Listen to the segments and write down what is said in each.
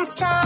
myself.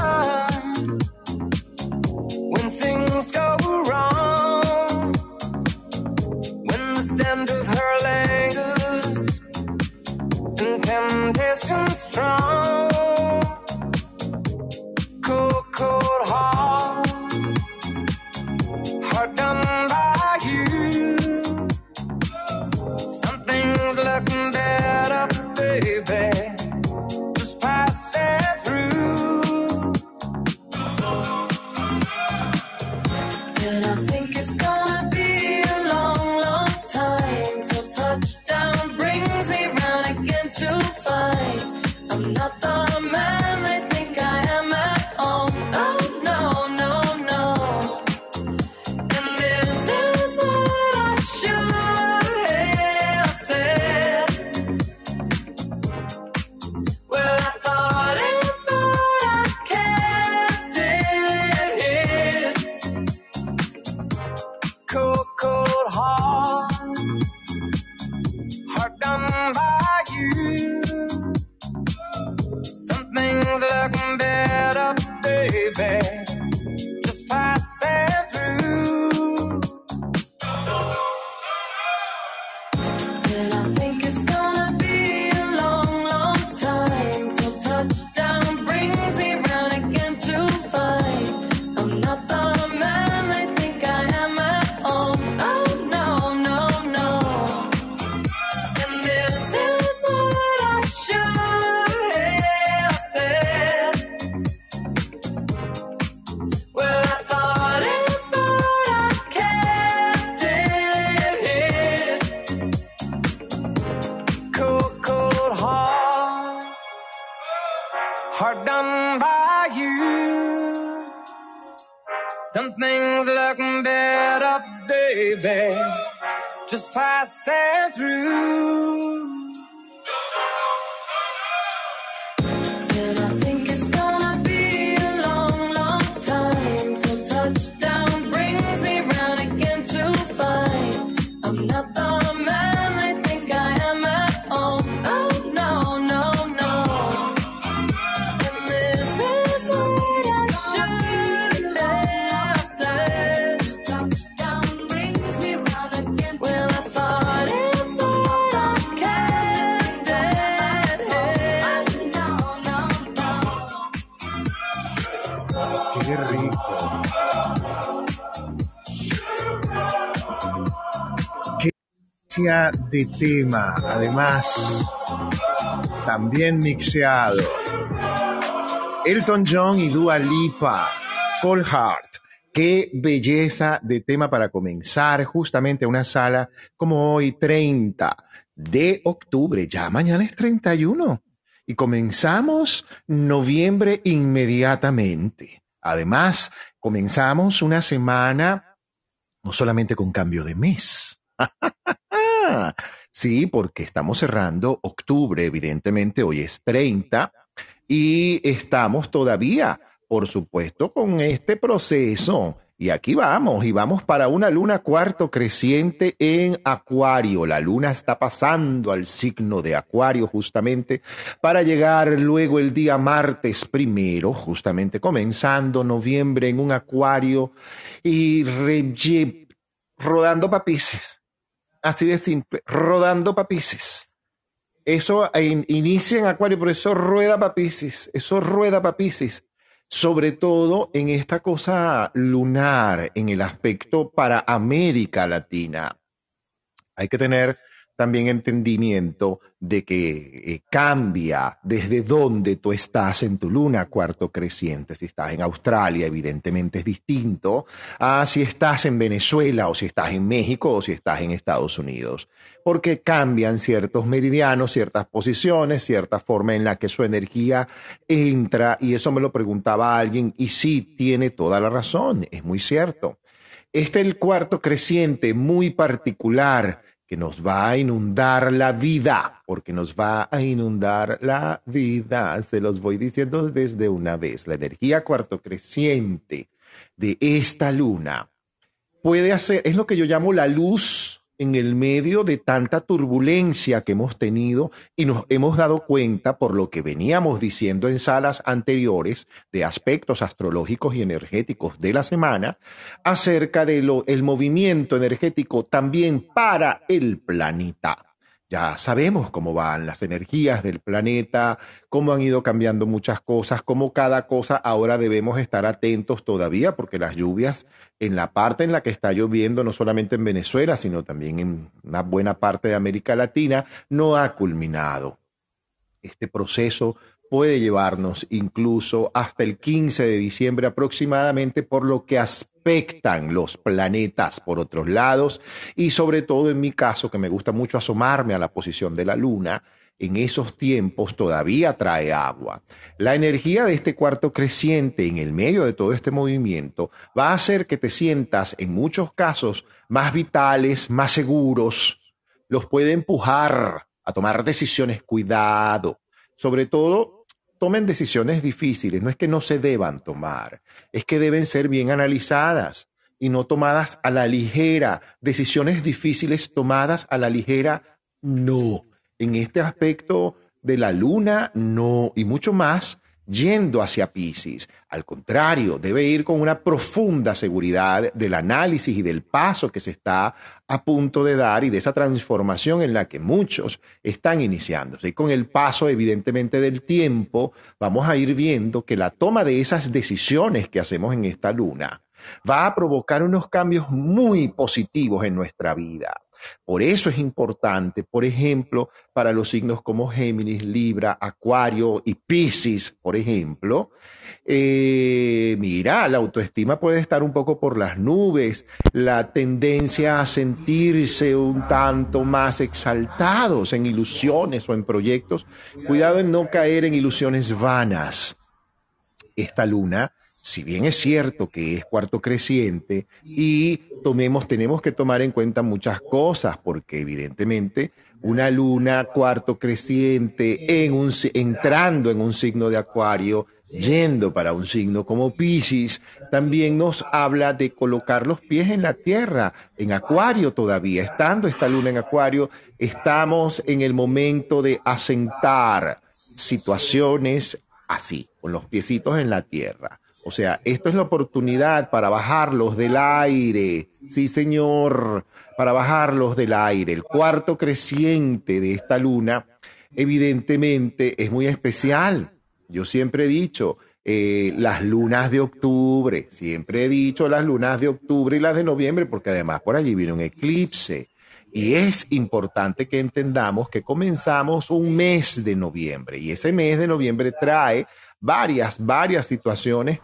De tema, además, también mixeado. Elton John y Dua Lipa, Cold Heart. Qué belleza de tema para comenzar justamente una sala como hoy, 30 de octubre. Ya mañana es 31 y comenzamos noviembre inmediatamente. Además, comenzamos una semana no solamente con cambio de mes. sí, porque estamos cerrando octubre, evidentemente, hoy es 30 y estamos todavía, por supuesto, con este proceso. Y aquí vamos, y vamos para una luna cuarto creciente en Acuario. La luna está pasando al signo de Acuario justamente para llegar luego el día martes primero, justamente comenzando noviembre en un Acuario y rodando papices Así de simple, rodando papices. Eso inicia en Acuario, pero eso rueda papices, eso rueda papices. Sobre todo en esta cosa lunar, en el aspecto para América Latina. Hay que tener también entendimiento de que eh, cambia desde donde tú estás en tu luna cuarto creciente. Si estás en Australia, evidentemente es distinto a si estás en Venezuela o si estás en México o si estás en Estados Unidos, porque cambian ciertos meridianos, ciertas posiciones, cierta forma en la que su energía entra y eso me lo preguntaba alguien y sí tiene toda la razón, es muy cierto. Este es el cuarto creciente muy particular que nos va a inundar la vida, porque nos va a inundar la vida. Se los voy diciendo desde una vez. La energía cuarto creciente de esta luna puede hacer, es lo que yo llamo la luz en el medio de tanta turbulencia que hemos tenido y nos hemos dado cuenta por lo que veníamos diciendo en salas anteriores de aspectos astrológicos y energéticos de la semana acerca del el movimiento energético también para el planeta. Ya sabemos cómo van las energías del planeta, cómo han ido cambiando muchas cosas, cómo cada cosa ahora debemos estar atentos todavía, porque las lluvias en la parte en la que está lloviendo, no solamente en Venezuela, sino también en una buena parte de América Latina, no ha culminado. Este proceso puede llevarnos incluso hasta el 15 de diciembre aproximadamente, por lo que afectan los planetas por otros lados y sobre todo en mi caso, que me gusta mucho asomarme a la posición de la luna, en esos tiempos todavía trae agua. La energía de este cuarto creciente en el medio de todo este movimiento va a hacer que te sientas en muchos casos más vitales, más seguros, los puede empujar a tomar decisiones, cuidado, sobre todo tomen decisiones difíciles, no es que no se deban tomar, es que deben ser bien analizadas y no tomadas a la ligera. Decisiones difíciles tomadas a la ligera, no. En este aspecto de la luna, no. Y mucho más yendo hacia Pisces. Al contrario, debe ir con una profunda seguridad del análisis y del paso que se está a punto de dar y de esa transformación en la que muchos están iniciándose. Y con el paso, evidentemente, del tiempo, vamos a ir viendo que la toma de esas decisiones que hacemos en esta luna va a provocar unos cambios muy positivos en nuestra vida. Por eso es importante, por ejemplo, para los signos como Géminis, Libra, Acuario y Piscis, por ejemplo, eh, mira, la autoestima puede estar un poco por las nubes, la tendencia a sentirse un tanto más exaltados en ilusiones o en proyectos. Cuidado en no caer en ilusiones vanas. Esta luna si bien es cierto que es cuarto creciente y tomemos, tenemos que tomar en cuenta muchas cosas, porque evidentemente una luna cuarto creciente en un, entrando en un signo de acuario, yendo para un signo como Pisces, también nos habla de colocar los pies en la tierra, en acuario todavía, estando esta luna en acuario, estamos en el momento de asentar situaciones así, con los piecitos en la tierra. O sea, esto es la oportunidad para bajarlos del aire. Sí, señor, para bajarlos del aire. El cuarto creciente de esta luna, evidentemente, es muy especial. Yo siempre he dicho, eh, las lunas de octubre, siempre he dicho las lunas de octubre y las de noviembre, porque además por allí viene un eclipse. Y es importante que entendamos que comenzamos un mes de noviembre y ese mes de noviembre trae varias, varias situaciones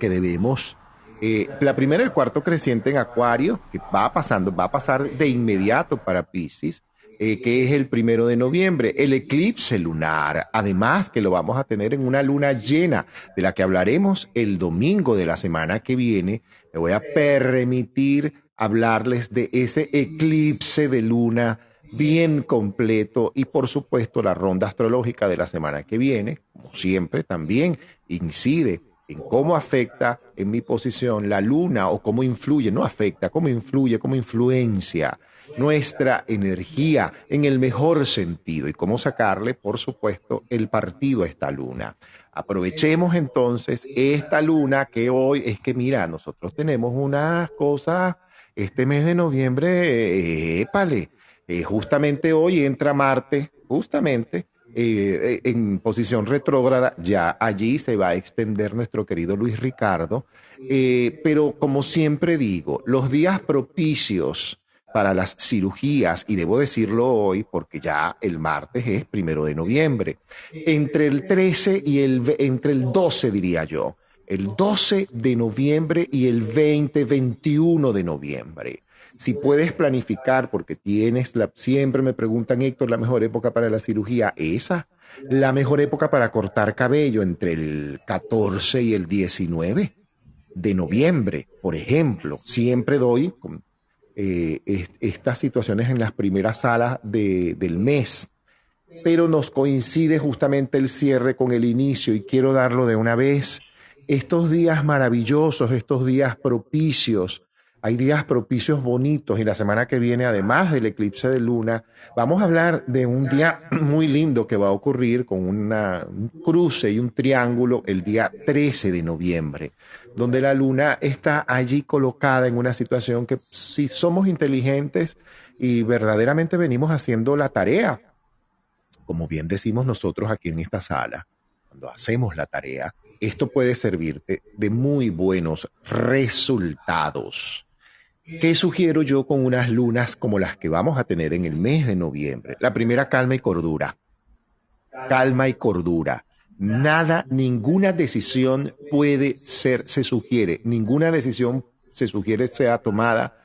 que debemos. Eh, la primera, el cuarto creciente en Acuario, que va pasando, va a pasar de inmediato para Pisces, eh, que es el primero de noviembre. El eclipse lunar, además que lo vamos a tener en una luna llena, de la que hablaremos el domingo de la semana que viene. Me voy a permitir hablarles de ese eclipse de luna bien completo y por supuesto la ronda astrológica de la semana que viene, como siempre, también incide en cómo afecta en mi posición la luna o cómo influye, no afecta, cómo influye, cómo influencia nuestra energía en el mejor sentido y cómo sacarle, por supuesto, el partido a esta luna. Aprovechemos entonces esta luna que hoy es que, mira, nosotros tenemos unas cosas, este mes de noviembre, épale, eh, justamente hoy entra Marte, justamente, eh, eh, en posición retrógrada, ya allí se va a extender nuestro querido Luis Ricardo. Eh, pero como siempre digo, los días propicios para las cirugías, y debo decirlo hoy porque ya el martes es primero de noviembre, entre el 13 y el, entre el 12 diría yo, el 12 de noviembre y el 20, 21 de noviembre si puedes planificar, porque tienes la, siempre me preguntan, Héctor, la mejor época para la cirugía, esa, la mejor época para cortar cabello entre el 14 y el 19 de noviembre, por ejemplo. Siempre doy eh, estas situaciones en las primeras salas del mes, pero nos coincide justamente el cierre con el inicio y quiero darlo de una vez. Estos días maravillosos, estos días propicios hay días propicios bonitos y la semana que viene, además del eclipse de luna, vamos a hablar de un día muy lindo que va a ocurrir con una, un cruce y un triángulo el día 13 de noviembre, donde la luna está allí colocada en una situación que si somos inteligentes y verdaderamente venimos haciendo la tarea, como bien decimos nosotros aquí en esta sala, cuando hacemos la tarea, esto puede servirte de muy buenos resultados. ¿Qué sugiero yo con unas lunas como las que vamos a tener en el mes de noviembre? La primera, calma y cordura. Calma y cordura. Nada, ninguna decisión puede ser, se sugiere, ninguna decisión se sugiere sea tomada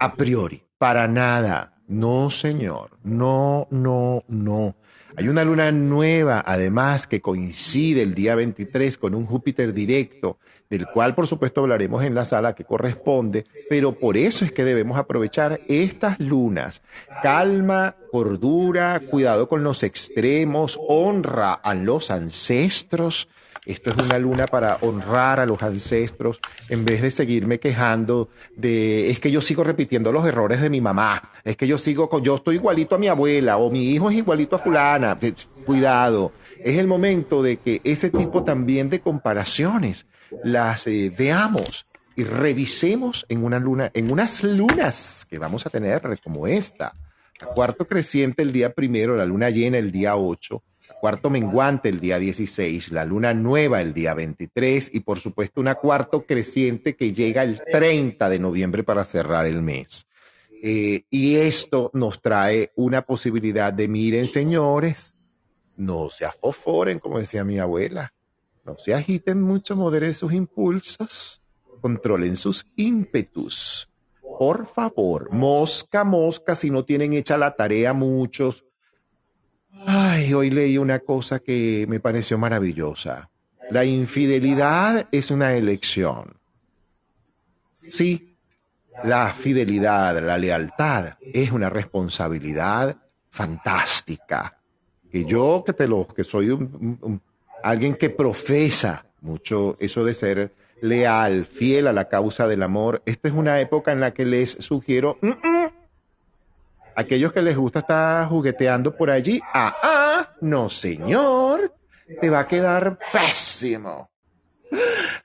a priori. Para nada. No, señor. No, no, no. Hay una luna nueva, además, que coincide el día 23 con un Júpiter directo, del cual por supuesto hablaremos en la sala que corresponde, pero por eso es que debemos aprovechar estas lunas. Calma, cordura, cuidado con los extremos, honra a los ancestros, esto es una luna para honrar a los ancestros, en vez de seguirme quejando de, es que yo sigo repitiendo los errores de mi mamá, es que yo sigo, con, yo estoy igualito a mi abuela o mi hijo es igualito a fulana. Cuidado, es el momento de que ese tipo también de comparaciones las eh, veamos y revisemos en una luna, en unas lunas que vamos a tener como esta. El cuarto creciente el día primero, la luna llena el día 8, cuarto menguante el día 16, la luna nueva el día 23 y por supuesto una cuarto creciente que llega el 30 de noviembre para cerrar el mes. Eh, y esto nos trae una posibilidad de, miren señores, no se afoforen, como decía mi abuela, se agiten mucho, moderen sus impulsos, controlen sus ímpetus. Por favor, mosca, mosca, si no tienen hecha la tarea muchos, Ay, hoy leí una cosa que me pareció maravillosa. La infidelidad es una elección. Sí, la fidelidad, la lealtad es una responsabilidad fantástica. Que yo que te lo que soy un, alguien que profesa mucho eso de ser leal, fiel a la causa del amor, esta es una época en la que les sugiero mm, mm, aquellos que les gusta estar jugueteando por allí, ah, ah, no señor, te va a quedar pésimo.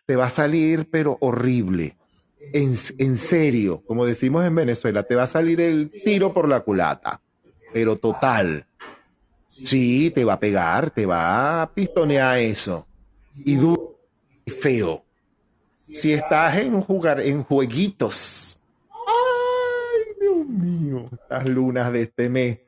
Te va a salir, pero horrible. En, en serio, como decimos en Venezuela, te va a salir el tiro por la culata, pero total. Sí, te va a pegar, te va a pistonear eso. Y duro y feo. Si estás en jugar en jueguitos mío, las lunas de este mes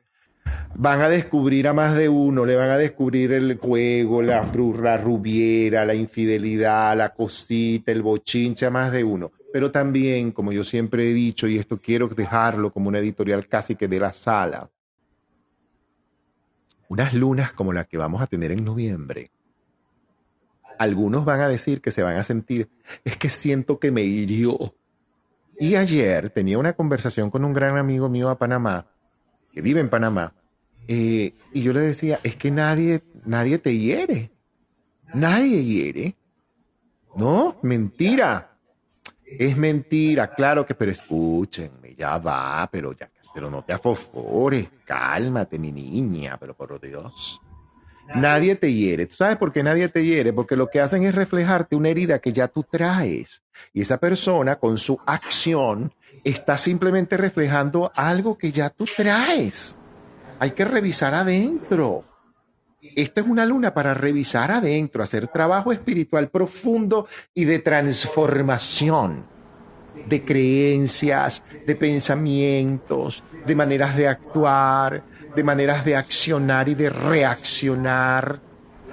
van a descubrir a más de uno, le van a descubrir el juego, la, la rubiera, la infidelidad, la cosita, el bochinche a más de uno. Pero también, como yo siempre he dicho, y esto quiero dejarlo como una editorial casi que de la sala, unas lunas como la que vamos a tener en noviembre. Algunos van a decir que se van a sentir, es que siento que me hirió, y ayer tenía una conversación con un gran amigo mío a Panamá, que vive en Panamá, eh, y yo le decía, es que nadie, nadie te hiere. Nadie hiere. No, mentira. Es mentira, claro que, pero escúchenme, ya va, pero ya, pero no te afofores, cálmate, mi niña, pero por Dios. Nadie te hiere. ¿Tú sabes por qué nadie te hiere? Porque lo que hacen es reflejarte una herida que ya tú traes. Y esa persona con su acción está simplemente reflejando algo que ya tú traes. Hay que revisar adentro. Esta es una luna para revisar adentro, hacer trabajo espiritual profundo y de transformación de creencias, de pensamientos, de maneras de actuar, de maneras de accionar y de reaccionar.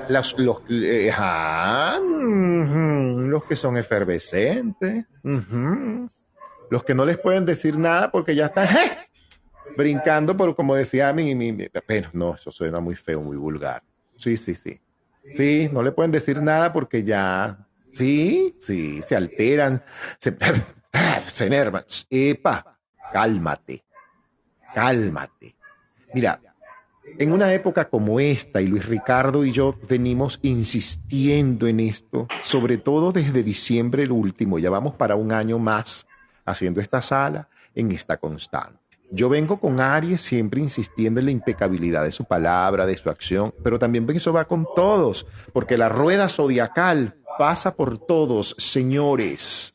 Los, los, eh, los que son efervescentes, los que no les pueden decir nada porque ya están brincando, por como decía mi, mi, pero no, eso suena muy feo, muy vulgar. Sí, sí, sí. Sí, no le pueden decir nada porque ya, sí, sí, se alteran, se enervan. Epa, cálmate, cálmate. Mira, en una época como esta, y Luis Ricardo y yo venimos insistiendo en esto, sobre todo desde diciembre el último, ya vamos para un año más haciendo esta sala en esta constante. Yo vengo con Aries siempre insistiendo en la impecabilidad de su palabra, de su acción, pero también eso va con todos, porque la rueda zodiacal pasa por todos, señores.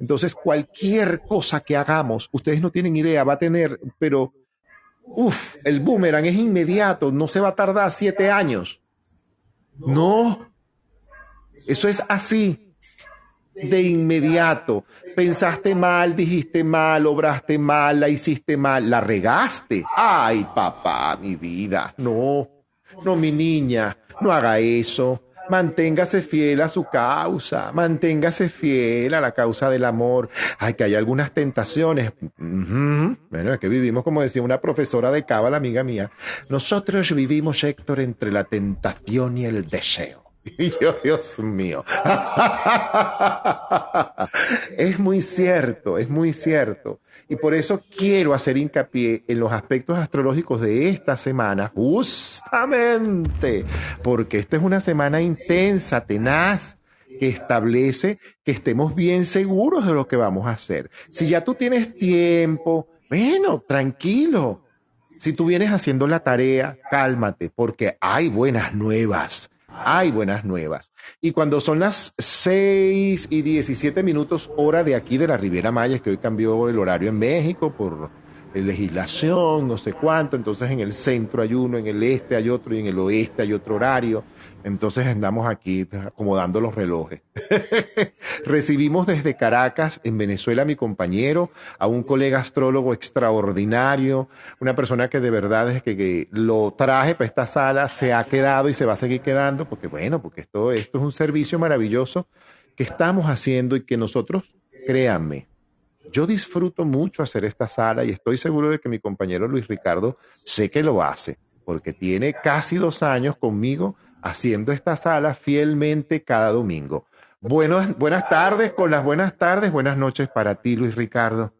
Entonces, cualquier cosa que hagamos, ustedes no tienen idea, va a tener, pero, uff, el boomerang es inmediato, no se va a tardar siete años. No, eso es así de inmediato. Pensaste mal, dijiste mal, obraste mal, la hiciste mal, la regaste. Ay, papá, mi vida. No, no, mi niña, no haga eso. Manténgase fiel a su causa, manténgase fiel a la causa del amor. Ay, que hay algunas tentaciones. Bueno, es que vivimos, como decía una profesora de Cábala, amiga mía. Nosotros vivimos, Héctor, entre la tentación y el deseo. Yo, Dios mío. es muy cierto, es muy cierto. Y por eso quiero hacer hincapié en los aspectos astrológicos de esta semana, justamente porque esta es una semana intensa, tenaz, que establece que estemos bien seguros de lo que vamos a hacer. Si ya tú tienes tiempo, bueno, tranquilo. Si tú vienes haciendo la tarea, cálmate, porque hay buenas nuevas hay buenas nuevas. Y cuando son las 6 y 17 minutos hora de aquí de la Riviera Maya, que hoy cambió el horario en México por legislación, no sé cuánto, entonces en el centro hay uno, en el este hay otro y en el oeste hay otro horario. Entonces andamos aquí acomodando los relojes. Recibimos desde Caracas, en Venezuela, a mi compañero, a un colega astrólogo extraordinario, una persona que de verdad es que, lo traje para esta sala, se ha quedado y se va a seguir quedando, porque bueno, porque esto, esto es un servicio maravilloso que estamos haciendo y que nosotros, créanme, yo disfruto mucho hacer esta sala y estoy seguro de que mi compañero Luis Ricardo sé que lo hace, porque tiene casi dos años conmigo haciendo esta sala fielmente cada domingo. Buenas, buenas tardes, con las buenas tardes, buenas noches para ti, Luis Ricardo.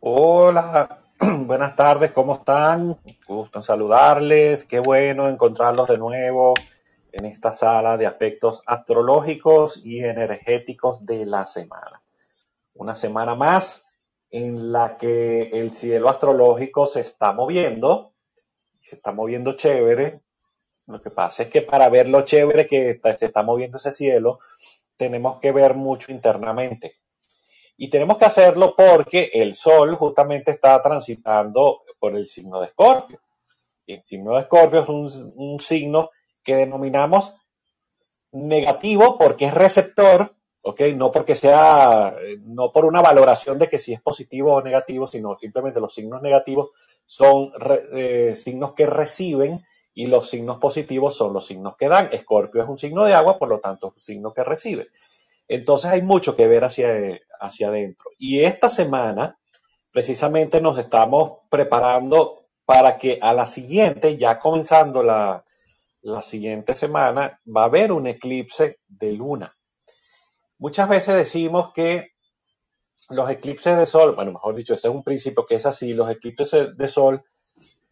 Hola, buenas tardes, ¿cómo están? Gusto en saludarles, qué bueno encontrarlos de nuevo en esta sala de aspectos astrológicos y energéticos de la semana. Una semana más en la que el cielo astrológico se está moviendo, se está moviendo chévere, lo que pasa es que para ver lo chévere que se está moviendo ese cielo, tenemos que ver mucho internamente. Y tenemos que hacerlo porque el Sol justamente está transitando por el signo de Escorpio. El signo de Escorpio es un, signo que denominamos negativo porque es receptor, ¿ok? No porque sea, no por una valoración de que si es positivo o negativo, sino simplemente los signos negativos son eh, signos que reciben y los signos positivos son los signos que dan. Escorpio es un signo de agua, por lo tanto es un signo que recibe. Entonces hay mucho que ver hacia, hacia adentro. Y esta semana, precisamente nos estamos preparando para que a la siguiente, ya comenzando la, la siguiente semana, va a haber un eclipse de luna. Muchas veces decimos que los eclipses de sol, bueno, mejor dicho, ese es un principio que es así, los eclipses de sol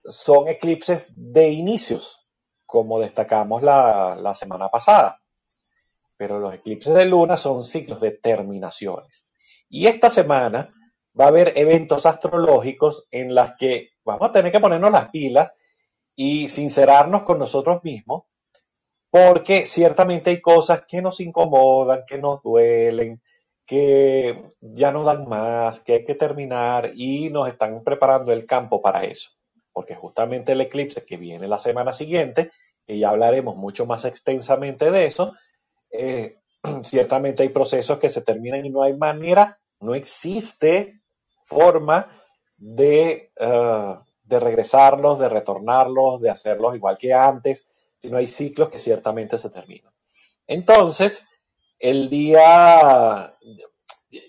son eclipses de inicios, como destacamos la, semana pasada. Pero los eclipses de luna son ciclos de terminaciones. Y esta semana va a haber eventos astrológicos en las que vamos a tener que ponernos las pilas y sincerarnos con nosotros mismos, porque ciertamente hay cosas que nos incomodan, que nos duelen, que ya no dan más, que hay que terminar y nos están preparando el campo para eso porque justamente el eclipse que viene la semana siguiente, y ya hablaremos mucho más extensamente de eso, eh, ciertamente hay procesos que se terminan y no hay manera, no existe forma de, uh, de regresarlos, de retornarlos, de hacerlos igual que antes, sino hay ciclos que ciertamente se terminan. Entonces, el día,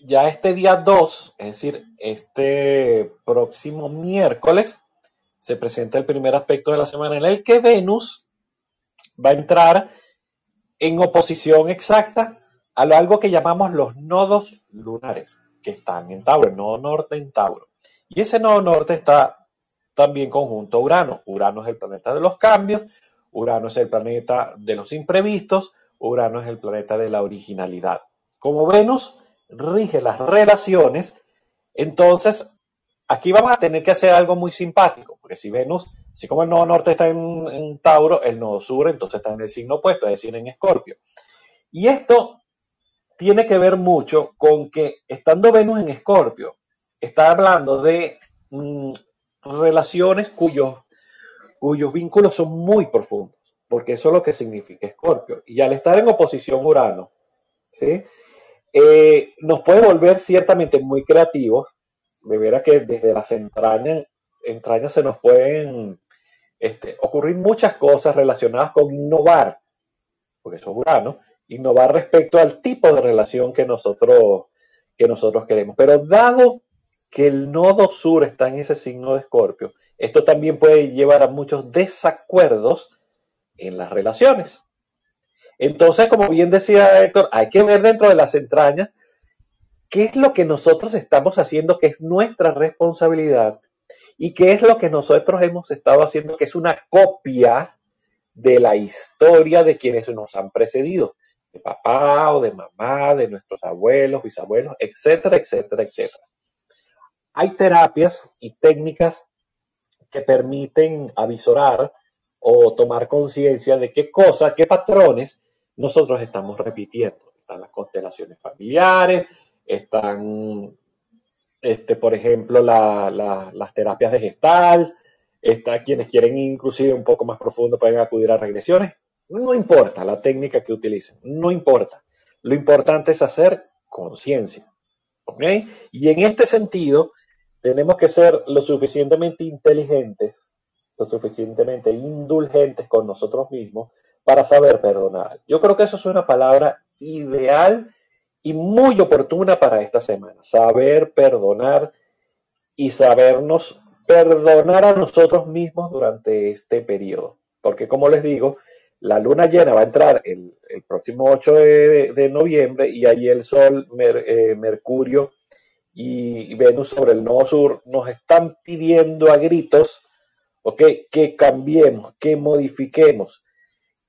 ya este día 2, es decir, este próximo miércoles, se presenta el primer aspecto de la semana en el que Venus va a entrar en oposición exacta a algo que llamamos los nodos lunares, que están en Tauro, el nodo norte en Tauro. Y ese nodo norte está también conjunto a Urano. Urano es el planeta de los cambios, Urano es el planeta de los imprevistos, Urano es el planeta de la originalidad. Como Venus rige las relaciones, entonces aquí vamos a tener que hacer algo muy simpático, porque si Venus, así como el nodo norte está en, Tauro, el nodo sur entonces está en el signo opuesto, es decir, en Escorpio. Y esto tiene que ver mucho con que estando Venus en Escorpio, está hablando de mm, relaciones cuyos, cuyos vínculos son muy profundos, porque eso es lo que significa Escorpio. Y al estar en oposición Urano, ¿sí? Eh, nos puede volver ciertamente muy creativos, de veras que desde las entrañas, entrañas se nos pueden este, ocurrir muchas cosas relacionadas con innovar, porque eso es Urano, innovar respecto al tipo de relación que nosotros, que nosotros queremos. Pero dado que el nodo sur está en ese signo de Escorpio, esto también puede llevar a muchos desacuerdos en las relaciones. Entonces, como bien decía Héctor, hay que ver dentro de las entrañas qué es lo que nosotros estamos haciendo, que es nuestra responsabilidad, y qué es lo que nosotros hemos estado haciendo, que es una copia de la historia de quienes nos han precedido, de papá o de mamá, de nuestros abuelos, bisabuelos, etcétera, etcétera, etcétera. Hay terapias y técnicas que permiten avisorar o tomar conciencia de qué cosas, qué patrones nosotros estamos repitiendo. Están las constelaciones familiares, están, este, por ejemplo, las terapias de gestal, está quienes quieren inclusive un poco más profundo pueden acudir a regresiones. No importa la técnica que utilicen, no importa. Lo importante es hacer conciencia. Y en este sentido, tenemos que ser lo suficientemente inteligentes, lo suficientemente indulgentes con nosotros mismos para saber perdonar. Yo creo que eso es una palabra ideal y muy oportuna para esta semana. Saber perdonar y sabernos perdonar a nosotros mismos durante este periodo. Porque como les digo, la luna llena va a entrar el, próximo 8 de, noviembre y ahí el Sol, eh, Mercurio y Venus sobre el nodo sur nos están pidiendo a gritos que cambiemos, que modifiquemos,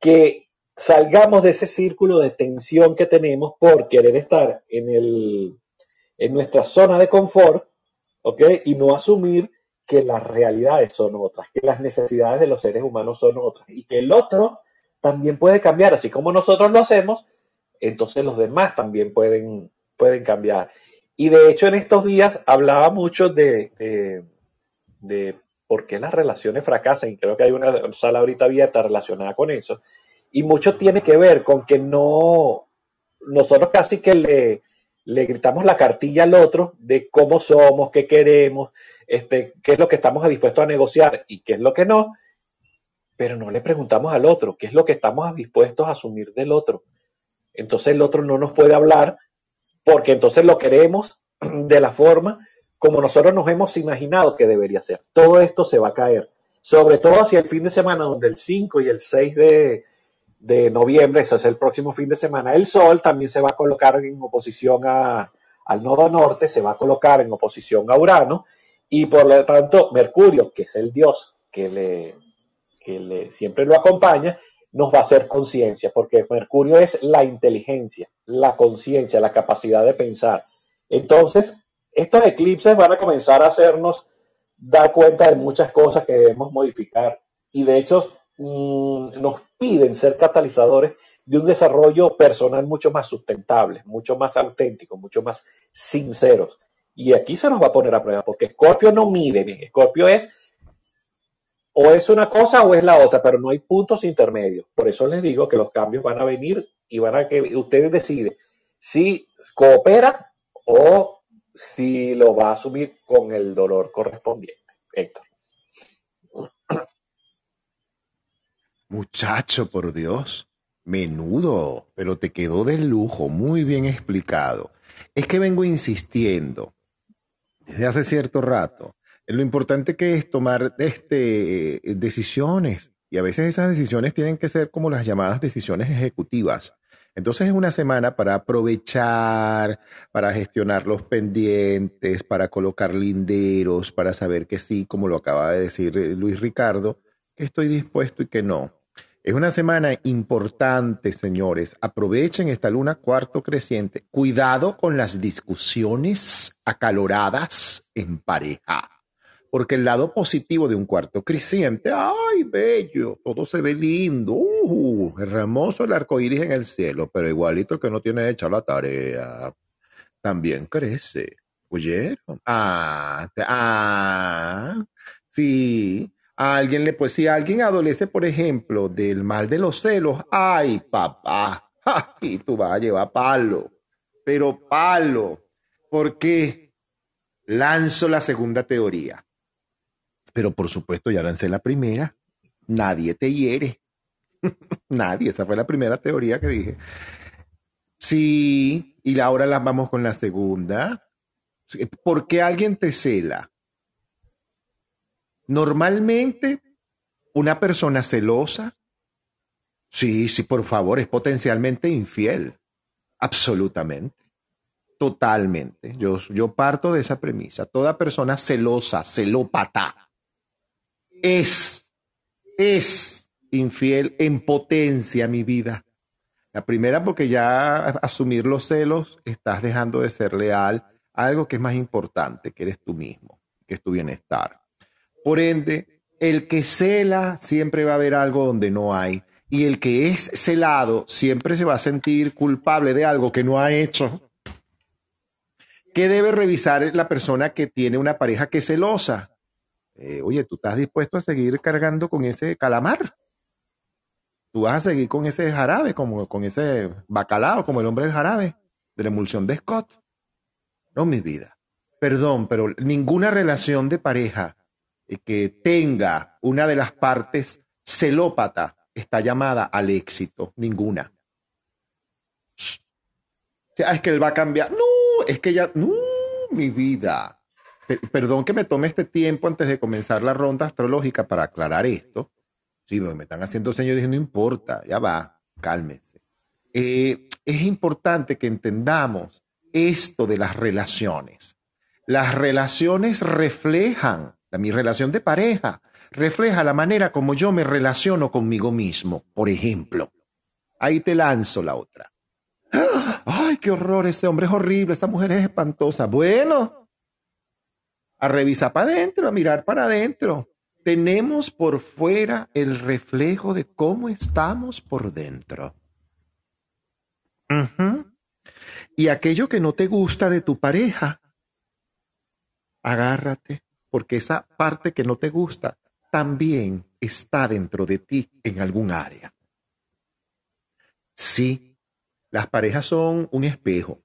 que salgamos de ese círculo de tensión que tenemos por querer estar en, el, en nuestra zona de confort, ¿ok? Y no asumir que las realidades son otras, que las necesidades de los seres humanos son otras y que el otro también puede cambiar, así como nosotros lo hacemos, entonces los demás también pueden, pueden cambiar. Y de hecho en estos días hablaba mucho de, de, de por qué las relaciones fracasan y creo que hay una sala ahorita abierta relacionada con eso y mucho tiene que ver con que no, nosotros casi que le, gritamos la cartilla al otro de cómo somos, qué queremos, este, qué es lo que estamos dispuestos a negociar y qué es lo que no, pero no le preguntamos al otro qué es lo que estamos dispuestos a asumir del otro. Entonces el otro no nos puede hablar porque entonces lo queremos de la forma como nosotros nos hemos imaginado que debería ser. Todo esto se va a caer, sobre todo hacia el fin de semana, donde el 5 y el 6 de, de noviembre, eso es el próximo fin de semana, el Sol también se va a colocar en oposición a, al nodo norte, se va a colocar en oposición a Urano, y por lo tanto Mercurio, que es el dios que le, que le siempre lo acompaña, nos va a hacer conciencia, porque Mercurio es la inteligencia, la conciencia, la capacidad de pensar. Entonces, estos eclipses van a comenzar a hacernos dar cuenta de muchas cosas que debemos modificar. Y de hecho, Mm, nos piden ser catalizadores de un desarrollo personal mucho más sustentable, mucho más auténtico, mucho más sinceros. Y aquí se nos va a poner a prueba, porque Scorpio no mide, Scorpio es o es una cosa o es la otra, pero no hay puntos intermedios. Por eso les digo que los cambios van a venir y van a que ustedes deciden si coopera o si lo va a asumir con el dolor correspondiente. Héctor. Muchacho, por Dios, menudo, pero te quedó de lujo, muy bien explicado. Es que vengo insistiendo desde hace cierto rato en lo importante que es tomar este, decisiones. Y a veces esas decisiones tienen que ser como las llamadas decisiones ejecutivas. Entonces es una semana para aprovechar, para gestionar los pendientes, para colocar linderos, para saber que sí, como lo acaba de decir Luis Ricardo, que estoy dispuesto y que no. Es una semana importante, señores. Aprovechen esta luna cuarto creciente. Cuidado con las discusiones acaloradas en pareja. Porque el lado positivo de un cuarto creciente, ay, bello, todo se ve lindo, uh, hermoso el arco iris en el cielo, pero igualito que no tiene hecha la tarea, también crece. ¿Oyeron? Ah, ah, sí. A alguien le, pues si alguien adolece, por ejemplo, del mal de los celos, ay, papá, y tú vas a llevar palo, pero palo, porque lanzo la segunda teoría. Pero por supuesto, ya lancé la primera. Nadie te hiere. Nadie, esa fue la primera teoría que dije. Sí, y ahora las vamos con la segunda. ¿Por qué alguien te cela? Normalmente, una persona celosa, sí, sí, por favor, es potencialmente infiel. Absolutamente. Totalmente. Yo, yo parto de esa premisa. Toda persona celosa, celópata, es, es infiel en potencia, mi vida. La primera, porque ya asumir los celos, estás dejando de ser leal algo que es más importante, que eres tú mismo, que es tu bienestar. Por ende, el que cela siempre va a haber algo donde no hay. Y el que es celado siempre se va a sentir culpable de algo que no ha hecho. ¿Qué debe revisar la persona que tiene una pareja que es celosa? Eh, oye, ¿tú estás dispuesto a seguir cargando con ese calamar? ¿Tú vas a seguir con ese jarabe, como con ese bacalao, como el hombre del jarabe, de la emulsión de Scott? No, mi vida. Perdón, pero ninguna relación de pareja que tenga una de las partes celópata está llamada al éxito. Ninguna. O sea, es que él va a cambiar. No, es que ya. No, mi vida. Perdón que me tome este tiempo antes de comenzar la ronda astrológica para aclarar esto. Sí, me están haciendo señas, dije, no importa, ya va, cálmense. Eh, es importante que entendamos esto de las relaciones. Las relaciones reflejan, mi relación de pareja refleja la manera como yo me relaciono conmigo mismo, por ejemplo. Ahí te lanzo la otra. Ay, qué horror, este hombre es horrible, esta mujer es espantosa. Bueno, a revisar para adentro, a mirar para adentro. Tenemos por fuera el reflejo de cómo estamos por dentro. Y aquello que no te gusta de tu pareja, agárrate, porque esa parte que no te gusta también está dentro de ti en algún área. Sí, las parejas son un espejo.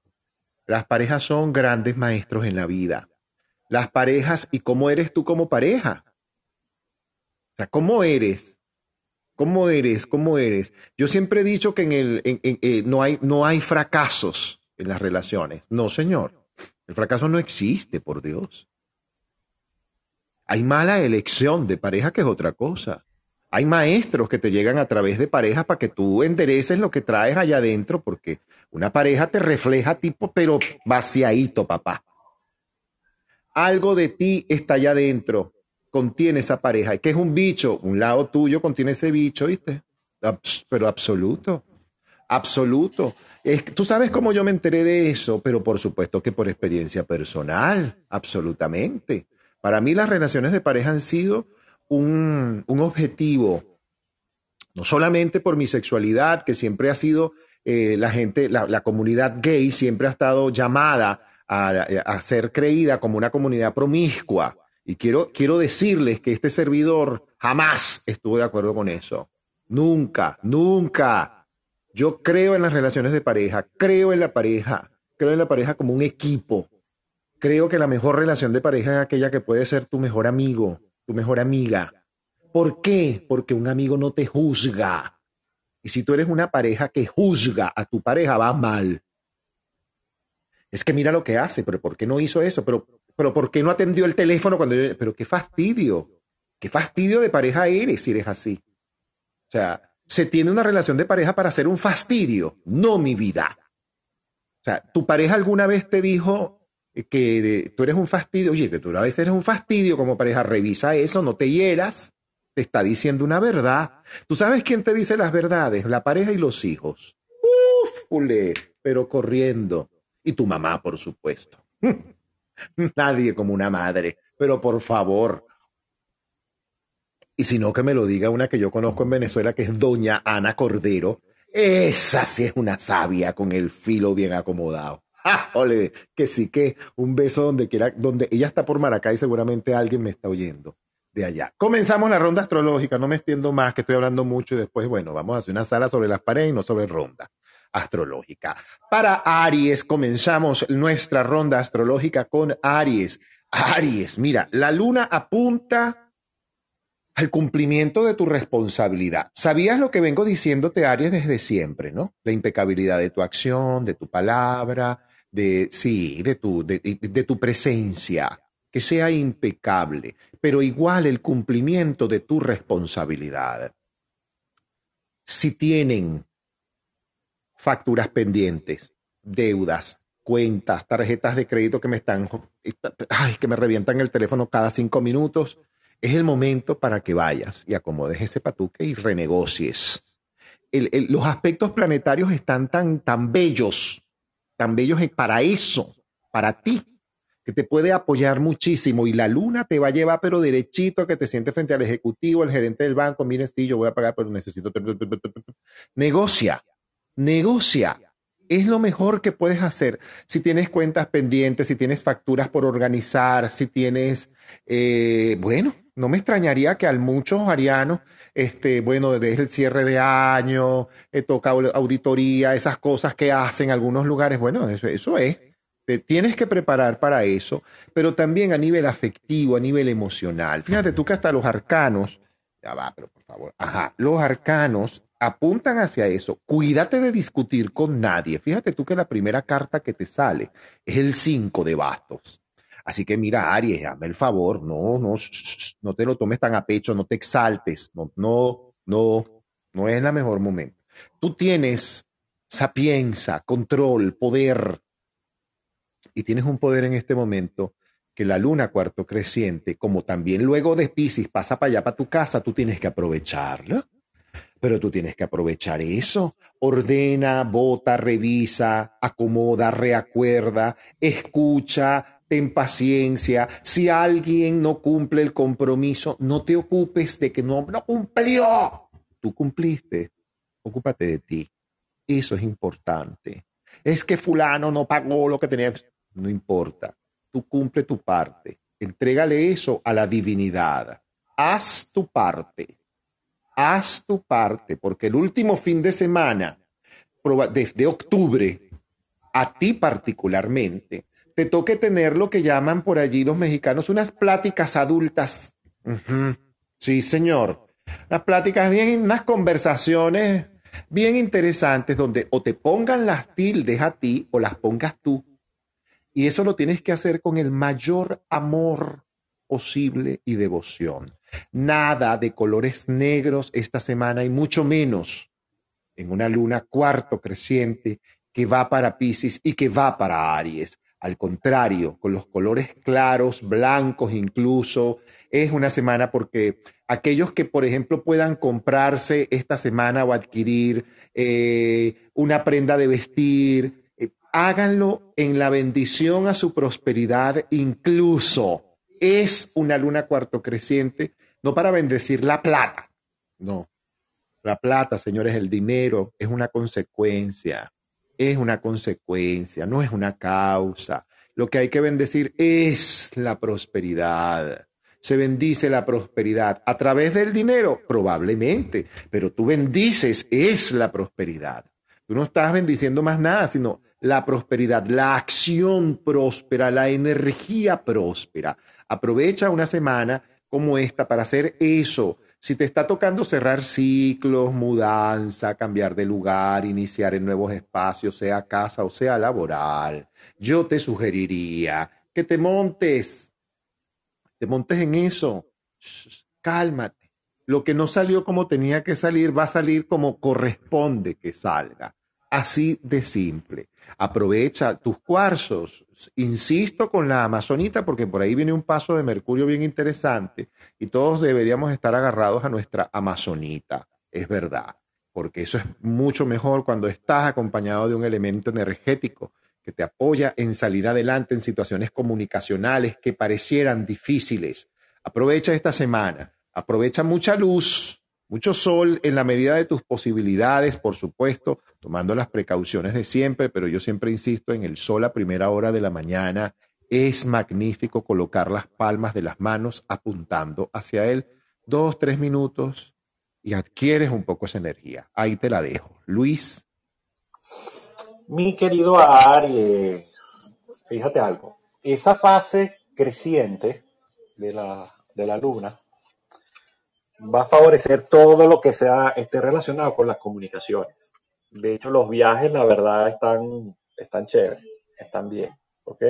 Las parejas son grandes maestros en la vida. Las parejas y cómo eres tú como pareja. O sea, ¿cómo eres? ¿Cómo eres? ¿Cómo eres? Yo siempre he dicho que en el, eh, no, hay, no hay fracasos en las relaciones. No, señor. El fracaso no existe, por Dios. Hay mala elección de pareja que es otra cosa. Hay maestros que te llegan a través de parejas para que tú endereces lo que traes allá adentro, porque una pareja te refleja tipo, pero vaciadito, papá. Algo de ti está allá adentro, contiene esa pareja. que es un bicho? Un lado tuyo contiene ese bicho, ¿viste? Pero absoluto, absoluto. Tú sabes cómo yo me enteré de eso, pero por supuesto que por experiencia personal, absolutamente. Para mí las relaciones de pareja han sido un, objetivo, no solamente por mi sexualidad, que siempre ha sido eh, la gente, la, comunidad gay siempre ha estado llamada a, ser creída como una comunidad promiscua. Y quiero, quiero decirles que este servidor jamás estuvo de acuerdo con eso. Nunca, nunca. Yo creo en las relaciones de pareja, creo en la pareja, creo en la pareja como un equipo. Creo que la mejor relación de pareja es aquella que puede ser tu mejor amigo, tu mejor amiga. ¿Por qué? Porque un amigo no te juzga. Y si tú eres una pareja que juzga a tu pareja, va mal. Es que mira lo que hace, pero ¿por qué no hizo eso? Pero, pero ¿por qué no atendió el teléfono cuando yo... Pero qué fastidio. Qué fastidio de pareja eres si eres así. O sea, se tiene una relación de pareja para ser un fastidio, no mi vida. O sea, tu pareja alguna vez te dijo que tú eres un fastidio, oye, que tú a veces eres un fastidio como pareja, revisa eso, no te hieras, te está diciendo una verdad. ¿Tú sabes quién te dice las verdades? La pareja y los hijos. Uf, pero corriendo. Y tu mamá, por supuesto. Nadie como una madre. Pero por favor. Y si no, que me lo diga una que yo conozco en Venezuela, que es doña Ana Cordero. Esa sí es una sabia con el filo bien acomodado. Ole, que sí que un beso donde quiera, donde ella está por Maracay, seguramente alguien me está oyendo de allá. Comenzamos la ronda astrológica, no me extiendo más, que estoy hablando mucho y después, bueno, vamos a hacer una sala sobre las paredes y no sobre ronda astrológica. Para Aries, comenzamos nuestra ronda astrológica con Aries. Aries, mira, la luna apunta al cumplimiento de tu responsabilidad. ¿Sabías lo que vengo diciéndote, Aries, desde siempre, no? La impecabilidad de tu acción, de tu palabra, de, sí, de tu, de, de tu presencia que sea impecable, pero igual el cumplimiento de tu responsabilidad. Si tienen facturas pendientes, deudas, cuentas, tarjetas de crédito que me están, ay, que me revientan el teléfono cada cinco minutos, es el momento para que vayas y acomodes ese patuque y renegocies. los aspectos planetarios están tan, tan bellos, tan bellos para eso, para ti, que te puede apoyar muchísimo y la luna te va a llevar pero derechito que te sientes frente al ejecutivo, al gerente del banco, miren, sí, yo voy a pagar, pero necesito... Negocia, negocia. Es lo mejor que puedes hacer. Si tienes cuentas pendientes, si tienes facturas por organizar, si tienes, eh, bueno, no me extrañaría que al muchos arianos, este, bueno, desde el cierre de año, eh, toca auditoría, esas cosas que hacen algunos lugares, bueno, eso, eso es te tienes que preparar para eso, pero también a nivel afectivo, a nivel emocional. Fíjate tú que hasta los arcanos, ya va, pero por favor, ajá, los arcanos apuntan hacia eso. Cuídate de discutir con nadie. Fíjate tú que la primera carta que te sale es el 5 de bastos. Así que mira, Aries, dame el favor, no, no, no te lo tomes tan a pecho, no te exaltes, no, no, no, no es el mejor momento. Tú tienes sapienza, control, poder, y tienes un poder en este momento que la luna cuarto creciente, como también luego de Pisces pasa para allá, para tu casa, tú tienes que aprovecharlo. Pero tú tienes que aprovechar eso. Ordena, vota, revisa, acomoda, reacuerda, escucha, ten paciencia. Si alguien no cumple el compromiso, no te ocupes de que no, no cumplió. Tú cumpliste. Ocúpate de ti. Eso es importante. Es que fulano no pagó lo que tenía no importa. Tú cumple tu parte. Entrégale eso a la divinidad. Haz tu parte. Haz tu parte, porque el último fin de semana, desde octubre, a ti particularmente, te toque tener lo que llaman por allí los mexicanos unas pláticas adultas. Sí, señor. Unas pláticas bien, unas conversaciones bien interesantes donde o te pongan las tildes a ti o las pongas tú. Y eso lo tienes que hacer con el mayor amor posible y devoción. Nada de colores negros esta semana y mucho menos en una luna cuarto creciente que va para Pisces y que va para Aries. Al contrario, con los colores claros, blancos incluso, es una semana porque aquellos que, por ejemplo, puedan comprarse esta semana o adquirir eh, una prenda de vestir, háganlo en la bendición a su prosperidad incluso. Es una luna cuarto creciente, no para bendecir la plata, no. La plata, señores, el dinero es una consecuencia, es una consecuencia, no es una causa. Lo que hay que bendecir es la prosperidad. Se bendice la prosperidad a través del dinero, probablemente, pero tú bendices es la prosperidad. Tú no estás bendiciendo más nada, sino la prosperidad, la acción próspera, la energía próspera. Aprovecha una semana como esta para hacer eso. Si te está tocando cerrar ciclos, mudanza, cambiar de lugar, iniciar en nuevos espacios, sea casa o sea laboral, yo te sugeriría que te montes, te montes en eso. Cálmate. Lo que no salió como tenía que salir va a salir como corresponde que salga Así de simple. Aprovecha tus cuarzos. Insisto con la amazonita porque por ahí viene un paso de Mercurio bien interesante y todos deberíamos estar agarrados a nuestra amazonita. Es verdad, porque eso es mucho mejor cuando estás acompañado de un elemento energético que te apoya en salir adelante en situaciones comunicacionales que parecieran difíciles. Aprovecha esta semana, aprovecha mucha luz, mucho sol en la medida de tus posibilidades, por supuesto, tomando las precauciones de siempre, pero yo siempre insisto en el sol a primera hora de la mañana. Es magnífico colocar las palmas de las manos apuntando hacia él dos, tres minutos y adquieres un poco esa energía. Ahí te la dejo. Luis. Mi querido Aries, fíjate algo, esa fase creciente de la, de la luna va a favorecer todo lo que sea, esté relacionado con las comunicaciones. De hecho, los viajes, la verdad, están, están chéveres, están bien. ¿ok?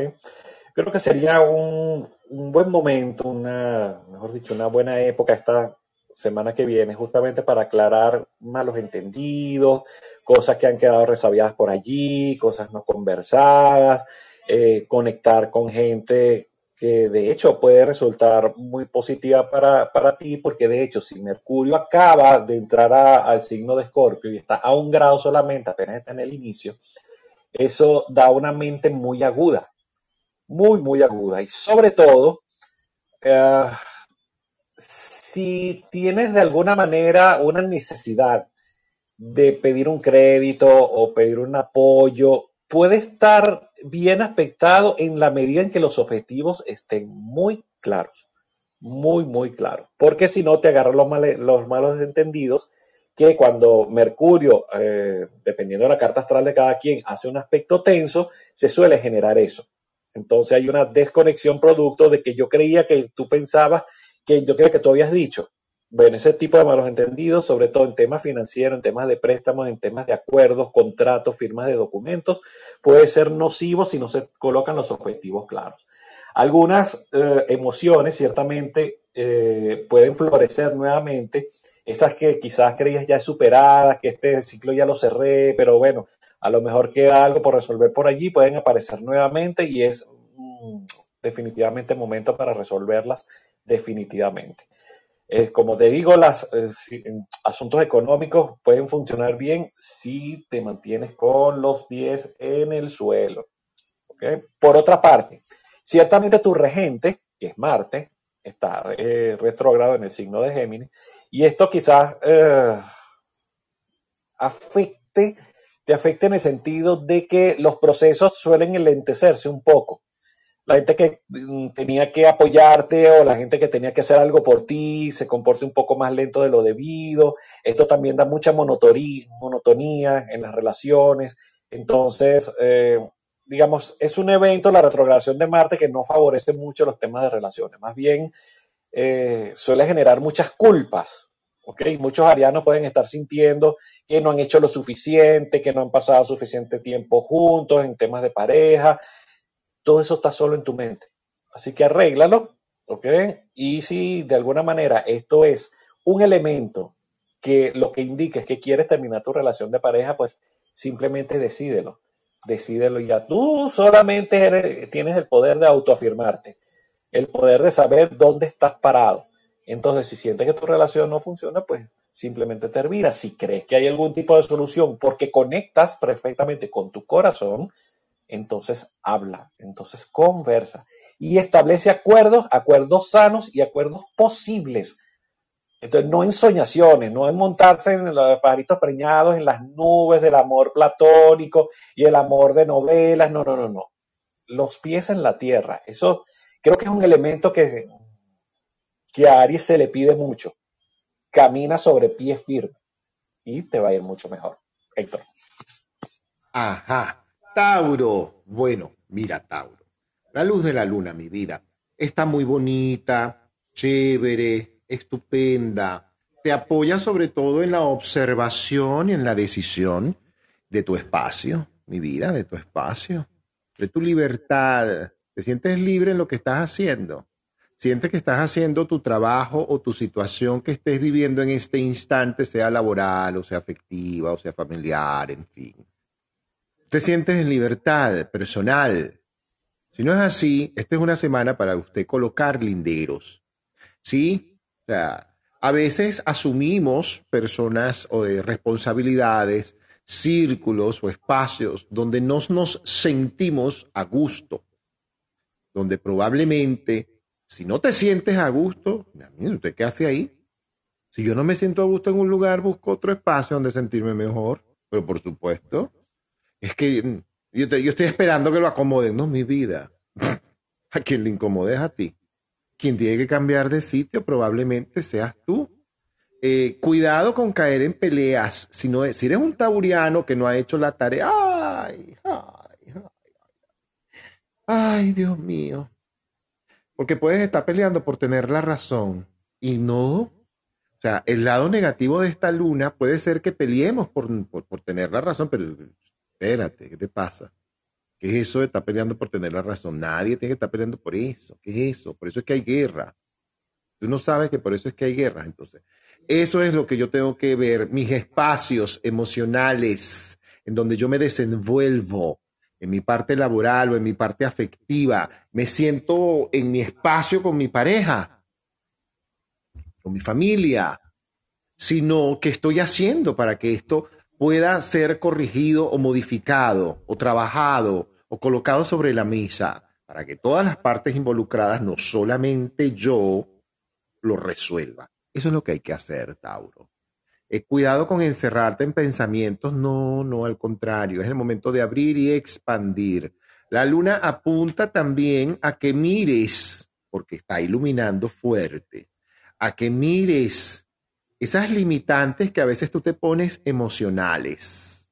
Creo que sería un, un buen momento, una, mejor dicho, una buena época esta semana que viene, justamente para aclarar malos entendidos, cosas que han quedado resabiadas por allí, cosas no conversadas, eh, conectar con gente que de hecho puede resultar muy positiva para, para ti, porque de hecho si Mercurio acaba de entrar al signo de Escorpio y está a un grado solamente, apenas está en el inicio, eso da una mente muy aguda, muy, muy aguda. Y sobre todo, eh, si tienes de alguna manera una necesidad de pedir un crédito o pedir un apoyo, puede estar bien aspectado en la medida en que los objetivos estén muy claros, muy, muy claros. Porque si no, te agarran los, los malos entendidos que cuando Mercurio, eh, dependiendo de la carta astral de cada quien, hace un aspecto tenso, se suele generar eso. Entonces hay una desconexión producto de que yo creía que tú pensabas que yo creo que tú habías dicho. Bueno, ese tipo de malos entendidos, sobre todo en temas financieros, en temas de préstamos, en temas de acuerdos, contratos, firmas de documentos, puede ser nocivo si no se colocan los objetivos claros. Algunas eh, emociones ciertamente eh, pueden florecer nuevamente, esas que quizás creías ya superadas, que este ciclo ya lo cerré, pero bueno, a lo mejor queda algo por resolver por allí, pueden aparecer nuevamente y es mm, definitivamente momento para resolverlas definitivamente. Eh, como te digo, los eh, asuntos económicos pueden funcionar bien si te mantienes con los pies en el suelo. Por otra parte, ciertamente tu regente, que es Marte, está eh, retrógrado en el signo de Géminis, y esto quizás afecte, te afecte en el sentido de que los procesos suelen enlentecerse un poco la gente que mm, tenía que apoyarte o la gente que tenía que hacer algo por ti se comporte un poco más lento de lo debido. Esto también da mucha monotonía en las relaciones. Entonces, eh, digamos, es un evento, la retrogradación de Marte, que no favorece mucho los temas de relaciones. Más bien, eh, suele generar muchas culpas. ¿ok? Muchos arianos pueden estar sintiendo que no han hecho lo suficiente, que no han pasado suficiente tiempo juntos en temas de pareja todo eso está solo en tu mente. Así que arréglalo, ¿ok? Y si de alguna manera esto es un elemento que lo que indica es que quieres terminar tu relación de pareja, pues simplemente decídelo. Decídelo ya. Tú solamente tienes el poder de autoafirmarte, el poder de saber dónde estás parado. Entonces, si sientes que tu relación no funciona, pues simplemente termina. Si crees que hay algún tipo de solución porque conectas perfectamente con tu corazón, entonces habla, entonces conversa y establece acuerdos, acuerdos sanos y acuerdos posibles. Entonces, no en soñaciones, no en montarse en los pajaritos preñados, en las nubes del amor platónico y el amor de novelas, no, no, no, no. Los pies en la tierra. Eso creo que es un elemento que, que a Aries se le pide mucho. Camina sobre pies firmes y te va a ir mucho mejor. Héctor. Ajá. Tauro. Bueno, mira, Tauro. La luz de la luna, mi vida, está muy bonita, chévere, estupenda. Te apoya sobre todo en la observación y en la decisión de tu espacio, mi vida, de tu espacio, de tu libertad. Te sientes libre en lo que estás haciendo. Sientes que estás haciendo tu trabajo o tu situación que estés viviendo en este instante, sea laboral o sea afectiva o sea familiar, en fin Usted siente en libertad personal. Si no es así, esta es una semana para usted colocar linderos. ¿Sí? O sea, a veces asumimos personas o eh, responsabilidades, círculos o espacios donde no nos sentimos a gusto, donde probablemente si no te sientes a gusto, ¿usted qué hace ahí? Si yo no me siento a gusto en un lugar, busco otro espacio donde sentirme mejor. Pero por supuesto, es que mm, yo, estoy esperando que lo acomoden. No, mi vida. a quien le incomodes a ti. Quien tiene que cambiar de sitio probablemente seas tú. Eh, cuidado con caer en peleas. Si, no, si eres un tauriano que no ha hecho la tarea, ay, ay, ay, ay, Dios mío. Porque puedes estar peleando por tener la razón y no. O sea, el lado negativo de esta luna puede ser que peleemos por, por, tener la razón, pero espérate, ¿qué te pasa? ¿Qué es eso de estar peleando por tener la razón? Nadie tiene que estar peleando por eso. ¿Qué es eso? Por eso es que hay guerra. Tú no sabes que por eso es que hay guerra. Entonces, eso es lo que yo tengo que ver, mis espacios emocionales en donde yo me desenvuelvo, en mi parte laboral o en mi parte afectiva, me siento en mi espacio con mi pareja, con mi familia, sino que estoy haciendo para que esto pueda ser corregido o modificado o trabajado o colocado sobre la mesa, para que todas las partes involucradas, no solamente yo, lo resuelva. Eso es lo que hay que hacer, Tauro. Eh, cuidado con encerrarte en pensamientos, no, no, al contrario, es el momento de abrir y expandir. La luna apunta también a que mires, porque está iluminando fuerte, a que mires esas limitantes que a veces tú te pones emocionales.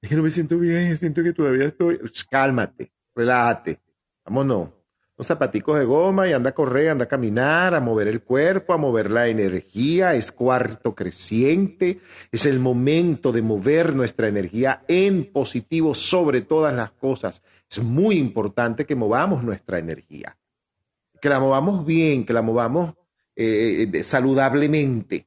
Es que no me siento bien, siento que todavía estoy. Cálmate, relájate, vámonos zapaticos de goma y anda a correr, anda a caminar, a mover el cuerpo, a mover la energía, es cuarto creciente, es el momento de mover nuestra energía en positivo sobre todas las cosas. Es muy importante que movamos nuestra energía, que la movamos bien, que la movamos eh, eh, saludablemente.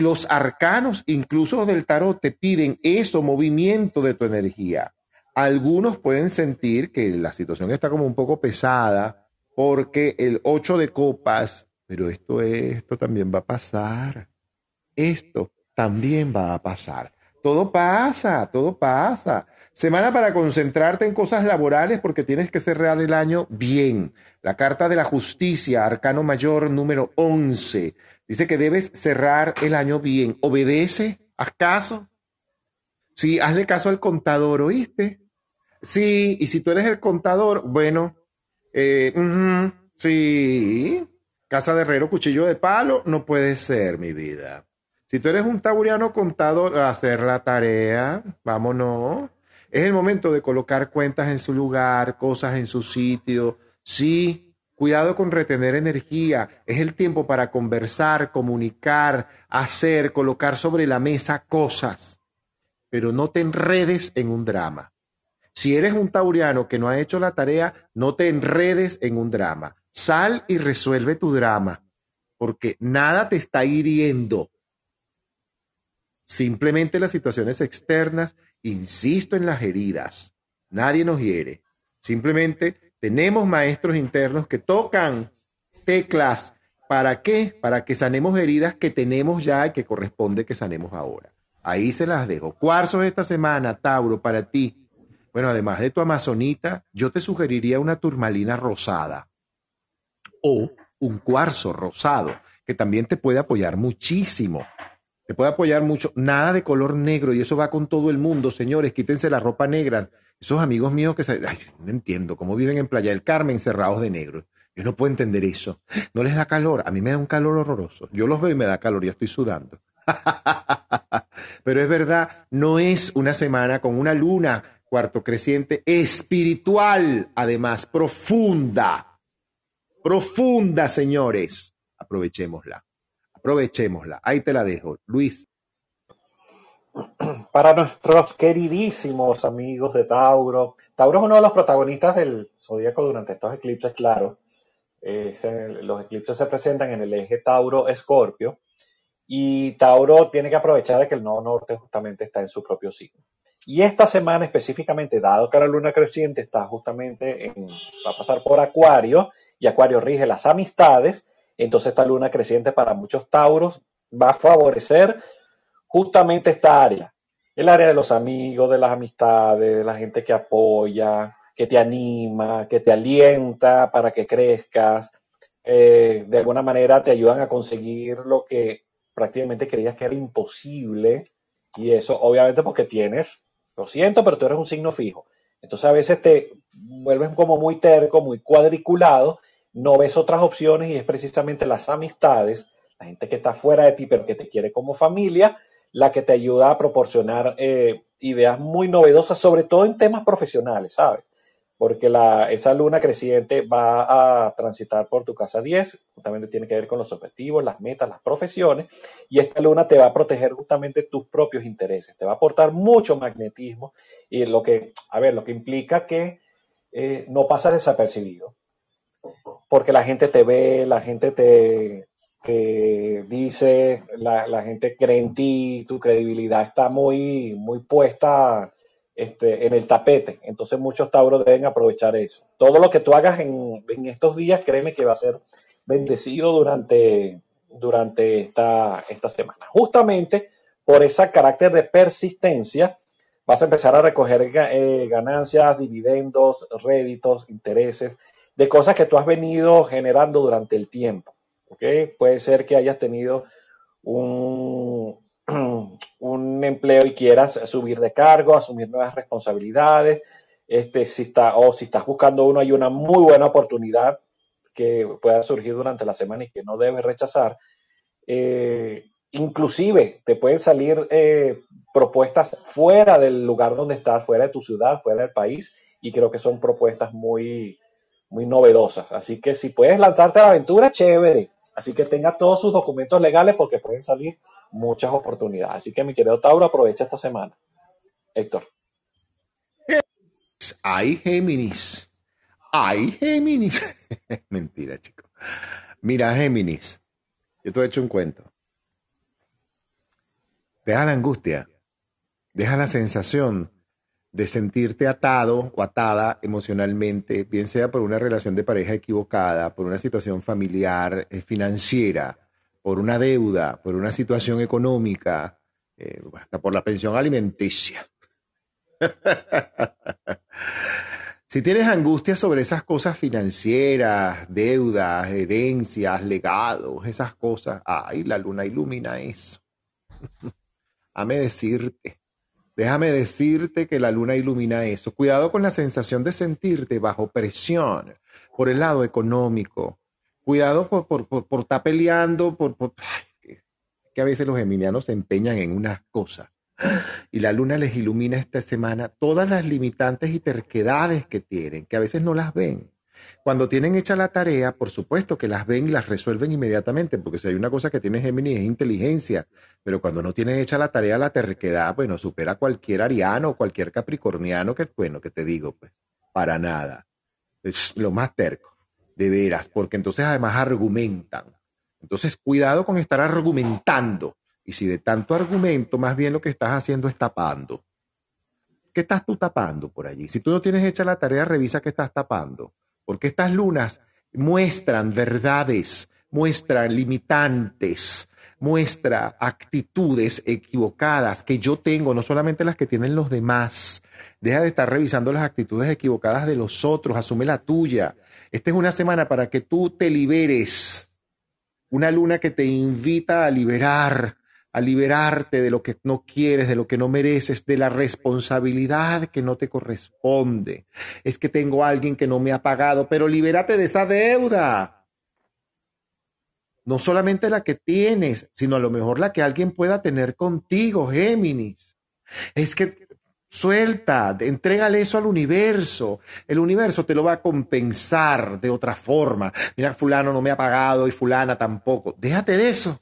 Los arcanos, incluso del tarot, te piden eso, movimiento de tu energía. Algunos pueden sentir que la situación está como un poco pesada porque el 8 de copas, pero esto, esto también va a pasar. Esto también va a pasar. Todo pasa, todo pasa. Semana para concentrarte en cosas laborales porque tienes que cerrar el año bien. La carta de la justicia, arcano mayor número 11, dice que debes cerrar el año bien. Obedece, haz caso. Sí, hazle caso al contador, ¿oíste? Sí, y si tú eres el contador, bueno, eh, sí, casa de herrero, cuchillo de palo, no puede ser, mi vida. Si tú eres un tauriano contador, hacer la tarea, vámonos. Es el momento de colocar cuentas en su lugar, cosas en su sitio. Sí, cuidado con retener energía. Es el tiempo para conversar, comunicar, hacer, colocar sobre la mesa cosas. Pero no te enredes en un drama. Si eres un tauriano que no ha hecho la tarea, no te enredes en un drama. Sal y resuelve tu drama, porque nada te está hiriendo. Simplemente las situaciones externas, insisto en las heridas. Nadie nos hiere. Simplemente tenemos maestros internos que tocan teclas. ¿Para qué? Para que sanemos heridas que tenemos ya y que corresponde que sanemos ahora. Ahí se las dejo. Cuarzos esta semana, Tauro, para ti. Bueno, además de tu amazonita, yo te sugeriría una turmalina rosada o un cuarzo rosado, que también te puede apoyar muchísimo. Te puede apoyar mucho. Nada de color negro y eso va con todo el mundo, señores. Quítense la ropa negra. Esos amigos míos que se... Ay, no entiendo cómo viven en Playa del Carmen cerrados de negro. Yo no puedo entender eso. No les da calor. A mí me da un calor horroroso. Yo los veo y me da calor. Ya estoy sudando. Pero es verdad, no es una semana con una luna cuarto creciente, espiritual, además, profunda, profunda, señores. Aprovechémosla, aprovechémosla. Ahí te la dejo, Luis. Para nuestros queridísimos amigos de Tauro, Tauro es uno de los protagonistas del zodíaco durante estos eclipses, claro. los eclipses se presentan en el eje Tauro-Escorpio y Tauro tiene que aprovechar de que el nodo norte justamente está en su propio signo. Y esta semana específicamente, dado que la luna creciente está justamente en, va a pasar por Acuario y Acuario rige las amistades, entonces esta luna creciente para muchos Tauros va a favorecer justamente esta área, el área de los amigos, de las amistades, de la gente que apoya, que te anima, que te alienta para que crezcas, eh, de alguna manera te ayudan a conseguir lo que prácticamente creías que era imposible. Y eso obviamente porque tienes, lo siento, pero tú eres un signo fijo. Entonces a veces te vuelves como muy terco, muy cuadriculado, no ves otras opciones y es precisamente las amistades, la gente que está fuera de ti pero que te quiere como familia, la que te ayuda a proporcionar eh, ideas muy novedosas, sobre todo en temas profesionales, ¿sabes? Porque la, esa luna creciente va a transitar por tu casa 10, justamente tiene que ver con los objetivos, las metas, las profesiones, y esta luna te va a proteger justamente tus propios intereses, te va a aportar mucho magnetismo, y lo que, a ver, lo que implica que eh, no pasas desapercibido, porque la gente te ve, la gente te, que dice, la, la, gente cree en ti, tu credibilidad está muy, muy puesta este, en el tapete. Entonces muchos tauros deben aprovechar eso. Todo lo que tú hagas en, en estos días, créeme que va a ser bendecido durante, durante esta, esta semana. Justamente por ese carácter de persistencia, vas a empezar a recoger eh, ganancias, dividendos, réditos, intereses, de cosas que tú has venido generando durante el tiempo. Puede ser que hayas tenido un, un empleo y quieras subir de cargo, asumir nuevas responsabilidades. Este, si está, o si estás buscando uno, hay una muy buena oportunidad que pueda surgir durante la semana y que no debes rechazar. Eh, inclusive te pueden salir eh, propuestas fuera del lugar donde estás, fuera de tu ciudad, fuera del país, y creo que son propuestas muy, muy novedosas. Así que si puedes lanzarte a la aventura, chévere. Así que tenga todos sus documentos legales porque pueden salir muchas oportunidades. Así que mi querido Tauro, aprovecha esta semana. Héctor. Ay, Géminis. Ay, Géminis. Mentira, chico. Mira, Géminis. Yo te he hecho un cuento. Deja la angustia. Deja la sensación de sentirte atado o atada emocionalmente, bien sea por una relación de pareja equivocada, por una situación familiar, eh, financiera, por una deuda, por una situación económica, eh, hasta por la pensión alimenticia. si tienes angustia sobre esas cosas financieras, deudas, herencias, legados, esas cosas, ay, la luna ilumina eso. Hame decirte Déjame decirte que la luna ilumina eso. Cuidado con la sensación de sentirte bajo presión por el lado económico. Cuidado por, por, por, estar peleando, por, que, a veces los geminianos se empeñan en unas cosas. Y la luna les ilumina esta semana todas las limitantes y terquedades que tienen, que a veces no las ven. Cuando tienen hecha la tarea, por supuesto que las ven y las resuelven inmediatamente, porque si hay una cosa que tiene Géminis es inteligencia, pero cuando no tienen hecha la tarea, la terquedad, bueno, supera cualquier ariano o cualquier capricorniano que, bueno, que te digo, pues, para nada. Es lo más terco, de veras, porque entonces además argumentan. Entonces, cuidado con estar argumentando. Y si de tanto argumento, más bien lo que estás haciendo es tapando. ¿Qué estás tú tapando por allí? Si tú no tienes hecha la tarea, revisa qué estás tapando porque estas lunas muestran verdades, muestran limitantes, muestra actitudes equivocadas que yo tengo, no solamente las que tienen los demás. Deja de estar revisando las actitudes equivocadas de los otros, asume la tuya. Esta es una semana para que tú te liberes. Una luna que te invita a liberar, a liberarte de lo que no quieres, de lo que no mereces, de la responsabilidad que no te corresponde. Es que tengo a alguien que no me ha pagado, pero libérate de esa deuda. No solamente la que tienes, sino a lo mejor la que alguien pueda tener contigo, Géminis. Es que suelta, entrégale eso al universo. El universo te lo va a compensar de otra forma. Mira, fulano no me ha pagado y fulana tampoco. Déjate de eso.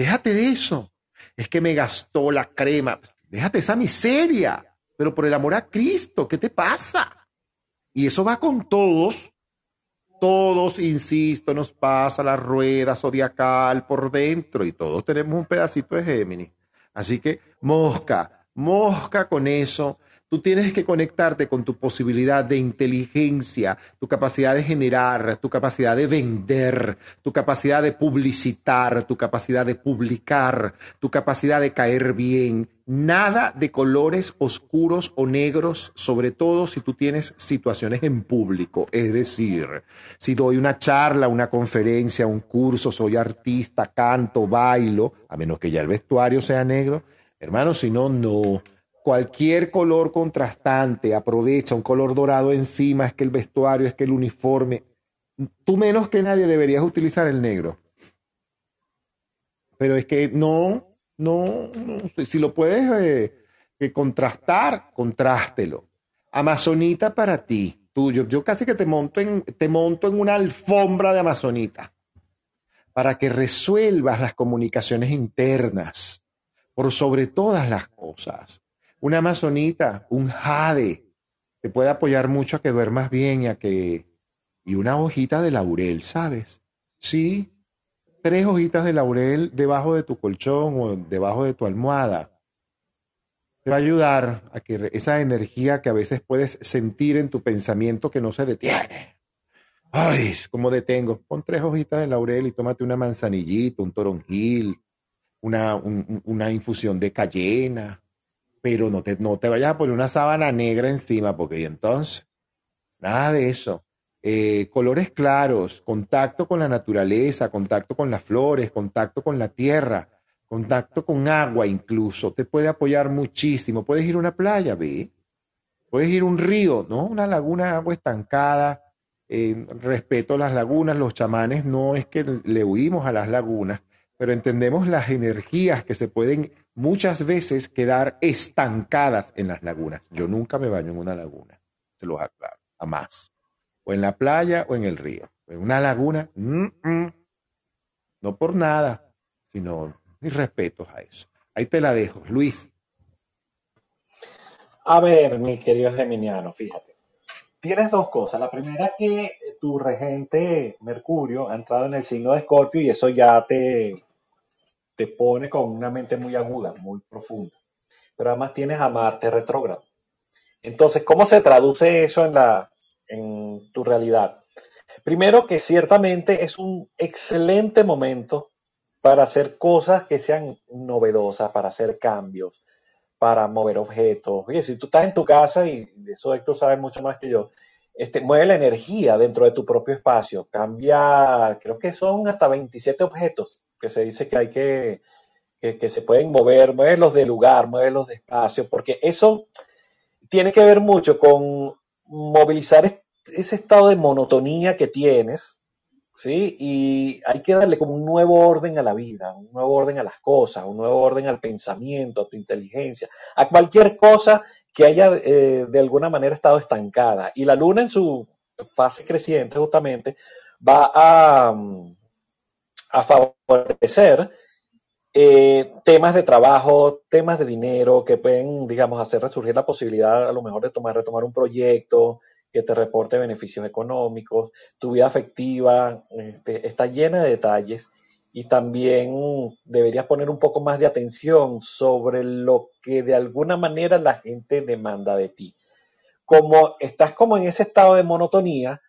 Déjate de eso. Es que me gastó la crema. Déjate esa miseria. Pero por el amor a Cristo, ¿qué te pasa? Y eso va con todos. Todos, insisto, nos pasa la rueda zodiacal por dentro y todos tenemos un pedacito de Géminis. Así que mosca, Mosca con eso. Tú tienes que conectarte con tu posibilidad de inteligencia, tu capacidad de generar, tu capacidad de vender, tu capacidad de publicitar, tu capacidad de publicar, tu capacidad de caer bien. Nada de colores oscuros o negros, sobre todo si tú tienes situaciones en público. Es decir, si doy una charla, una conferencia, un curso, soy artista, canto, bailo, a menos que ya el vestuario sea negro, hermano, si no, no cualquier color contrastante, aprovecha un color dorado encima, es que el vestuario, es que el uniforme, tú menos que nadie deberías utilizar el negro. Pero es que no, no, si lo puedes eh, contrastar, contrástelo. Amazonita para ti, tuyo. Yo casi que te monto, en, te monto en una alfombra de Amazonita para que resuelvas las comunicaciones internas por sobre todas las cosas una amazonita, un jade, te puede apoyar mucho a que duermas bien y a que... Y una hojita de laurel, ¿sabes? Sí, tres hojitas de laurel debajo de tu colchón o debajo de tu almohada. Te va a ayudar a que esa energía que a veces puedes sentir en tu pensamiento que no se detiene. Ay, ¿cómo detengo? Pon tres hojitas de laurel y tómate una manzanillita, un toronjil, una, una infusión de cayena, pero no te, no te vayas a poner una sábana negra encima, porque entonces, nada de eso. Eh, colores claros, contacto con la naturaleza, contacto con las flores, contacto con la tierra, contacto con agua incluso, te puede apoyar muchísimo. Puedes ir a una playa, ve. Puedes ir a un río, ¿no? Una laguna, agua estancada. Eh, respeto las lagunas, los chamanes no es que le huimos a las lagunas, pero entendemos las energías que se pueden muchas veces quedar estancadas en las lagunas. Yo nunca me baño en una laguna, se los aclaro, jamás. O en la playa o en el río. En una laguna, no por nada, sino mis respetos a eso. Ahí te la dejo, Luis. A ver, mi querido Geminiano, fíjate. Tienes dos cosas. La primera que tu regente Mercurio ha entrado en el signo de Escorpio y eso ya te te pone con una mente muy aguda, muy profunda. Pero además tienes a Marte retrógrado. Entonces, ¿cómo se traduce eso en, la, en tu realidad? Primero que ciertamente es un excelente momento para hacer cosas que sean novedosas, para hacer cambios, para mover objetos. Oye, si tú estás en tu casa, y de eso Héctor sabe mucho más que yo, este, mueve la energía dentro de tu propio espacio, cambia, creo que son hasta 27 objetos que se dice que hay que, que, se pueden mover, los de lugar, los de espacio, porque eso tiene que ver mucho con movilizar ese estado de monotonía que tienes, ¿sí? Y hay que darle como un nuevo orden a la vida, un nuevo orden a las cosas, un nuevo orden al pensamiento, a tu inteligencia, a cualquier cosa que haya eh, de alguna manera estado estancada. Y la luna en su fase creciente justamente va a, a favorecer eh, temas de trabajo, temas de dinero que pueden, digamos, hacer resurgir la posibilidad a lo mejor de tomar, retomar un proyecto que te reporte beneficios económicos, tu vida afectiva este, está llena de detalles y también deberías poner un poco más de atención sobre lo que de alguna manera la gente demanda de ti. Como estás como en ese estado de monotonía,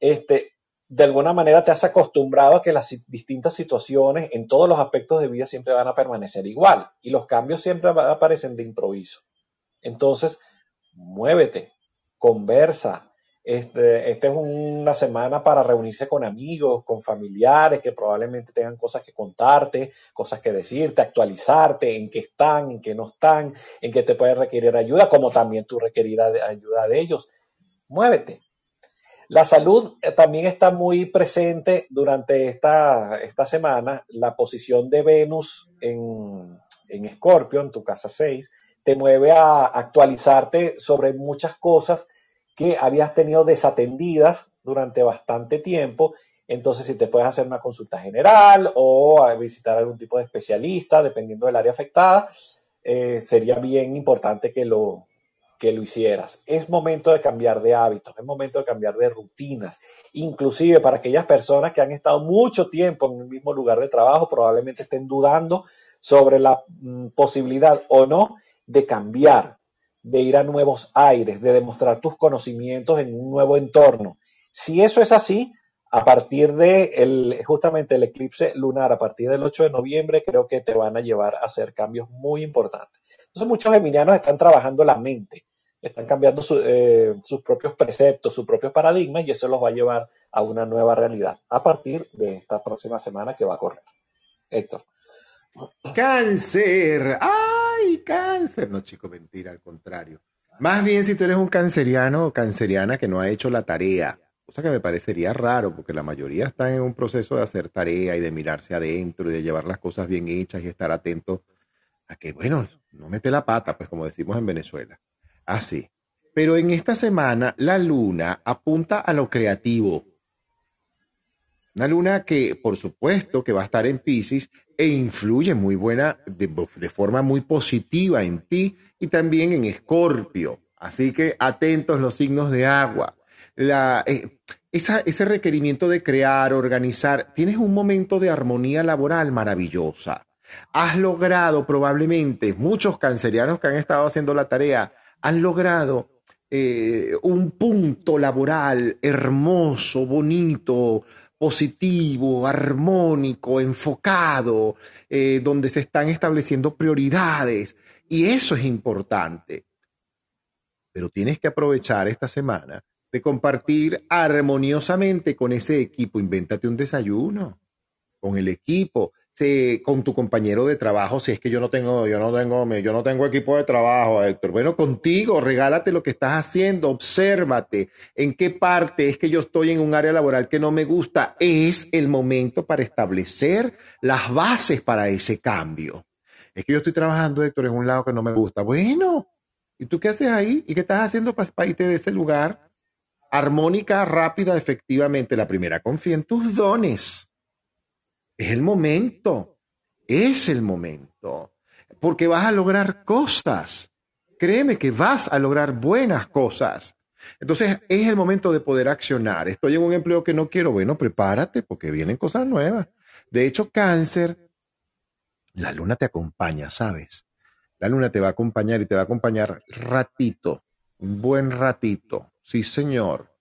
este, de alguna manera te has acostumbrado a que las distintas situaciones en todos los aspectos de vida siempre van a permanecer igual y los cambios siempre aparecen de improviso. Entonces, muévete, conversa, este, esta es una semana para reunirse con amigos, con familiares que probablemente tengan cosas que contarte, cosas que decirte, actualizarte en qué están, en qué no están, en qué te puede requerir ayuda, como también tú requerirás ayuda de ellos. Muévete. La salud eh, también está muy presente durante esta, esta semana. La posición de Venus en, en Escorpio, en tu casa 6, te mueve a actualizarte sobre muchas cosas que habías tenido desatendidas durante bastante tiempo. Entonces, si te puedes hacer una consulta general o visitar algún tipo de especialista, dependiendo del área afectada, eh, sería bien importante que lo, que lo hicieras. Es momento de cambiar de hábitos, es momento de cambiar de rutinas. Inclusive para aquellas personas que han estado mucho tiempo en el mismo lugar de trabajo, probablemente estén dudando sobre la mm, posibilidad o no de cambiar, de ir a nuevos aires, de demostrar tus conocimientos en un nuevo entorno. Si eso es así, a partir de justamente el eclipse lunar, a partir del 8 de noviembre, creo que te van a llevar a hacer cambios muy importantes. Entonces muchos geminianos están trabajando la mente, están cambiando eh, sus propios preceptos, sus propios paradigmas y eso los va a llevar a una nueva realidad a partir de esta próxima semana que va a correr. Héctor. Cáncer. ¡Ay, cáncer! No, chico, mentira, al contrario. Más bien si tú eres un canceriano o canceriana que no ha hecho la tarea, cosa que me parecería raro, porque la mayoría están en un proceso de hacer tarea y de mirarse adentro y de llevar las cosas bien hechas y estar atento a que, bueno, no mete la pata, pues como decimos en Venezuela. Así. Pero en esta semana la luna apunta a lo creativo. Una luna que, por supuesto, que va a estar en Pisces e influye muy buena, de, forma muy positiva en ti y también en Escorpio. Así que atentos los signos de agua. Eh, ese requerimiento de crear, organizar, tienes un momento de armonía laboral maravillosa. Has logrado probablemente, muchos cancerianos que han estado haciendo la tarea, han logrado eh, un punto laboral hermoso, bonito, positivo, armónico, enfocado, eh, donde se están estableciendo prioridades. Y eso es importante. Pero tienes que aprovechar esta semana de compartir armoniosamente con ese equipo. Invéntate un desayuno con el equipo con tu compañero de trabajo, si es que yo no tengo, yo no tengo, yo no tengo equipo de trabajo, Héctor. Bueno, contigo, regálate lo que estás haciendo, obsérvate en qué parte es que yo estoy en un área laboral que no me gusta. Es el momento para establecer las bases para ese cambio. Es que yo estoy trabajando, Héctor, en un lado que no me gusta. Bueno, ¿y tú qué haces ahí? ¿Y qué estás haciendo para, para irte de ese lugar? Armónica, rápida, efectivamente. La primera, confía en tus dones es el momento, es el momento, porque vas a lograr cosas. Créeme que vas a lograr buenas cosas. Entonces es el momento de poder accionar. Estoy en un empleo que no quiero. Bueno, prepárate porque vienen cosas nuevas. De hecho, cáncer, la luna te acompaña, ¿sabes? La luna te va a acompañar y te va a acompañar ratito, un buen ratito. Sí, señor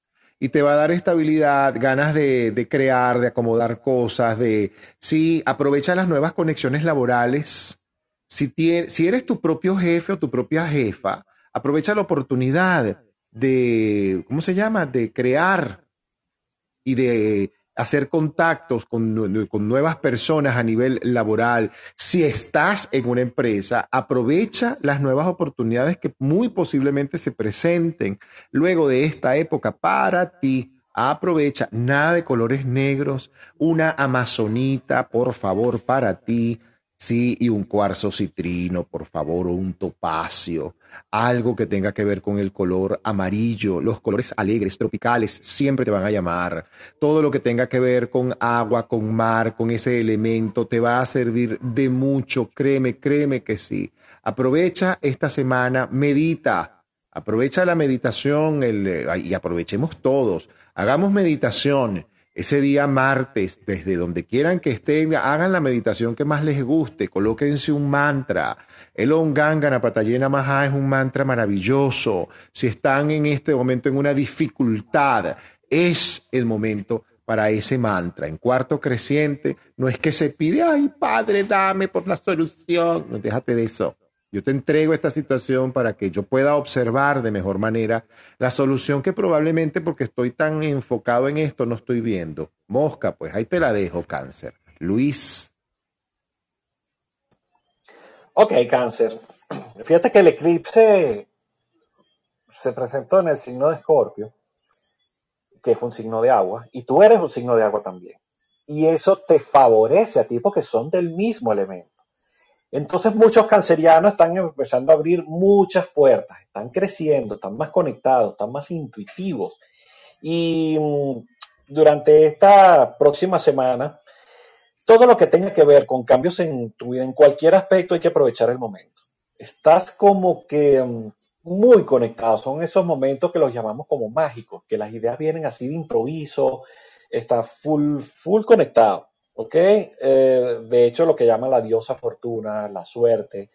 y te va a dar estabilidad, ganas de, crear, de acomodar cosas, de, sí, aprovecha las nuevas conexiones laborales. Si, si eres tu propio jefe o tu propia jefa, aprovecha la oportunidad de, ¿cómo se llama?, de crear y de hacer contactos con, nuevas personas a nivel laboral. Si estás en una empresa, aprovecha las nuevas oportunidades que muy posiblemente se presenten luego de esta época para ti. Aprovecha nada de colores negros, una amazonita, por favor, para ti Sí, y un cuarzo citrino, por favor, o un topacio, algo que tenga que ver con el color amarillo, los colores alegres, tropicales, siempre te van a llamar. Todo lo que tenga que ver con agua, con mar, con ese elemento, te va a servir de mucho, créeme, créeme que sí. Aprovecha esta semana, medita, aprovecha la meditación y aprovechemos todos, hagamos meditación ese día martes, desde donde quieran que estén, hagan la meditación que más les guste, colóquense un mantra. El Om Gangana Patayena Maha es un mantra maravilloso. Si están en este momento en una dificultad, es el momento para ese mantra. En cuarto creciente, no es que se pide, ay Padre, dame por la solución. No, déjate de eso. Yo te entrego esta situación para que yo pueda observar de mejor manera la solución que probablemente porque estoy tan enfocado en esto no estoy viendo. Mosca, pues ahí te la dejo, cáncer. Luis. Ok, cáncer. Fíjate que el eclipse se presentó en el signo de Escorpio, que es un signo de agua, y tú eres un signo de agua también. Y eso te favorece a ti porque son del mismo elemento. Entonces muchos cancerianos están empezando a abrir muchas puertas, están creciendo, están más conectados, están más intuitivos. Y mm, durante esta próxima semana, todo lo que tenga que ver con cambios en tu vida, en cualquier aspecto, hay que aprovechar el momento. Estás como que mm, muy conectado, son esos momentos que los llamamos como mágicos, que las ideas vienen así de improviso, está full, full conectado. ¿Ok? Eh, de hecho, lo que llama la diosa fortuna, la suerte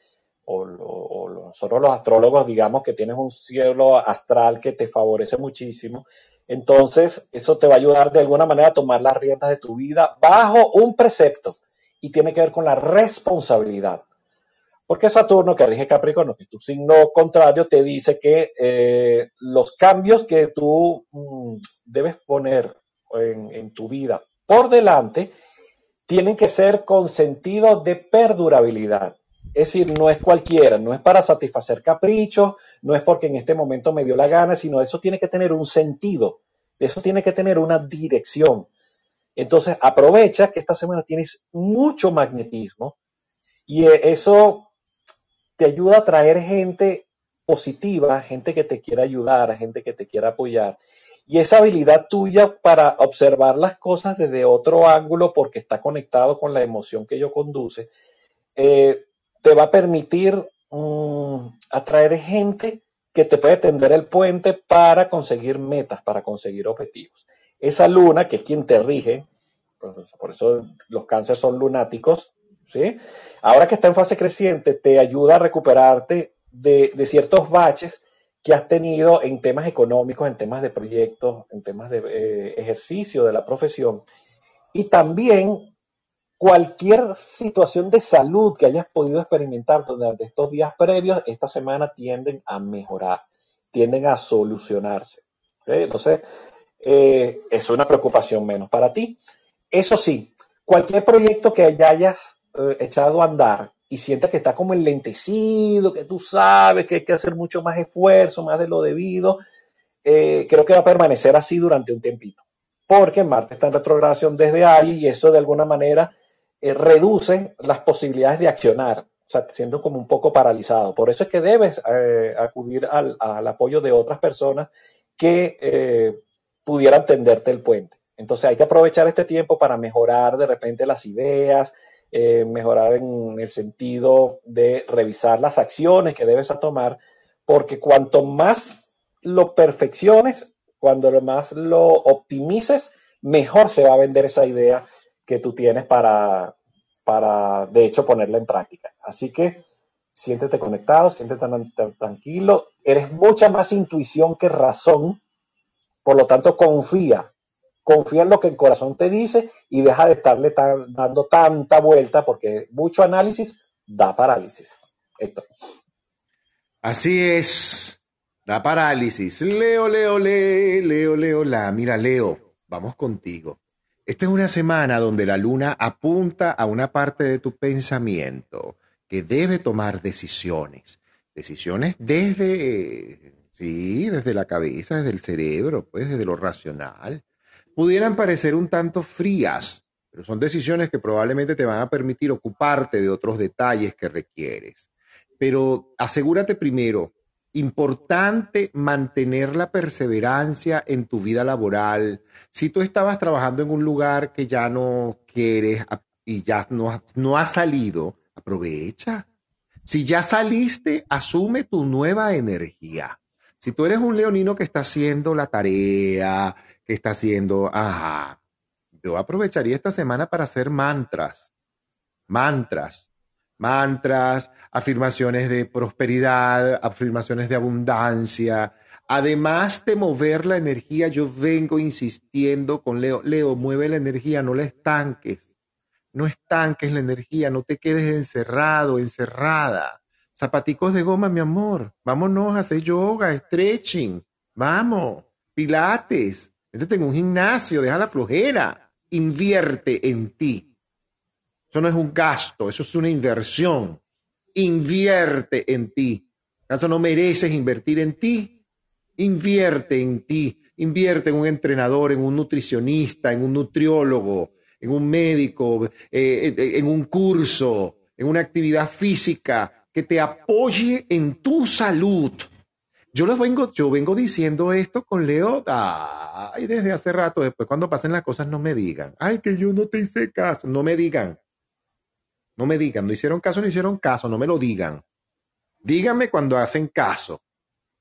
o, nosotros los astrólogos digamos que tienes un cielo astral que te favorece muchísimo, entonces eso te va a ayudar de alguna manera a tomar las riendas de tu vida bajo un precepto y tiene que ver con la responsabilidad. Porque Saturno, que rige Capricornio, que tu signo contrario, te dice que eh, los cambios que tú mm, debes poner en tu vida por delante tienen que ser con sentido de perdurabilidad. Es decir, no es cualquiera, no es para satisfacer caprichos, no es porque en este momento me dio la gana, sino eso tiene que tener un sentido, eso tiene que tener una dirección. Entonces, aprovecha que esta semana tienes mucho magnetismo y e, eso te ayuda a traer gente positiva, gente que te quiera ayudar, gente que te quiera apoyar. Y esa habilidad tuya para observar las cosas desde otro ángulo, porque está conectado con la emoción que yo conduce, eh, te va a permitir mm, atraer gente que te puede tender el puente para conseguir metas, para conseguir objetivos. Esa luna, que es quien te rige, por eso los cánceres son lunáticos, ¿sí? Ahora que está en fase creciente, te ayuda a recuperarte de, ciertos baches que has tenido en temas económicos, en temas de proyectos, en temas de eh, ejercicio de la profesión. Y también cualquier situación de salud que hayas podido experimentar durante estos días previos, esta semana tienden a mejorar, tienden a solucionarse. Entonces, eh, es una preocupación menos para ti. Eso sí, cualquier proyecto que hayas eh, echado a andar y sientas que está como enlentecido, que tú sabes que hay que hacer mucho más esfuerzo, más de lo debido, eh, creo que va a permanecer así durante un tiempito. Porque Marte está en retrogradación desde ahí y eso de alguna manera eh, reduce las posibilidades de accionar, o sea, siendo como un poco paralizado. Por eso es que debes eh, acudir al, apoyo de otras personas que eh, pudieran tenderte el puente. Entonces hay que aprovechar este tiempo para mejorar de repente las ideas, mejorar en el sentido de revisar las acciones que debes tomar, porque cuanto más lo perfecciones, cuando más lo optimices, mejor se va a vender esa idea que tú tienes para, para, de hecho, ponerla en práctica. Así que siéntete conectado, siéntete tranquilo, eres mucha más intuición que razón, por lo tanto confía, confía en lo que el corazón te dice y deja de estarle dando tanta vuelta porque mucho análisis da parálisis. Esto. Así es, da parálisis. Leo, Leo, Leo, Leo, Leo, la. Mira, Leo, vamos contigo. Esta es una semana donde la luna apunta a una parte de tu pensamiento que debe tomar decisiones. Decisiones desde, sí, desde la cabeza, desde el cerebro, pues desde lo racional. Pudieran parecer un tanto frías, pero son decisiones que probablemente te van a permitir ocuparte de otros detalles que requieres. Pero asegúrate primero importante mantener la perseverancia en tu vida laboral. Si tú estabas trabajando en un lugar que ya no quieres y ya no, no has salido, aprovecha. Si ya saliste, asume tu nueva energía. Si tú eres un leonino que está haciendo la tarea, está haciendo, ajá, yo aprovecharía esta semana para hacer mantras. Mantras mantras, afirmaciones de prosperidad, afirmaciones de abundancia. Además de mover la energía, yo vengo insistiendo con Leo, Leo, mueve la energía, no la estanques. No estanques la energía, no te quedes encerrado, encerrada. Zapaticos de goma, mi amor. Vámonos a hacer yoga, stretching. Vamos, pilates. Métete en un gimnasio, deja la flojera. Invierte en ti eso no es un gasto, eso es una inversión. Invierte en ti. ¿Acaso no mereces invertir en ti? Invierte en ti. Invierte en un entrenador, en un nutricionista, en un nutriólogo, en un médico, eh, en un curso, en una actividad física que te apoye en tu salud. Yo les vengo, yo vengo diciendo esto con Leo ay, desde hace rato. Después, cuando pasen las cosas, no me digan, ay, que yo no te hice caso. No me digan. No me digan, no hicieron caso, no hicieron caso, no me lo digan. Díganme cuando hacen caso,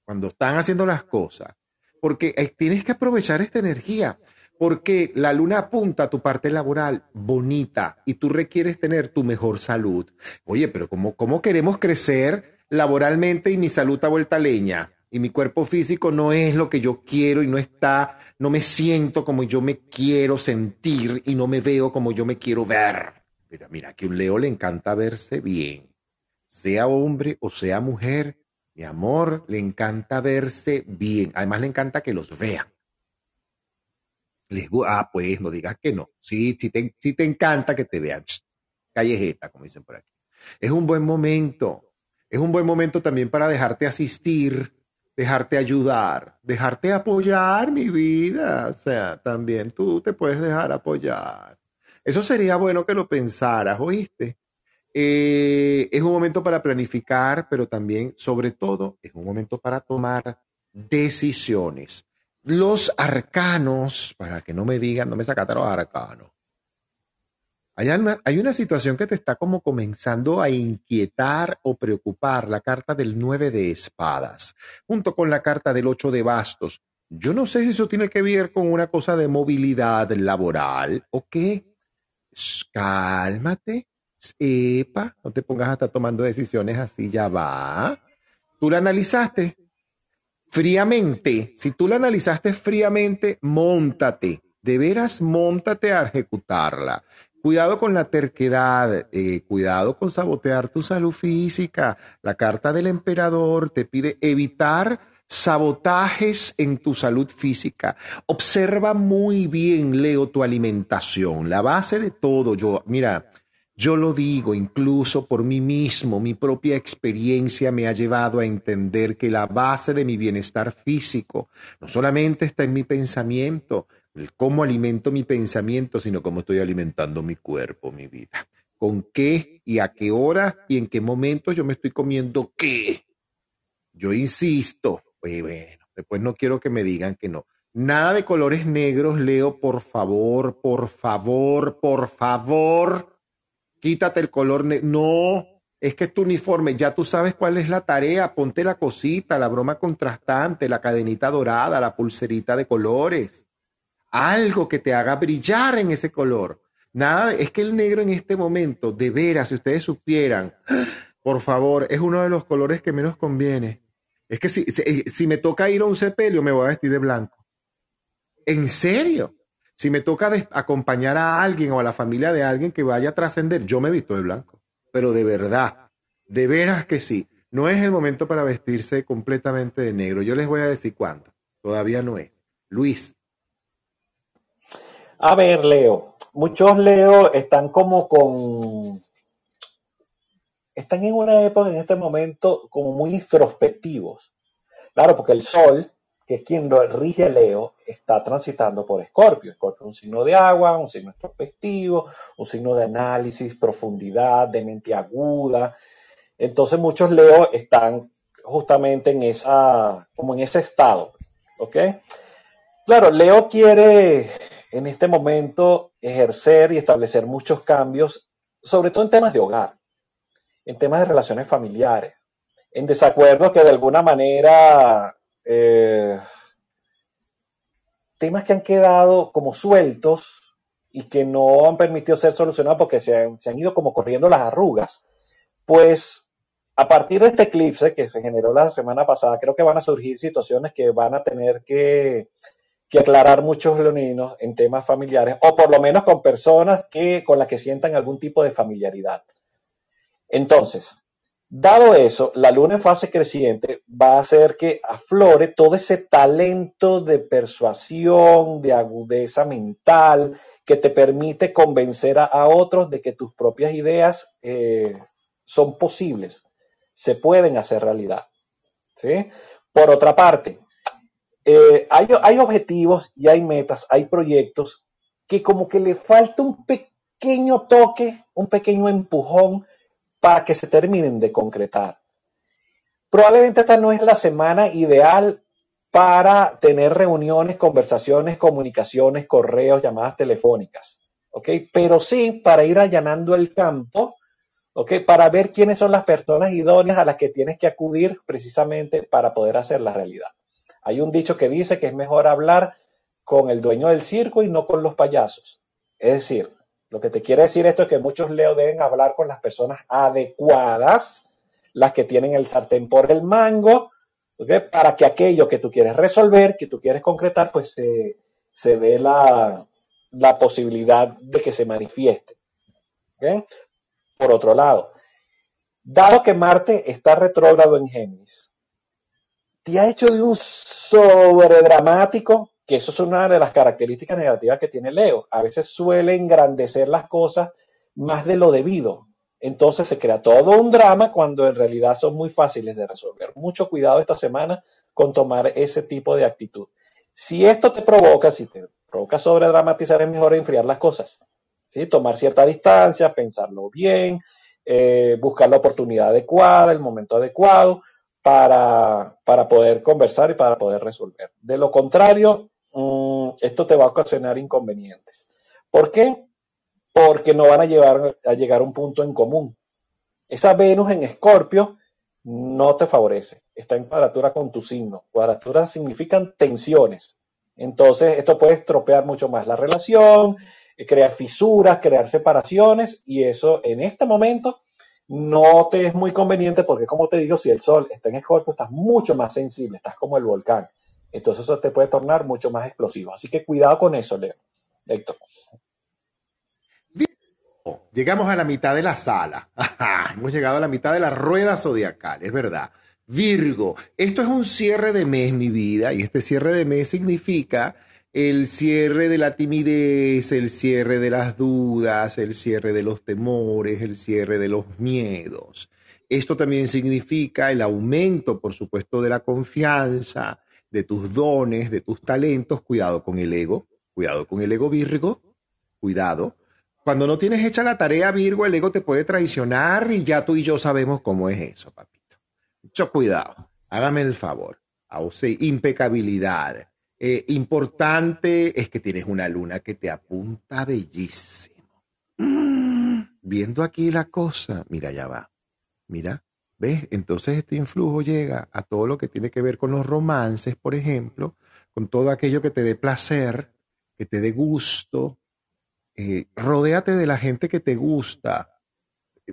cuando están haciendo las cosas, porque tienes que aprovechar esta energía, Porque la luna apunta a tu parte laboral bonita y tú requieres tener tu mejor salud. Oye, pero ¿cómo, cómo queremos crecer laboralmente y mi salud está vuelta leña? Y mi cuerpo físico no es lo que yo quiero y no está, no me siento como yo me quiero sentir y no me veo como yo me quiero ver. Mira, mira, que un Leo le encanta verse bien, sea hombre o sea mujer. Mi amor, le encanta verse bien. Además, le encanta que los vean. Les, ah, pues no digas que no. Sí, sí te, sí te encanta que te vean. Callejeta, como dicen por aquí. Es un buen momento. Es un buen momento también para dejarte asistir, dejarte ayudar, dejarte apoyar, mi vida. O sea, también tú te puedes dejar apoyar. Eso sería bueno que lo pensaras, ¿oíste? Eh, es un momento para planificar, pero también, sobre todo, es un momento para tomar decisiones. Los arcanos, para que no me digan, no me sacaste los arcanos. Hay una, hay una situación que te está como comenzando a inquietar o preocupar, la carta del 9 de espadas, junto con la carta del 8 de bastos. Yo no sé si eso tiene que ver con una cosa de movilidad laboral o qué. Cálmate, epa, no te pongas a estar tomando decisiones así, ya va. Tú la analizaste, fríamente, si tú la analizaste fríamente, montate, de veras montate a ejecutarla. Cuidado con la terquedad, eh, cuidado con sabotear tu salud física. La carta del emperador te pide evitar sabotajes en tu salud física. Observa muy bien, Leo, tu alimentación. La base de todo, yo, mira, yo lo digo incluso por mí mismo, mi propia experiencia me ha llevado a entender que la base de mi bienestar físico no solamente está en mi pensamiento, cómo alimento mi pensamiento, sino cómo estoy alimentando mi cuerpo, mi vida. Con qué y a qué hora y en qué momento yo me estoy comiendo qué. Yo insisto, pues bueno, después no quiero que me digan que no. Nada de colores negros, Leo, por favor, por favor, por favor quítate el color. No, es que es tu uniforme, ya tú sabes cuál es la tarea, ponte la cosita, la broma contrastante, la cadenita dorada, la pulserita de colores, algo que te haga brillar en ese color. Nada, es que el negro en este momento, de veras, si ustedes supieran, por favor, es uno de los colores que menos conviene. Es que si, si, me toca ir a un sepelio, me voy a vestir de blanco. ¿En serio? Si me toca acompañar a alguien o a la familia de alguien que vaya a trascender, yo me visto de blanco. Pero de verdad, de veras que sí. No es el momento para vestirse completamente de negro. Yo les voy a decir cuándo. Todavía no es. Luis. A ver, Leo. Muchos Leo están como con... Están en una época en este momento como muy introspectivos. Claro, porque el sol que es quien rige Leo, está transitando por Escorpio. Escorpio es un signo de agua, un signo introspectivo, un signo de análisis, profundidad, de mente aguda. Entonces muchos Leo están justamente en esa, como en ese estado. ¿Ok? Claro, Leo quiere en este momento ejercer y establecer muchos cambios, sobre todo en temas de hogar, en temas de relaciones familiares, en desacuerdos que de alguna manera eh, temas que han quedado como sueltos y que no han permitido ser solucionados porque se han, ido como corriendo las arrugas. Pues a partir de este eclipse que se generó la semana pasada, creo que van a surgir situaciones que van a tener que, que aclarar muchos leoninos en temas familiares, o por lo menos con personas que, con las que sientan algún tipo de familiaridad. Entonces, Dado eso, la luna en fase creciente va a hacer que aflore todo ese talento de persuasión, de agudeza mental, que te permite convencer a, otros de que tus propias ideas eh, son posibles, se pueden hacer realidad. ¿sí? Por otra parte, eh, hay, hay objetivos y hay metas, hay proyectos que como que le falta un pequeño toque, un pequeño empujón para que se terminen de concretar. Probablemente esta no es la semana ideal para tener reuniones, conversaciones, comunicaciones, correos, llamadas telefónicas, ¿ok? Pero sí para ir allanando el campo, ¿ok? Para ver quiénes son las personas idóneas a las que tienes que acudir precisamente para poder hacer la realidad. Hay un dicho que dice que es mejor hablar con el dueño del circo y no con los payasos. Es decir, lo que te quiere decir esto es que muchos Leo deben hablar con las personas adecuadas, las que tienen el sartén por el mango, para que aquello que tú quieres resolver, que tú quieres concretar, pues se, se dé la, la, posibilidad de que se manifieste. Por otro lado, dado que Marte está retrógrado en Géminis, te ha hecho de un sobredramático, que eso es una de las características negativas que tiene Leo. A veces suele engrandecer las cosas más de lo debido. Entonces se crea todo un drama cuando en realidad son muy fáciles de resolver. Mucho cuidado esta semana con tomar ese tipo de actitud. Si esto te provoca, si te provoca sobredramatizar, es mejor enfriar las cosas. Tomar cierta distancia, pensarlo bien, eh, buscar la oportunidad adecuada, el momento adecuado para, para, poder conversar y para poder resolver. De lo contrario, mm, esto te va a ocasionar inconvenientes. ¿Por qué? Porque no van a, llevar, a llegar a un punto en común. Esa Venus en Escorpio no te favorece. Está en cuadratura con tu signo. Cuadraturas significan tensiones. Entonces, esto puede estropear mucho más la relación, eh, crear fisuras, crear separaciones, y eso en este momento no te es muy conveniente porque, como te digo, si el sol está en Escorpio, estás mucho más sensible, estás como el volcán. Entonces eso te puede tornar mucho más explosivo. Así que cuidado con eso, Leo. Héctor. Llegamos a la mitad de la sala. Hemos llegado a la mitad de la rueda zodiacal, es verdad. Virgo, esto es un cierre de mes, mi vida, y este cierre de mes significa el cierre de la timidez, el cierre de las dudas, el cierre de los temores, el cierre de los miedos. Esto también significa el aumento, por supuesto, de la confianza, de tus dones, de tus talentos. Cuidado con el ego, cuidado con el ego Virgo, cuidado. Cuando no tienes hecha la tarea Virgo, el ego te puede traicionar y ya tú y yo sabemos cómo es eso, papito. Mucho cuidado, hágame el favor. impecabilidad eh, importante es que tienes una luna que te apunta bellísimo. Mm, viendo aquí la cosa, mira, ya va. Mira, ¿ves? Entonces este influjo llega a todo lo que tiene que ver con los romances, por ejemplo, con todo aquello que te dé placer, que te dé gusto. Eh, rodéate de la gente que te gusta.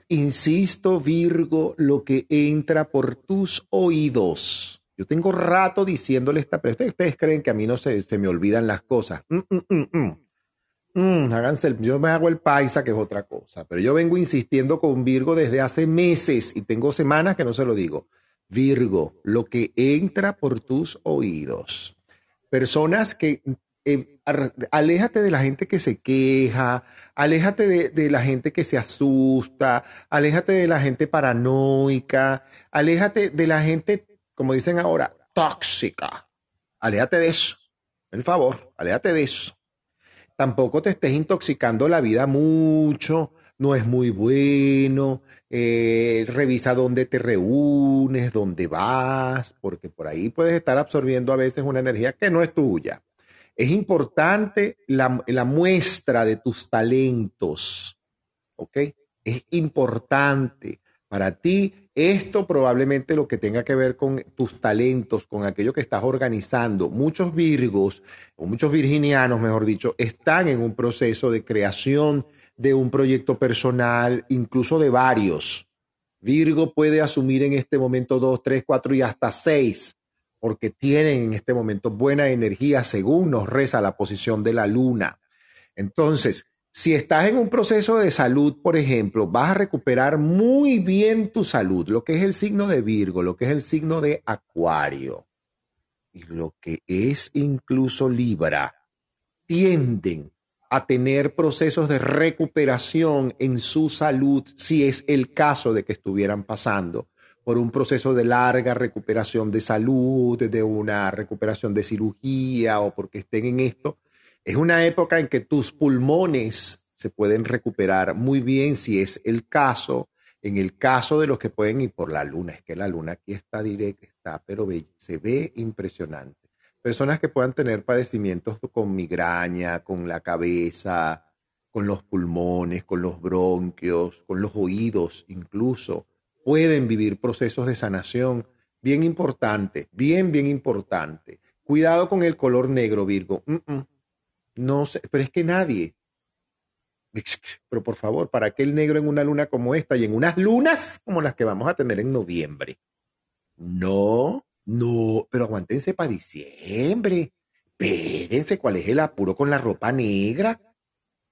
Insisto, Virgo, lo que entra por tus oídos yo tengo rato diciéndole esta, pero ustedes, creen que a mí no se, se me olvidan las cosas. Mm, mm, mm, mm, háganse, yo me hago el paisa, que es otra cosa, pero yo vengo insistiendo con Virgo desde hace meses y tengo semanas que no se lo digo. Virgo, lo que entra por tus oídos. Personas que eh, aléjate de la gente que se queja, aléjate de, de, la gente que se asusta, aléjate de la gente paranoica, aléjate de la gente como dicen ahora, tóxica. Aléjate de eso. El favor, aléjate de eso. Tampoco te estés intoxicando la vida mucho, no es muy bueno. Eh, revisa dónde te reúnes, dónde vas, porque por ahí puedes estar absorbiendo a veces una energía que no es tuya. Es importante la, la muestra de tus talentos, ¿ok? Es importante para ti esto probablemente lo que tenga que ver con tus talentos, con aquello que estás organizando. Muchos virgos, o muchos virginianos, mejor dicho, están en un proceso de creación de un proyecto personal, incluso de varios. Virgo puede asumir en este momento dos, tres, cuatro y hasta seis, porque tienen en este momento buena energía según nos reza la posición de la luna. Entonces, si estás en un proceso de salud, por ejemplo, vas a recuperar muy bien tu salud, lo que es el signo de Virgo, lo que es el signo de Acuario. Y lo que es incluso Libra, tienden a tener procesos de recuperación en su salud si es el caso de que estuvieran pasando por un proceso de larga recuperación de salud, de una recuperación de cirugía o porque estén en esto es una época en que tus pulmones se pueden recuperar muy bien si es el caso. En el caso de los que pueden ir por la luna, es que la luna aquí está directa, está, pero se ve impresionante. Personas que puedan tener padecimientos con migraña, con la cabeza, con los pulmones, con los bronquios, con los oídos incluso, pueden vivir procesos de sanación bien importante, bien, bien importante Cuidado con el color negro, Virgo. No sé, pero es que nadie. Pero por favor, ¿para qué el negro en una luna como esta y en unas lunas como las que vamos a tener en noviembre? No, no, pero aguántense para diciembre. Espérense, ¿cuál es el apuro con la ropa negra?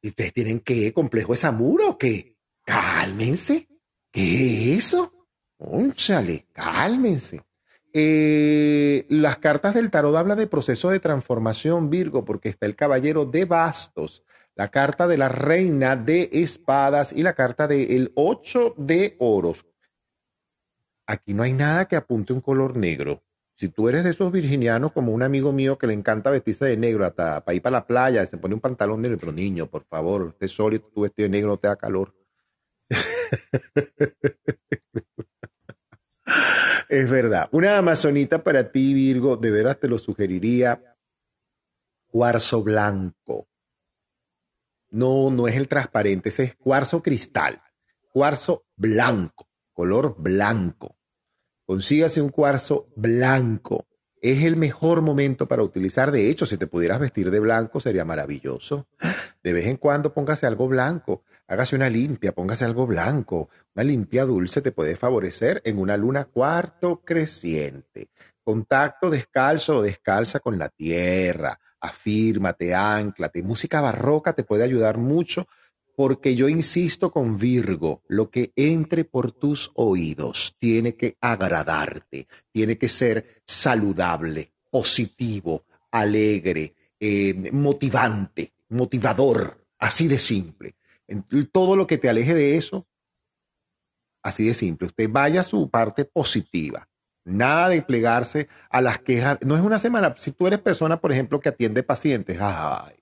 ¿Y ustedes tienen qué? ¿Complejo esa muro o qué? Cálmense. ¿Qué es eso? Ónchale, cálmense. Eh, las cartas del tarot hablan de proceso de transformación, Virgo, porque está el caballero de bastos, la carta de la reina de espadas y la carta del el ocho de oros. Aquí no hay nada que apunte un color negro. Si tú eres de esos virginianos, como un amigo mío que le encanta vestirse de negro hasta para ir para la playa, se pone un pantalón negro, pero niño, por favor, usted sólido, tu vestido de negro te da calor. es verdad. Una amazonita para ti, Virgo, de veras te lo sugeriría. Cuarzo blanco. No, no es el transparente, ese es cuarzo cristal. Cuarzo blanco, color blanco. Consígase un cuarzo blanco. Es el mejor momento para utilizar. De hecho, si te pudieras vestir de blanco, sería maravilloso. De vez en cuando póngase algo blanco hágase una limpia, póngase algo blanco. Una limpia dulce te puede favorecer en una luna cuarto creciente. Contacto descalzo o descalza con la tierra. Afírmate, anclate. Música barroca te puede ayudar mucho porque yo insisto con Virgo, lo que entre por tus oídos tiene que agradarte, tiene que ser saludable, positivo, alegre, eh, motivante, motivador, así de simple todo lo que te aleje de eso, así de simple, usted vaya a su parte positiva. Nada de plegarse a las quejas. No es una semana, si tú eres persona, por ejemplo, que atiende pacientes, ay,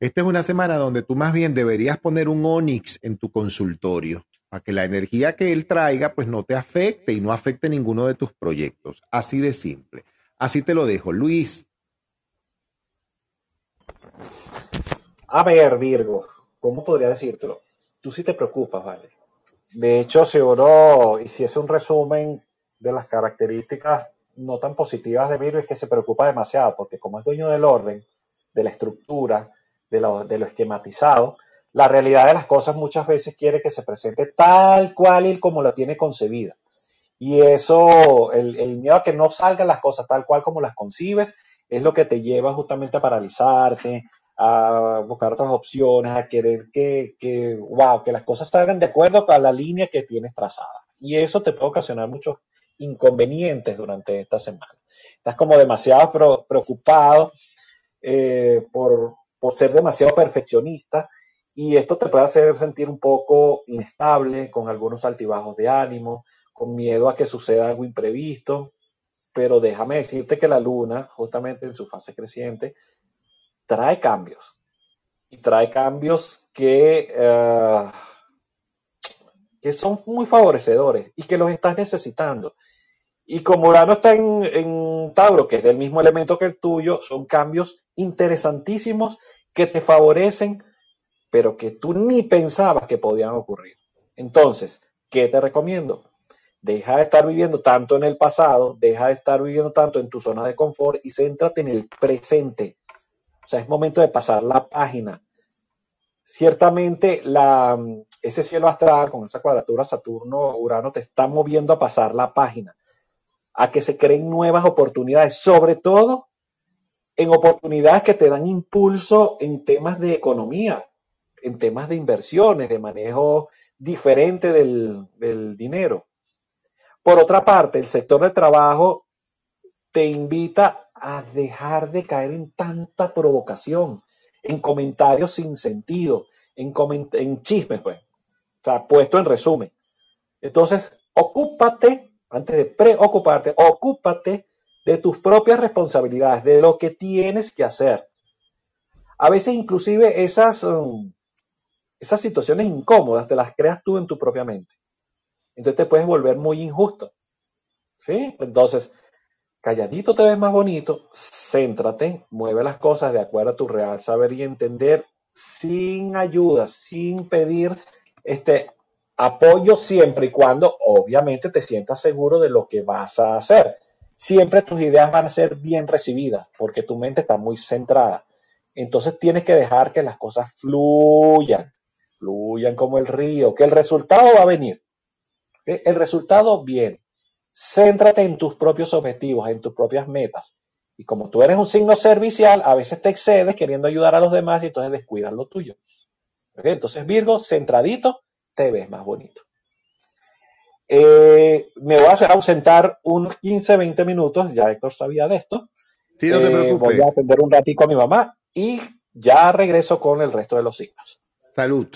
esta es una semana donde tú más bien deberías poner un Onix en tu consultorio para que la energía que él traiga pues no te afecte y no afecte ninguno de tus proyectos. Así de simple. Así te lo dejo. Luis. A ver, Virgo, ¿cómo podría decírtelo? Tú sí te preocupas, ¿vale? De hecho, si uno hiciese un resumen de las características no tan positivas de Virgo, es que se preocupa demasiado, porque como es dueño del orden, de la estructura, de lo, de esquematizado, la realidad de las cosas muchas veces quiere que se presente tal cual y como la tiene concebida. Y eso, el, miedo a que no salgan las cosas tal cual como las concibes, es lo que te lleva justamente a paralizarte, a buscar otras opciones, a querer que, que, wow, que las cosas salgan de acuerdo con la línea que tienes trazada. Y eso te puede ocasionar muchos inconvenientes durante esta semana. Estás como demasiado preocupado eh, por, por ser demasiado perfeccionista y esto te puede hacer sentir un poco inestable, con algunos altibajos de ánimo, con miedo a que suceda algo imprevisto. Pero déjame decirte que la luna, justamente en su fase creciente, trae cambios. Y trae cambios que, eh, que son muy favorecedores y que los estás necesitando. Y como Urano está en, en, Tauro, que es del mismo elemento que el tuyo, son cambios interesantísimos que te favorecen, pero que tú ni pensabas que podían ocurrir. Entonces, ¿qué te recomiendo? Deja de estar viviendo tanto en el pasado, deja de estar viviendo tanto en tu zona de confort y céntrate en el presente. O sea, es momento de pasar la página. Ciertamente, ese cielo astral con esa cuadratura Saturno-Urano te está moviendo a pasar la página, a que se creen nuevas oportunidades, sobre todo en oportunidades que te dan impulso en temas de economía, en temas de inversiones, de manejo diferente del, del dinero. Por otra parte, el sector de trabajo te invita a dejar de caer en tanta provocación, en comentarios sin sentido, en, en chismes, pues. O sea, puesto en resumen. Entonces, ocúpate, antes de preocuparte, ocúpate de tus propias responsabilidades, de lo que tienes que hacer. A veces inclusive esas, um, esas situaciones incómodas te las creas tú en tu propia mente. Entonces te puedes volver muy injusto. ¿Sí? Entonces, calladito te ves más bonito, céntrate, mueve las cosas de acuerdo a tu real saber y entender, sin ayuda, sin pedir este apoyo siempre y cuando obviamente te sientas seguro de lo que vas a hacer. Siempre tus ideas van a ser bien recibidas porque tu mente está muy centrada. Entonces tienes que dejar que las cosas fluyan, fluyan como el río, que el resultado va a venir. El resultado viene. Céntrate en tus propios objetivos, en tus propias metas. Y como tú eres un signo servicial, a veces te excedes queriendo ayudar a los demás y entonces descuidas lo tuyo. Entonces, Virgo, centradito, te ves más bonito. Eh, me voy a ausentar unos 15, 20 minutos, ya Héctor sabía de esto. Sí, no te Eh, preocupes. voy a atender un ratico a mi mamá y ya regreso con el resto de los signos. Salud.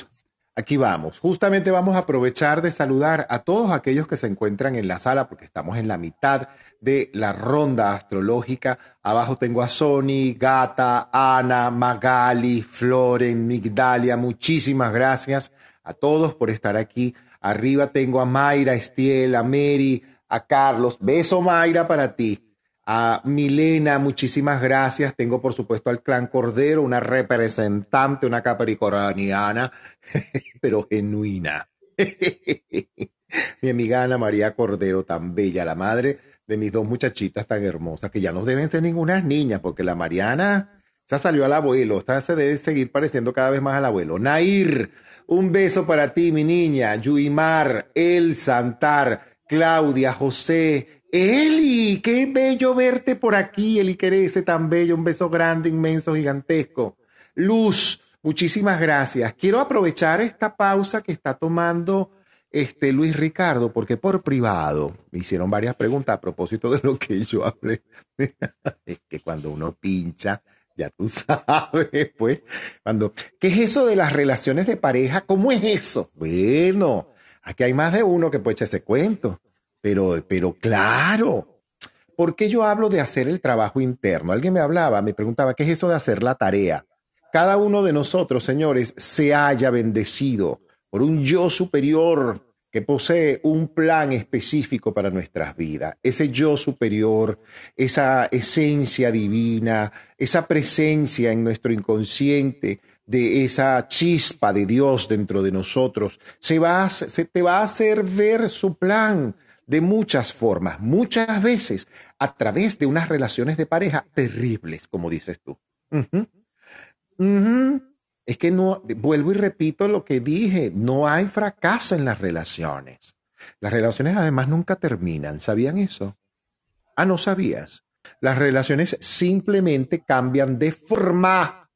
Aquí vamos. Justamente vamos a aprovechar de saludar a todos aquellos que se encuentran en la sala porque estamos en la mitad de la ronda astrológica. Abajo tengo a Sony, Gata, Ana, Magali, Floren, Migdalia. Muchísimas gracias a todos por estar aquí. Arriba tengo a Mayra, Estiel, a Mary, a Carlos. Beso Mayra para ti. A Milena, muchísimas gracias. Tengo, por supuesto, al clan Cordero, una representante, una capricorniana, pero genuina. Mi amiga Ana María Cordero, tan bella, la madre de mis dos muchachitas tan hermosas, que ya no deben ser ninguna niñas, porque la Mariana se salió al abuelo, esta se debe seguir pareciendo cada vez más al abuelo. Nair, un beso para ti, mi niña. Yuimar, El Santar, Claudia, José, Eli, qué bello verte por aquí, Eli Querese, tan bello, un beso grande, inmenso, gigantesco. Luz, muchísimas gracias. Quiero aprovechar esta pausa que está tomando este Luis Ricardo, porque por privado me hicieron varias preguntas a propósito de lo que yo hablé. es que cuando uno pincha, ya tú sabes, pues, cuando, ¿qué es eso de las relaciones de pareja? ¿Cómo es eso? Bueno, aquí hay más de uno que puede echar ese cuento. Pero, pero claro, ¿por qué yo hablo de hacer el trabajo interno? Alguien me hablaba, me preguntaba, ¿qué es eso de hacer la tarea? Cada uno de nosotros, señores, se haya bendecido por un yo superior que posee un plan específico para nuestras vidas. Ese yo superior, esa esencia divina, esa presencia en nuestro inconsciente de esa chispa de Dios dentro de nosotros, se, va a- se te va a hacer ver su plan de muchas formas, muchas veces a través de unas relaciones de pareja terribles, como dices tú. Es que no, vuelvo y repito lo que dije, no hay fracaso en las relaciones. Las relaciones además nunca terminan, ¿sabían eso? Ah, no sabías. Las relaciones simplemente cambian de forma.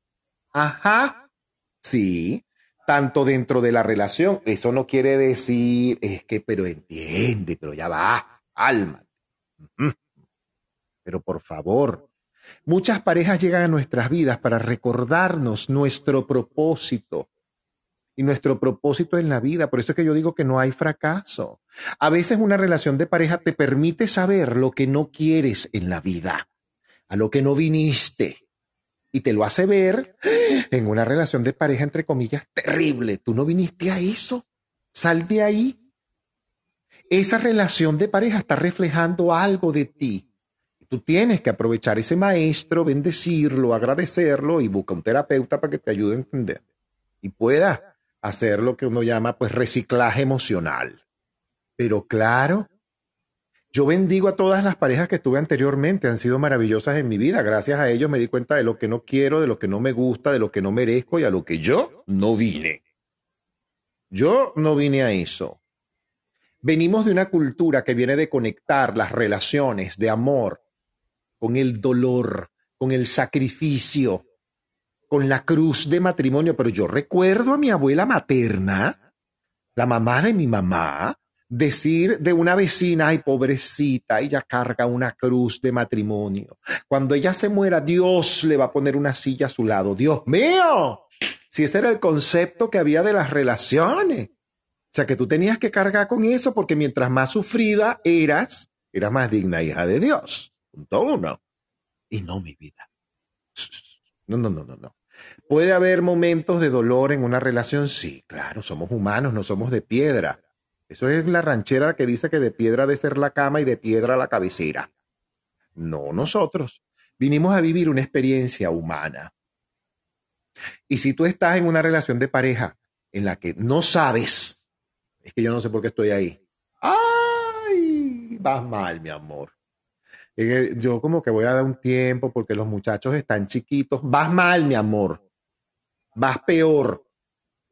Ajá. Sí, tanto dentro de la relación. Eso no quiere decir, es que, pero entiende, pero ya va, alma. Pero por favor, muchas parejas llegan a nuestras vidas para recordarnos nuestro propósito. Y nuestro propósito en la vida, por eso es que yo digo que no hay fracaso. A veces una relación de pareja te permite saber lo que no quieres en la vida, a lo que no viniste y te lo hace ver en una relación de pareja, entre comillas, terrible. Tú no viniste a eso. Sal de ahí. Esa relación de pareja está reflejando algo de ti. Tú tienes que aprovechar ese maestro, bendecirlo, agradecerlo y busca un terapeuta para que te ayude a entender y pueda hacer lo que uno llama pues reciclaje emocional. Pero claro, yo bendigo a todas las parejas que tuve anteriormente, han sido maravillosas en mi vida. Gracias a ellos me di cuenta de lo que no quiero, de lo que no me gusta, de lo que no merezco y a lo que yo no vine. Yo no vine a eso. Venimos de una cultura que viene de conectar las relaciones de amor con el dolor, con el sacrificio, con la cruz de matrimonio. Pero yo recuerdo a mi abuela materna, la mamá de mi mamá, decir de una vecina, ay, pobrecita, ella carga una cruz de matrimonio. Cuando ella se muera, Dios le va a poner una silla a su lado. Dios mío, si ese era el concepto que había de las relaciones. O sea, que tú tenías que cargar con eso porque mientras más sufrida eras, eras más digna hija de Dios. Punto uno. Y no mi vida. No, no, no, no, no. ¿Puede haber momentos de dolor en una relación? Sí, claro, somos humanos, no somos de piedra. Eso es la ranchera que dice que de piedra de ser la cama y de piedra la cabecera. No nosotros. Vinimos a vivir una experiencia humana. Y si tú estás en una relación de pareja en la que no sabes, es que yo no sé por qué estoy ahí. ¡Ay! Vas mal, mi amor. Yo como que voy a dar un tiempo porque los muchachos están chiquitos. Vas mal, mi amor. Vas peor.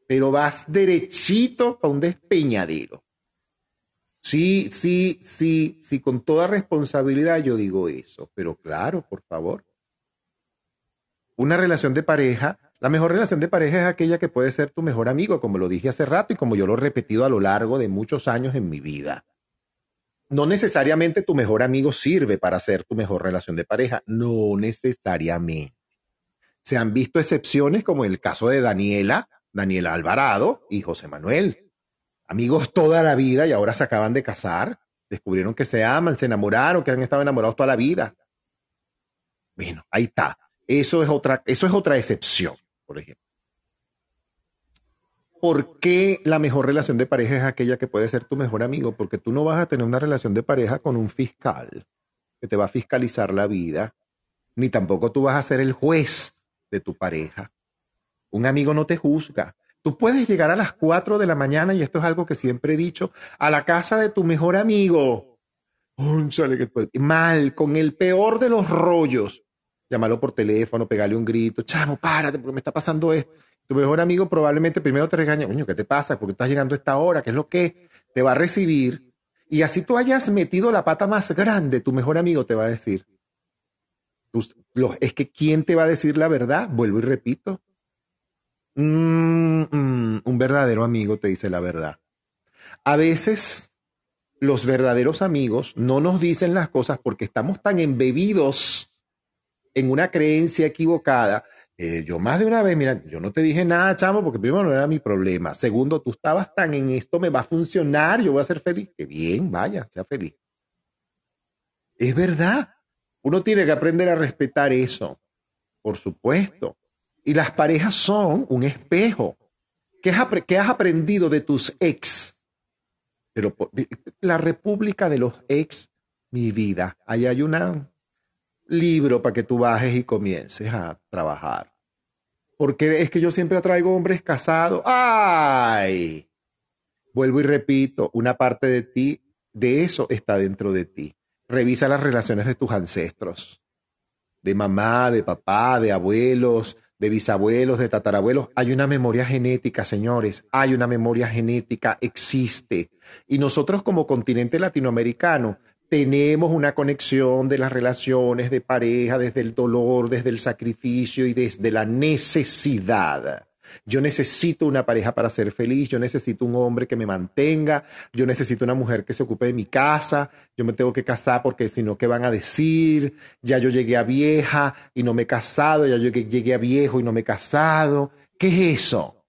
Pero vas derechito a un despeñadero. Sí, sí, sí, sí, con toda responsabilidad yo digo eso. Pero claro, por favor. Una relación de pareja, la mejor relación de pareja es aquella que puede ser tu mejor amigo, como lo dije hace rato y como yo lo he repetido a lo largo de muchos años en mi vida no necesariamente tu mejor amigo sirve para ser tu mejor relación de pareja, no necesariamente. Se han visto excepciones como el caso de Daniela, Daniela Alvarado y José Manuel. Amigos toda la vida y ahora se acaban de casar, descubrieron que se aman, se enamoraron, que han estado enamorados toda la vida. Bueno, ahí está. Eso es otra, eso es otra excepción, por ejemplo. ¿Por qué la mejor relación de pareja es aquella que puede ser tu mejor amigo? Porque tú no vas a tener una relación de pareja con un fiscal que te va a fiscalizar la vida, ni tampoco tú vas a ser el juez de tu pareja. Un amigo no te juzga. Tú puedes llegar a las 4 de la mañana, y esto es algo que siempre he dicho, a la casa de tu mejor amigo. Mal, con el peor de los rollos. Llámalo por teléfono, pegale un grito, chamo, párate, porque me está pasando esto tu mejor amigo probablemente primero te regaña, coño, ¿qué te pasa? Porque estás llegando a esta hora? ¿Qué es lo que te va a recibir? Y así tú hayas metido la pata más grande, tu mejor amigo te va a decir. Es que ¿quién te va a decir la verdad? Vuelvo y repito. Mm, mm, un verdadero amigo te dice la verdad. A veces los verdaderos amigos no nos dicen las cosas porque estamos tan embebidos en una creencia equivocada eh, yo más de una vez, mira, yo no te dije nada, chamo, porque primero no era mi problema. Segundo, tú estabas tan en esto, me va a funcionar, yo voy a ser feliz. Que bien, vaya, sea feliz. Es verdad. Uno tiene que aprender a respetar eso, por supuesto. Y las parejas son un espejo. ¿Qué has, qué has aprendido de tus ex? Pero la república de los ex, mi vida, ahí hay una libro para que tú bajes y comiences a trabajar. Porque es que yo siempre atraigo hombres casados. ¡Ay! Vuelvo y repito, una parte de ti, de eso está dentro de ti. Revisa las relaciones de tus ancestros, de mamá, de papá, de abuelos, de bisabuelos, de tatarabuelos. Hay una memoria genética, señores. Hay una memoria genética, existe. Y nosotros como continente latinoamericano tenemos una conexión de las relaciones de pareja desde el dolor, desde el sacrificio y desde la necesidad. Yo necesito una pareja para ser feliz, yo necesito un hombre que me mantenga, yo necesito una mujer que se ocupe de mi casa, yo me tengo que casar porque si no, ¿qué van a decir? Ya yo llegué a vieja y no me he casado, ya yo llegué a viejo y no me he casado. ¿Qué es eso?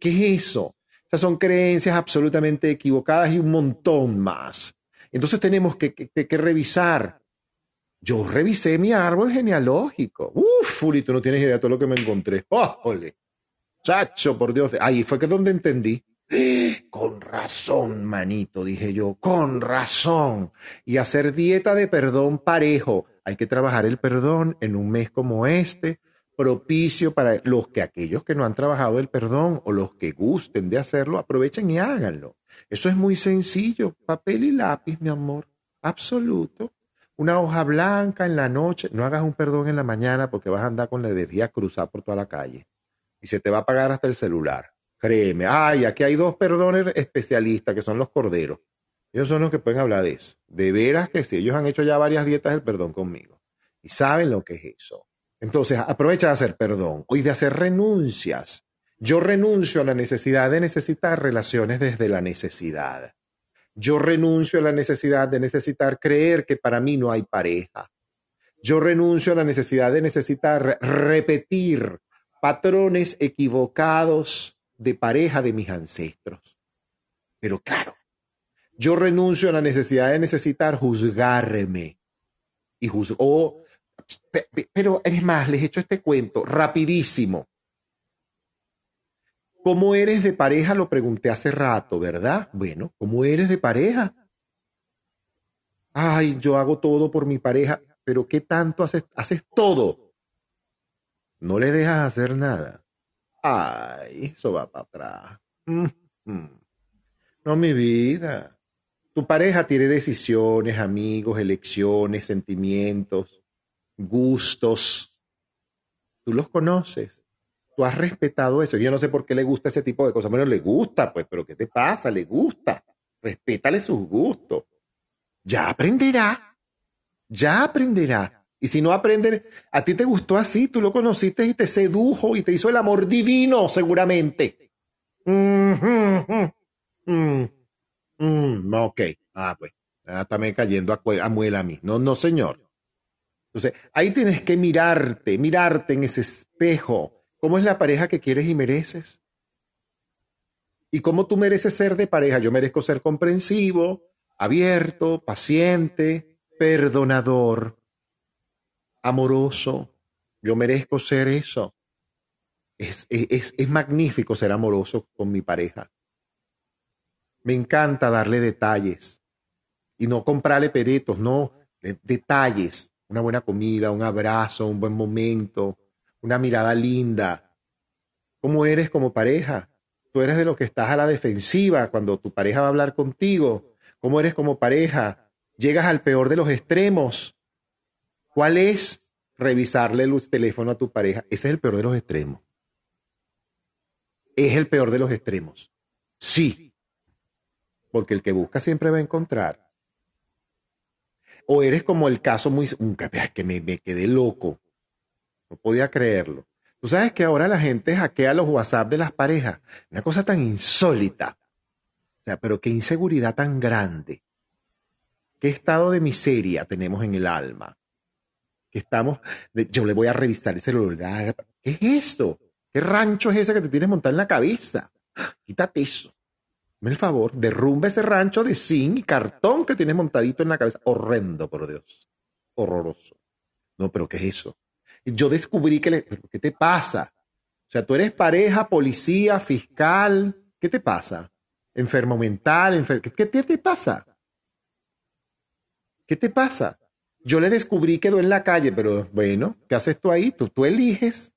¿Qué es eso? Esas son creencias absolutamente equivocadas y un montón más. Entonces tenemos que, revisar. Yo revisé mi árbol genealógico. Uf, Fulito, no tienes idea de todo lo que me encontré. ¡Ole! Chacho, por Dios! Ahí fue que donde entendí. Con razón, manito, dije yo, con razón. Y hacer dieta de perdón parejo. Hay que trabajar el perdón en un mes como este, propicio para los que aquellos que no han trabajado el perdón o los que gusten de hacerlo, aprovechen y háganlo. Eso es muy sencillo, papel y lápiz, mi amor, absoluto. Una hoja blanca en la noche, no hagas un perdón en la mañana porque vas a andar con la energía cruzada por toda la calle y se te va a apagar hasta el celular. Créeme, ay, aquí hay dos perdones especialistas que son los corderos. Ellos son los que pueden hablar de eso. De veras que sí, ellos han hecho ya varias dietas del perdón conmigo y saben lo que es eso. Entonces, aprovecha de hacer perdón y de hacer renuncias. Yo renuncio a la necesidad de necesitar relaciones desde la necesidad. Yo renuncio a la necesidad de necesitar creer que para mí no hay pareja. Yo renuncio a la necesidad de necesitar repetir patrones equivocados de pareja de mis ancestros. Pero claro, yo renuncio a la necesidad de necesitar juzgarme y juzgar. pero es más, les he hecho este cuento rapidísimo. ¿Cómo eres de pareja? Lo pregunté hace rato, ¿verdad? Bueno, ¿cómo eres de pareja? Ay, yo hago todo por mi pareja, pero ¿qué tanto haces? Haces todo. No le dejas hacer nada. Ay, eso va para atrás. No, mi vida. Tu pareja tiene decisiones, amigos, elecciones, sentimientos, gustos. Tú los conoces. Tú has respetado eso. Yo no sé por qué le gusta ese tipo de cosas. Bueno, le gusta, pues, pero ¿qué te pasa? Le gusta. Respétale sus gustos. Ya aprenderá. Ya aprenderá. Y si no aprende, a ti te gustó así, tú lo conociste y te sedujo y te hizo el amor divino, seguramente. Mm, mm, ok. Ah, pues. Ah, me cayendo a, a muela a mí. No, no, señor. Entonces, ahí tienes que mirarte, mirarte en ese espejo. ¿Cómo es la pareja que quieres y mereces? ¿Y cómo tú mereces ser de pareja? Yo merezco ser comprensivo, abierto, paciente, perdonador, amoroso. Yo merezco ser eso. Es, es, es, magnífico ser amoroso con mi pareja. Me encanta darle detalles y no comprarle peretos, no, detalles. Una buena comida, un abrazo, un buen momento, una mirada linda. ¿Cómo eres como pareja? Tú eres de los que estás a la defensiva cuando tu pareja va a hablar contigo. ¿Cómo eres como pareja? Llegas al peor de los extremos. ¿Cuál es? Revisarle el teléfono a tu pareja. Ese es el peor de los extremos. Es el peor de los extremos. Sí. Porque el que busca siempre va a encontrar. O eres como el caso muy... Que me, me quedé loco. No podía creerlo. Tú sabes que ahora la gente hackea los WhatsApp de las parejas. Una cosa tan insólita. O sea, pero qué inseguridad tan grande. ¿Qué estado de miseria tenemos en el alma? Que estamos, yo le voy a revisar el celular. ¿Qué es esto? ¿Qué rancho es ese que te tienes montado en la cabeza? Quítate eso. Dame el favor, derrumba ese rancho de zinc y cartón que tienes montadito en la cabeza. Horrendo, por Dios. Horroroso. No, pero ¿qué es eso? Yo descubrí que le, ¿qué te pasa? O sea, tú eres pareja, policía, fiscal. ¿Qué te pasa? Enfermo mental, ¿Qué, ¿qué te pasa? ¿Qué te pasa? Yo le descubrí quedó en la calle, pero bueno, ¿qué haces tú ahí? Tú, tú eliges.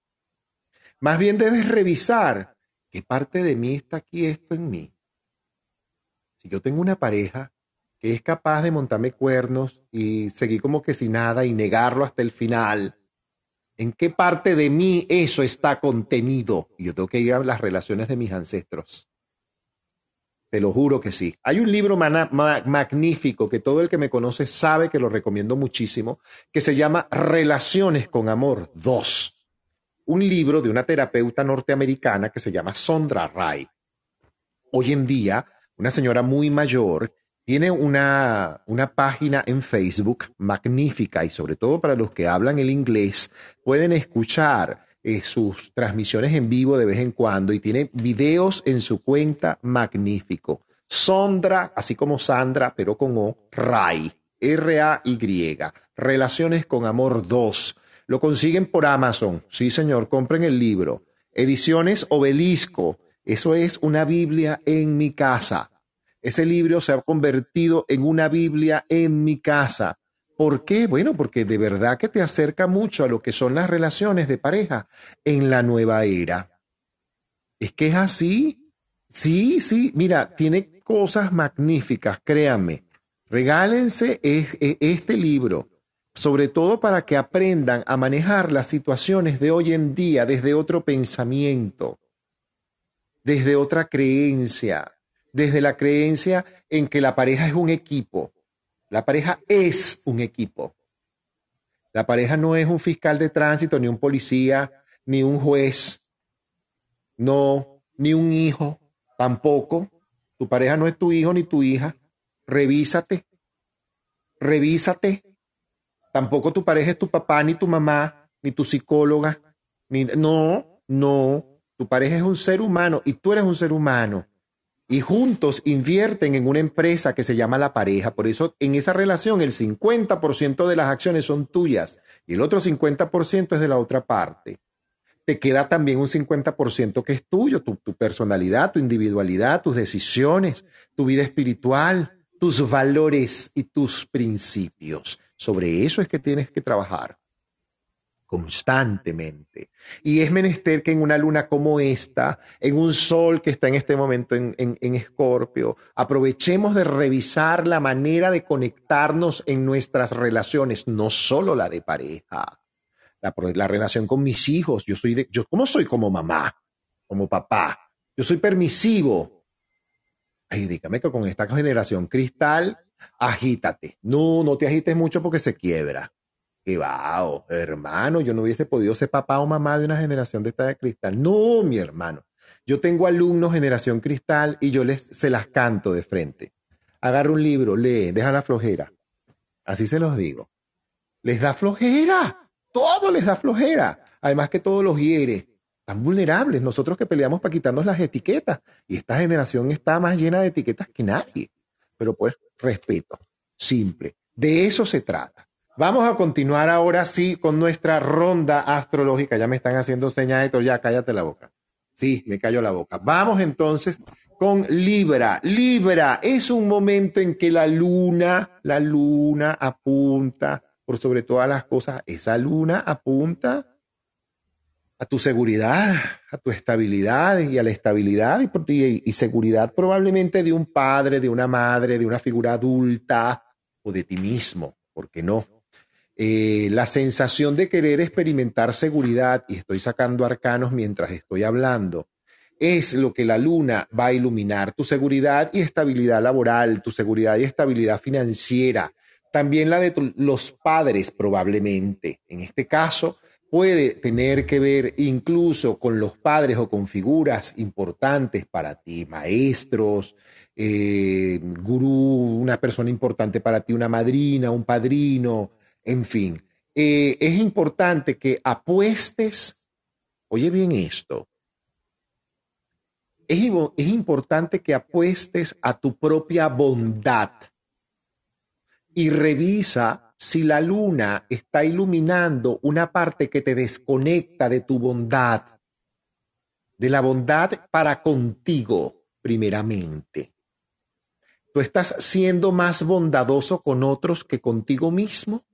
Más bien debes revisar qué parte de mí está aquí esto en mí. Si yo tengo una pareja que es capaz de montarme cuernos y seguir como que sin nada y negarlo hasta el final, ¿en qué parte de mí eso está contenido? Y yo tengo que ir a las relaciones de mis ancestros. Te lo juro que sí. Hay un libro magnífico que todo el que me conoce sabe que lo recomiendo muchísimo, que se llama Relaciones con Amor 2. Un libro de una terapeuta norteamericana que se llama Sondra Ray. Hoy en día, una señora muy mayor tiene una, una página en Facebook magnífica y sobre todo para los que hablan el inglés, pueden escuchar eh, sus transmisiones en vivo de vez en cuando y tiene videos en su cuenta magnífico. Sondra, así como Sandra, pero con O, Ray, R-A-Y, Relaciones con Amor 2. Lo consiguen por Amazon. Sí, señor, compren el libro. Ediciones Obelisco. Eso es una Biblia en mi casa. Ese libro se ha convertido en una Biblia en mi casa. ¿Por qué? Bueno, porque de verdad que te acerca mucho a lo que son las relaciones de pareja en la nueva era. Es que es así. Sí, sí, mira, tiene cosas magníficas, créanme. Regálense este libro, sobre todo para que aprendan a manejar las situaciones de hoy en día desde otro pensamiento, desde otra creencia, desde la creencia en que la pareja es un equipo la pareja es un equipo. La pareja no es un fiscal de tránsito, ni un policía, ni un juez, no, ni un hijo, tampoco. Tu pareja no es tu hijo ni tu hija. Revísate. Revísate. Tampoco tu pareja es tu papá, ni tu mamá, ni tu psicóloga. Ni, no, no. Tu pareja es un ser humano y tú eres un ser humano y juntos invierten en una empresa que se llama la pareja. Por eso en esa relación el 50% de las acciones son tuyas y el otro 50% es de la otra parte. Te queda también un 50% que es tuyo, tu, tu personalidad, tu individualidad, tus decisiones, tu vida espiritual, tus valores y tus principios. Sobre eso es que tienes que trabajar. Constantemente. Y es menester que en una luna como esta, en un sol que está en este momento en, Escorpio, aprovechemos de revisar la manera de conectarnos en nuestras relaciones, no solo la de pareja, la, la relación con mis hijos. Yo soy de, yo, ¿cómo soy como mamá, como papá? Yo soy permisivo. Ay, dígame que con esta generación cristal, agítate. No, no te agites mucho porque se quiebra va, hermano, yo no hubiese podido ser papá o mamá de una generación de esta de cristal. No, mi hermano. Yo tengo alumnos generación cristal y yo les se las canto de frente. Agarra un libro, lee, deja la flojera. Así se los digo. Les da flojera. Todo les da flojera. Además que todos los hiere. Están vulnerables. Nosotros que peleamos para quitarnos las etiquetas. Y esta generación está más llena de etiquetas que nadie. Pero pues, respeto. Simple. De eso se trata. Vamos a continuar ahora sí con nuestra ronda astrológica. Ya me están haciendo señas, de ya cállate la boca. Sí, me callo la boca. Vamos entonces con Libra. Libra es un momento en que la luna, la luna apunta por sobre todas las cosas. Esa luna apunta a tu seguridad, a tu estabilidad y a la estabilidad y, y seguridad probablemente de un padre, de una madre, de una figura adulta o de ti mismo. ¿Por qué no? Eh, la sensación de querer experimentar seguridad, y estoy sacando arcanos mientras estoy hablando, es lo que la luna va a iluminar, tu seguridad y estabilidad laboral, tu seguridad y estabilidad financiera, también la de los padres probablemente. En este caso, puede tener que ver incluso con los padres o con figuras importantes para ti, maestros, eh, gurú, una persona importante para ti, una madrina, un padrino, en fin, eh, es importante que apuestes, oye bien esto, es, es importante que apuestes a tu propia bondad y revisa si la luna está iluminando una parte que te desconecta de tu bondad, de la bondad para contigo primeramente. ¿Tú estás siendo más bondadoso con otros que contigo mismo?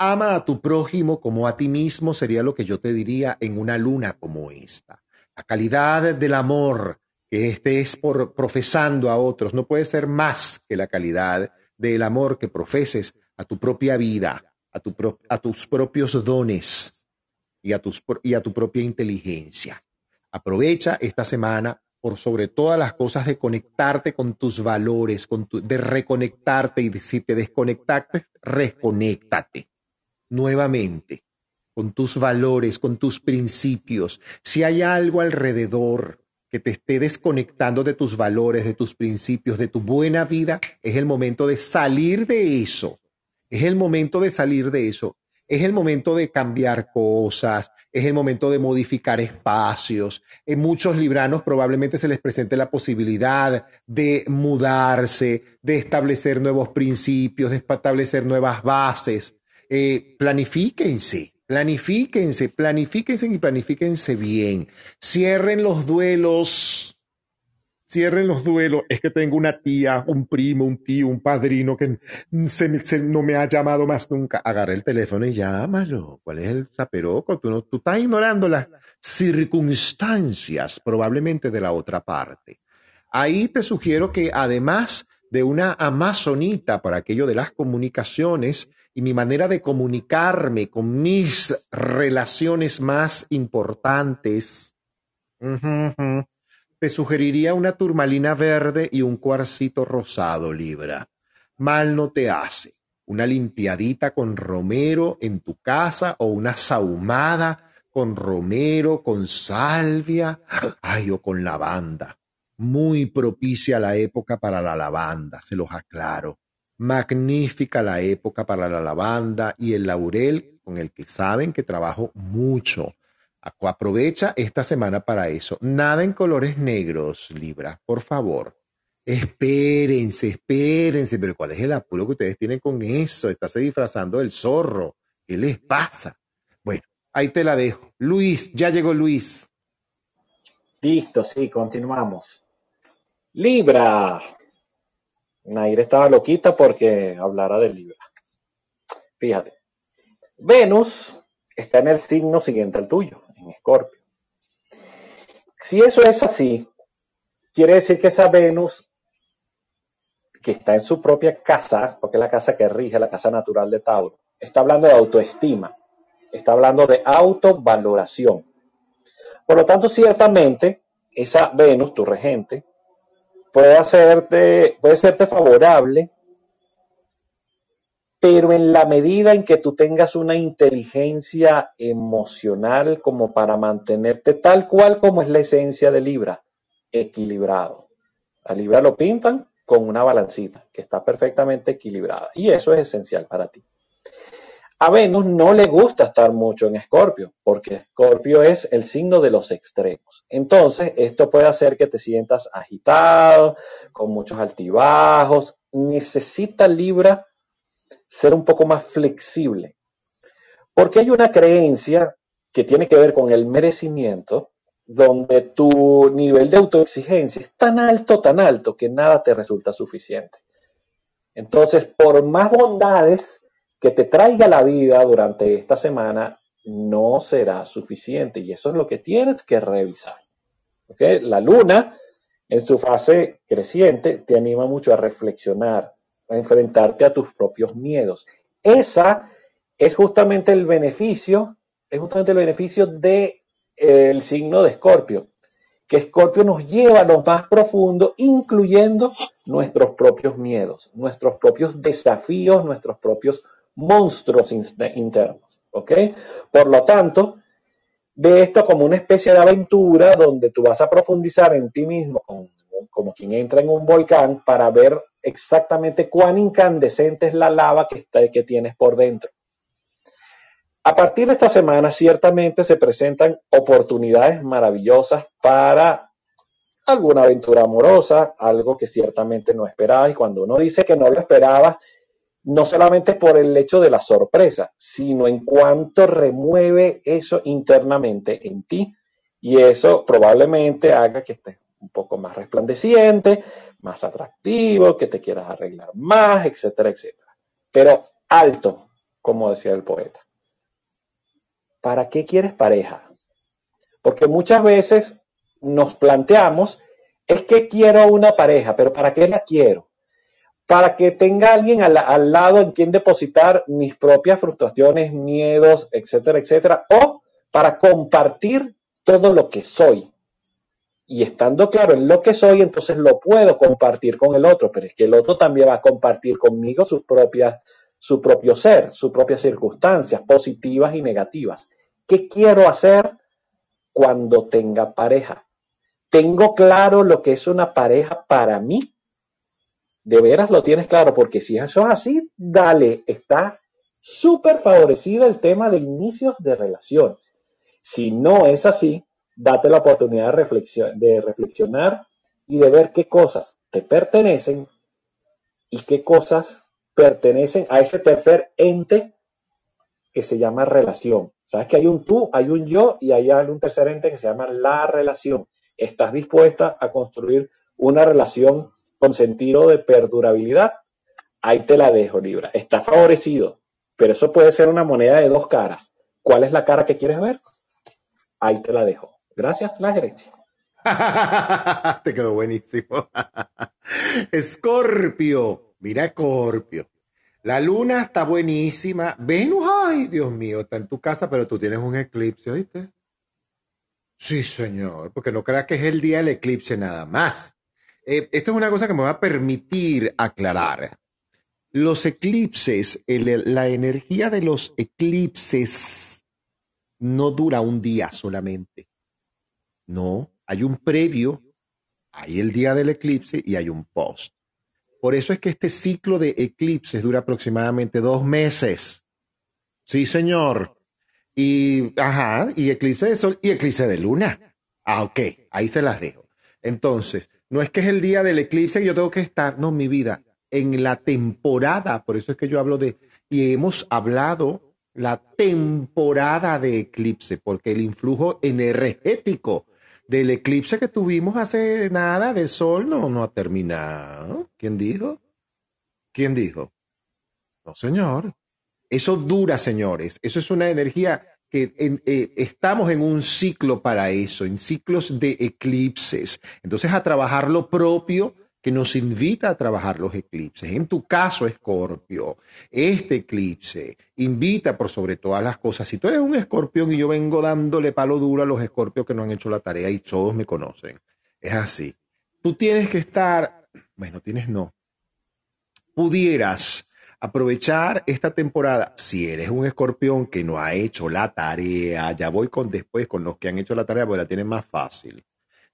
Ama a tu prójimo como a ti mismo sería lo que yo te diría en una luna como esta. La calidad del amor que estés por, profesando a otros no puede ser más que la calidad del amor que profeses a tu propia vida, a, tu a tus propios dones y a, tus, y a tu propia inteligencia. Aprovecha esta semana por sobre todas las cosas de conectarte con tus valores, con de reconectarte y si te desconectaste, reconéctate nuevamente con tus valores, con tus principios. Si hay algo alrededor que te esté desconectando de tus valores, de tus principios, de tu buena vida, es el momento de salir de eso. Es el momento de salir de eso. Es el momento de cambiar cosas, es el momento de modificar espacios. En muchos libranos probablemente se les presente la posibilidad de mudarse, de establecer nuevos principios, de establecer nuevas bases eh, planifíquense, planifíquense, planifíquense y planifíquense bien. Cierren los duelos. Cierren los duelos. Es que tengo una tía, un primo, un tío, un padrino que no me ha llamado más nunca. Agarra el teléfono y llámalo. ¿Cuál es el zaperoco? Tú, no, tú estás ignorando las circunstancias probablemente de la otra parte. Ahí te sugiero que además de una amazonita para aquello de las comunicaciones y mi manera de comunicarme con mis relaciones más importantes, te sugeriría una turmalina verde y un cuarcito rosado, Libra. Mal no te hace. Una limpiadita con romero en tu casa o una sahumada con romero, con salvia, ay, o con lavanda muy propicia la época para la lavanda, se los aclaro. Magnífica la época para la lavanda y el laurel con el que saben que trabajo mucho. Aprovecha esta semana para eso. Nada en colores negros, Libra, por favor. Espérense, espérense, pero ¿cuál es el apuro que ustedes tienen con eso? Estás disfrazando del zorro. ¿Qué les pasa? Bueno, ahí te la dejo. Luis, ya llegó Luis. Listo, sí, continuamos. Libra. Nair estaba loquita porque hablara de Libra. Fíjate. Venus está en el signo siguiente al tuyo, en Escorpio. Si eso es así, quiere decir que esa Venus que está en su propia casa, porque es la casa que rige, la casa natural de Tauro, está hablando de autoestima, está hablando de autovaloración. Por lo tanto, ciertamente, esa Venus, tu regente, puede hacerte, puede serte favorable, pero en la medida en que tú tengas una inteligencia emocional como para mantenerte tal cual como es la esencia de Libra, equilibrado. A Libra lo pintan con una balancita que está perfectamente equilibrada y eso es esencial para ti. A Venus no le gusta estar mucho en Escorpio, porque Escorpio es el signo de los extremos. Entonces, esto puede hacer que te sientas agitado, con muchos altibajos. Necesita Libra ser un poco más flexible, porque hay una creencia que tiene que ver con el merecimiento, donde tu nivel de autoexigencia es tan alto, tan alto, que nada te resulta suficiente. Entonces, por más bondades que te traiga la vida durante esta semana no será suficiente y eso es lo que tienes que revisar. La luna en su fase creciente te anima mucho a reflexionar, a enfrentarte a tus propios miedos. Esa es justamente el beneficio, es justamente el beneficio del el signo de Escorpio, que Escorpio nos lleva a lo más profundo, incluyendo nuestros propios miedos, nuestros propios desafíos, nuestros propios monstruos internos. ¿Ok? Por lo tanto, ve esto como una especie de aventura donde tú vas a profundizar en ti mismo, como, quien entra en un volcán, para ver exactamente cuán incandescente es la lava que, está, que tienes por dentro. A partir de esta semana, ciertamente se presentan oportunidades maravillosas para alguna aventura amorosa, algo que ciertamente no esperabas. Y cuando uno dice que no lo esperabas, no solamente por el hecho de la sorpresa, sino en cuanto remueve eso internamente en ti y eso probablemente haga que estés un poco más resplandeciente, más atractivo, que te quieras arreglar más, etcétera, etcétera. Pero alto, como decía el poeta. ¿Para qué quieres pareja? Porque muchas veces nos planteamos, es que quiero una pareja, pero ¿para qué la quiero? Para que tenga alguien al, lado en quien depositar mis propias frustraciones, miedos, etcétera, etcétera, o para compartir todo lo que soy. Y estando claro en lo que soy, entonces lo puedo compartir con el otro, pero es que el otro también va a compartir conmigo sus propias, su propio ser, sus propias circunstancias, positivas y negativas. ¿Qué quiero hacer cuando tenga pareja? ¿Tengo claro lo que es una pareja para mí? De veras lo tienes claro, porque si eso es así, dale, está súper favorecido el tema de inicios de relaciones. Si no es así, date la oportunidad de, de reflexionar y de ver qué cosas te pertenecen y qué cosas pertenecen a ese tercer ente que se llama relación. Sabes que hay un tú, hay un yo y hay un tercer ente que se llama la relación. ¿Estás dispuesta a construir una relación con sentido de perdurabilidad, ahí te la dejo, Libra. Está favorecido, pero eso puede ser una moneda de dos caras. ¿Cuál es la cara que quieres ver? Ahí te la dejo. Gracias, la gerencia. te quedó buenísimo. Escorpio, mira Escorpio. La luna está buenísima. Venus, ay, Dios mío, está en tu casa, pero tú tienes un eclipse, ¿oíste? Sí, señor, porque no creas que es el día del eclipse nada más. Eh, esto es una cosa que me va a permitir aclarar. Los eclipses, la energía de los eclipses no dura un día solamente. No, hay un previo, hay el día del eclipse y hay un post. Por eso es que este ciclo de eclipses dura aproximadamente dos meses. Sí, señor. Y, ajá, y eclipse de sol y eclipse de luna. Ah, ok, ahí se las dejo. Entonces, no es que es el día del eclipse y yo tengo que estar, no, mi vida, en la temporada, por eso es que yo hablo de, y hemos hablado la temporada de eclipse, porque el influjo energético del eclipse que tuvimos hace nada del sol no, no ha terminado. ¿Quién dijo? ¿Quién dijo? No, señor. Eso dura, señores. Eso es una energía que eh, estamos en un ciclo para eso, en ciclos de eclipses. Entonces, a trabajar lo propio que nos invita a trabajar los eclipses. En tu caso, Escorpio, este eclipse invita por sobre todas las cosas. Si tú eres un escorpión y yo vengo dándole palo duro a los escorpios que no han hecho la tarea y todos me conocen, es así. Tú tienes que estar, bueno, tienes no, pudieras aprovechar esta temporada. Si eres un escorpión que no ha hecho la tarea, ya voy con después con los que han hecho la tarea, porque la tienen más fácil.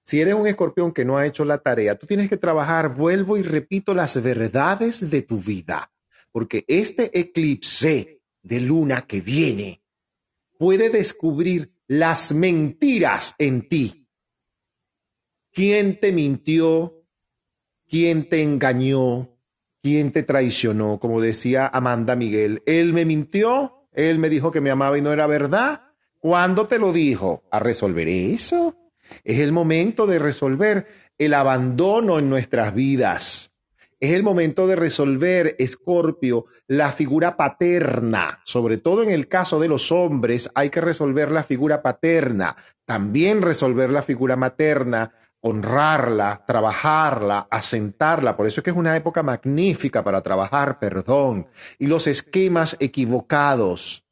Si eres un escorpión que no ha hecho la tarea, tú tienes que trabajar, vuelvo y repito, las verdades de tu vida, porque este eclipse de luna que viene puede descubrir las mentiras en ti. ¿Quién te mintió? ¿Quién te engañó? ¿Quién te traicionó? Como decía Amanda Miguel, él me mintió, él me dijo que me amaba y no era verdad. ¿Cuándo te lo dijo? ¿A resolver eso? Es el momento de resolver el abandono en nuestras vidas. Es el momento de resolver, Escorpio, la figura paterna. Sobre todo en el caso de los hombres, hay que resolver la figura paterna. También resolver la figura materna honrarla, trabajarla, asentarla. Por eso es que es una época magnífica para trabajar perdón y los esquemas equivocados.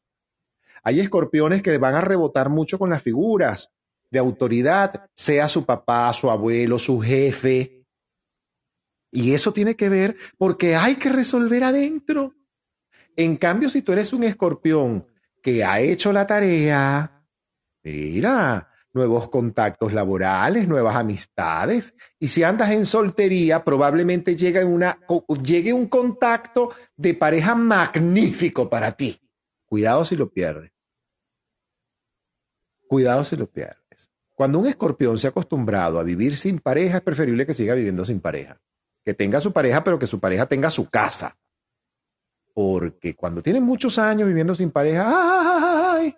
Hay escorpiones que van a rebotar mucho con las figuras de autoridad, sea su papá, su abuelo, su jefe. Y eso tiene que ver porque hay que resolver adentro. En cambio, si tú eres un escorpión que ha hecho la tarea, mira, nuevos contactos laborales, nuevas amistades. Y si andas en soltería, probablemente llegue, una, llegue un contacto de pareja magnífico para ti. Cuidado si lo pierdes. Cuidado si lo pierdes. Cuando un escorpión se ha acostumbrado a vivir sin pareja, es preferible que siga viviendo sin pareja. Que tenga su pareja, pero que su pareja tenga su casa. Porque cuando tiene muchos años viviendo sin pareja, ¡ay!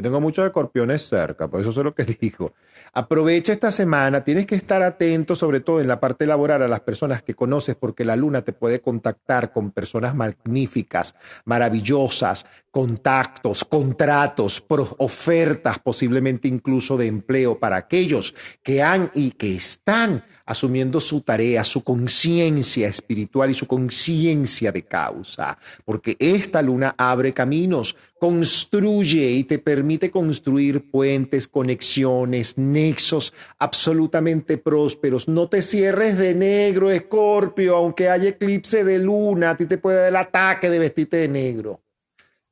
Yo tengo muchos escorpiones cerca, por eso sé lo que digo. Aprovecha esta semana, tienes que estar atento, sobre todo en la parte laboral, a las personas que conoces, porque la luna te puede contactar con personas magníficas, maravillosas, contactos, contratos, ofertas, posiblemente incluso de empleo para aquellos que han y que están asumiendo su tarea, su conciencia espiritual y su conciencia de causa, porque esta luna abre caminos, construye y te permite construir puentes, conexiones, nexos absolutamente prósperos. No te cierres de negro, Escorpio, aunque haya eclipse de luna, a ti te puede dar el ataque de vestirte de negro.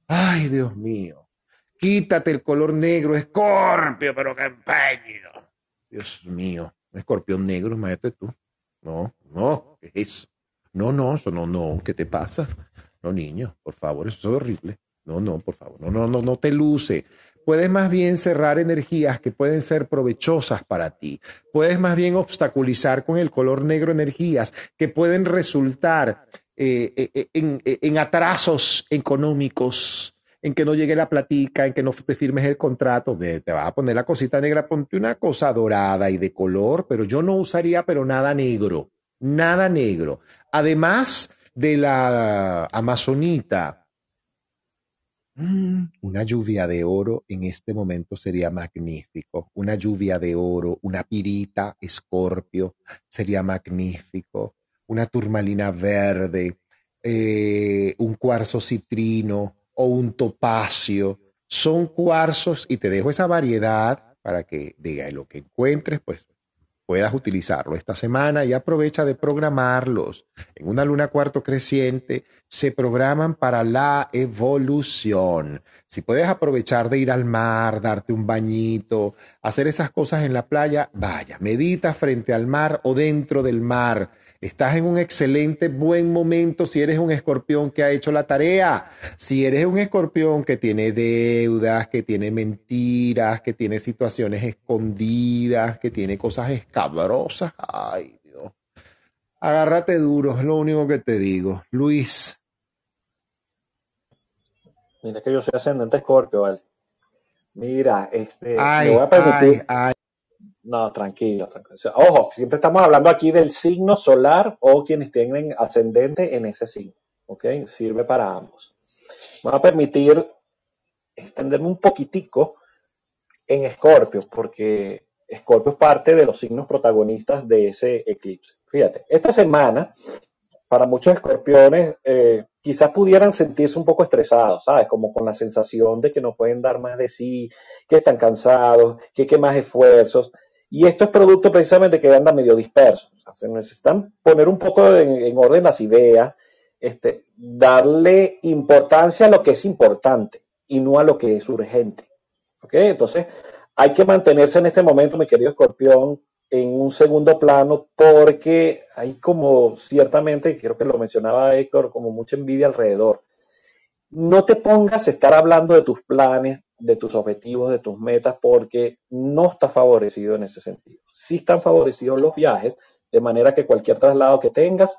Ay, Dios mío. Quítate el color negro, Escorpio, pero qué empeño. Dios mío escorpión negro, imagínate tú. No, no, ¿qué es eso? No, no, eso no, no, ¿qué te pasa? No, niño, por favor, eso es horrible. No, no, por favor, no, no, no, no te luce. Puedes más bien cerrar energías que pueden ser provechosas para ti. Puedes más bien obstaculizar con el color negro energías que pueden resultar eh, eh, eh, en, en atrasos económicos, en que no llegue la platica, en que no te firmes el contrato, te vas a poner la cosita negra, ponte una cosa dorada y de color, pero yo no usaría pero nada negro, nada negro. Además de la amazonita, mm, una lluvia de oro en este momento sería magnífico. Una lluvia de oro, una pirita escorpio sería magnífico. Una turmalina verde, eh, un cuarzo citrino, o un topacio. Son cuarzos y te dejo esa variedad para que diga lo que encuentres, pues puedas utilizarlo esta semana y aprovecha de programarlos. En una luna cuarto creciente se programan para la evolución. Si puedes aprovechar de ir al mar, darte un bañito, hacer esas cosas en la playa, vaya, medita frente al mar o dentro del mar Estás en un excelente, buen momento si eres un escorpión que ha hecho la tarea. Si eres un escorpión que tiene deudas, que tiene mentiras, que tiene situaciones escondidas, que tiene cosas escabrosas. Ay, Dios. Agárrate duro, es lo único que te digo. Luis. Mira que yo soy ascendente escorpio, ¿vale? Mira, este, me voy a permitir, No, tranquilo, tranquilo. Ojo, siempre estamos hablando aquí del signo solar o quienes tienen ascendente en ese signo. ¿Ok? Sirve para ambos. Me va a permitir extenderme un poquitico en Escorpio, porque Escorpio es parte de los signos protagonistas de ese eclipse. Fíjate, esta semana, para muchos escorpiones, eh, quizás pudieran sentirse un poco estresados, ¿sabes? Como con la sensación de que no pueden dar más de sí, que están cansados, que hay que más esfuerzos. Y esto es producto precisamente que andan medio dispersos. O sea, se necesitan poner un poco en, orden las ideas, este, darle importancia a lo que es importante y no a lo que es urgente. ¿Ok? Entonces, hay que mantenerse en este momento, mi querido escorpión, en un segundo plano porque hay como ciertamente, creo que lo mencionaba Héctor, como mucha envidia alrededor. No te pongas a estar hablando de tus planes, de tus objetivos, de tus metas, porque no está favorecido en ese sentido. Sí están favorecidos los viajes, de manera que cualquier traslado que tengas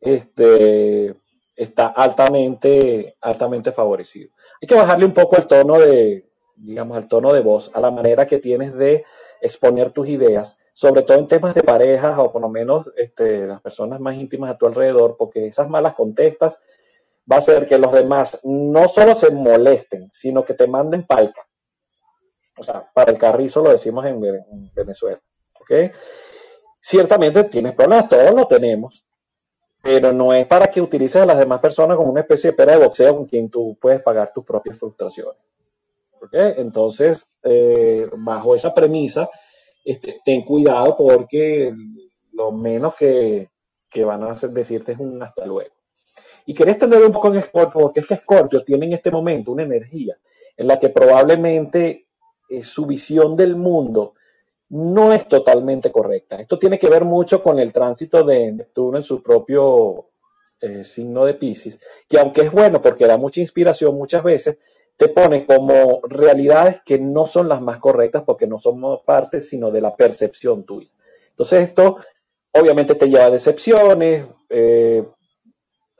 este, está altamente, altamente favorecido. Hay que bajarle un poco el tono de, digamos, al tono de voz, a la manera que tienes de exponer tus ideas, sobre todo en temas de parejas o por lo menos este, las personas más íntimas a tu alrededor, porque esas malas contestas va a hacer que los demás no solo se molesten, sino que te manden palca. O sea, para el carrizo lo decimos en, Venezuela. ¿ok? Ciertamente tienes problemas, todos lo tenemos, pero no es para que utilices a las demás personas como una especie de pera de boxeo con quien tú puedes pagar tus propias frustraciones. Entonces, eh, bajo esa premisa, este, ten cuidado porque lo menos que, van a decirte es un hasta luego. Y quería extender un poco en Scorpio, porque es que Scorpio tiene en este momento una energía en la que probablemente eh, su visión del mundo no es totalmente correcta. Esto tiene que ver mucho con el tránsito de Neptuno en su propio eh, signo de Pisces, que aunque es bueno porque da mucha inspiración muchas veces, te pone como realidades que no son las más correctas porque no somos parte, sino de la percepción tuya. Entonces esto obviamente te lleva a decepciones, eh,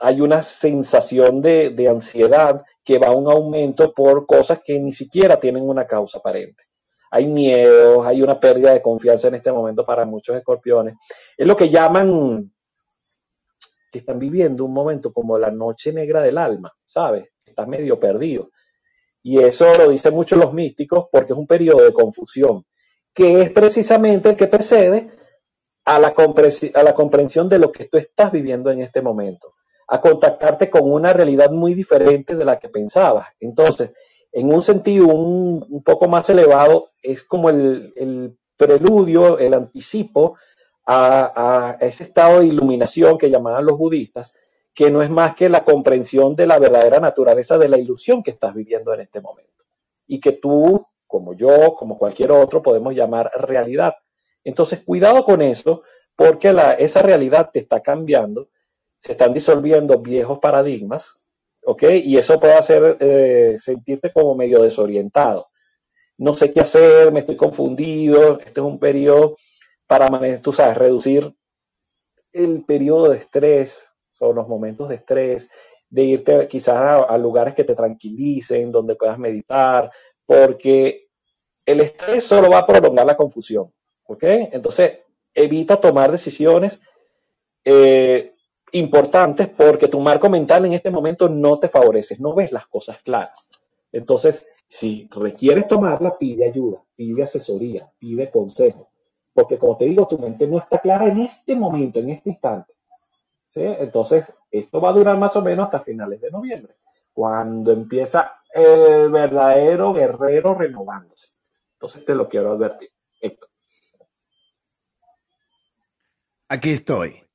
hay una sensación de, de, ansiedad que va a un aumento por cosas que ni siquiera tienen una causa aparente. Hay miedos, hay una pérdida de confianza en este momento para muchos escorpiones. Es lo que llaman que están viviendo un momento como la noche negra del alma, ¿sabes? Estás medio perdido. Y eso lo dicen mucho los místicos porque es un periodo de confusión, que es precisamente el que precede a la comprensión de lo que tú estás viviendo en este momento, a contactarte con una realidad muy diferente de la que pensabas. Entonces, en un sentido un, poco más elevado, es como el, preludio, el anticipo a, ese estado de iluminación que llamaban los budistas, que no es más que la comprensión de la verdadera naturaleza de la ilusión que estás viviendo en este momento. Y que tú, como yo, como cualquier otro, podemos llamar realidad. Entonces, cuidado con eso, porque esa realidad te está cambiando, se están disolviendo viejos paradigmas, ¿ok? Y eso puede hacer eh, sentirte como medio desorientado. No sé qué hacer, me estoy confundido, este es un periodo para, tú sabes, reducir el periodo de estrés, son los momentos de estrés, de irte quizás a, lugares que te tranquilicen, donde puedas meditar, porque el estrés solo va a prolongar la confusión. ¿Ok? Entonces, evita tomar decisiones eh, importantes porque tu marco mental en este momento no te favorece, no ves las cosas claras. Entonces, si requieres tomarla, pide ayuda, pide asesoría, pide consejo. Porque como te digo, tu mente no está clara en este momento, en este instante. Entonces, esto va a durar más o menos hasta finales de noviembre, cuando empieza el verdadero guerrero renovándose. Entonces, te lo quiero advertir. Aquí estoy.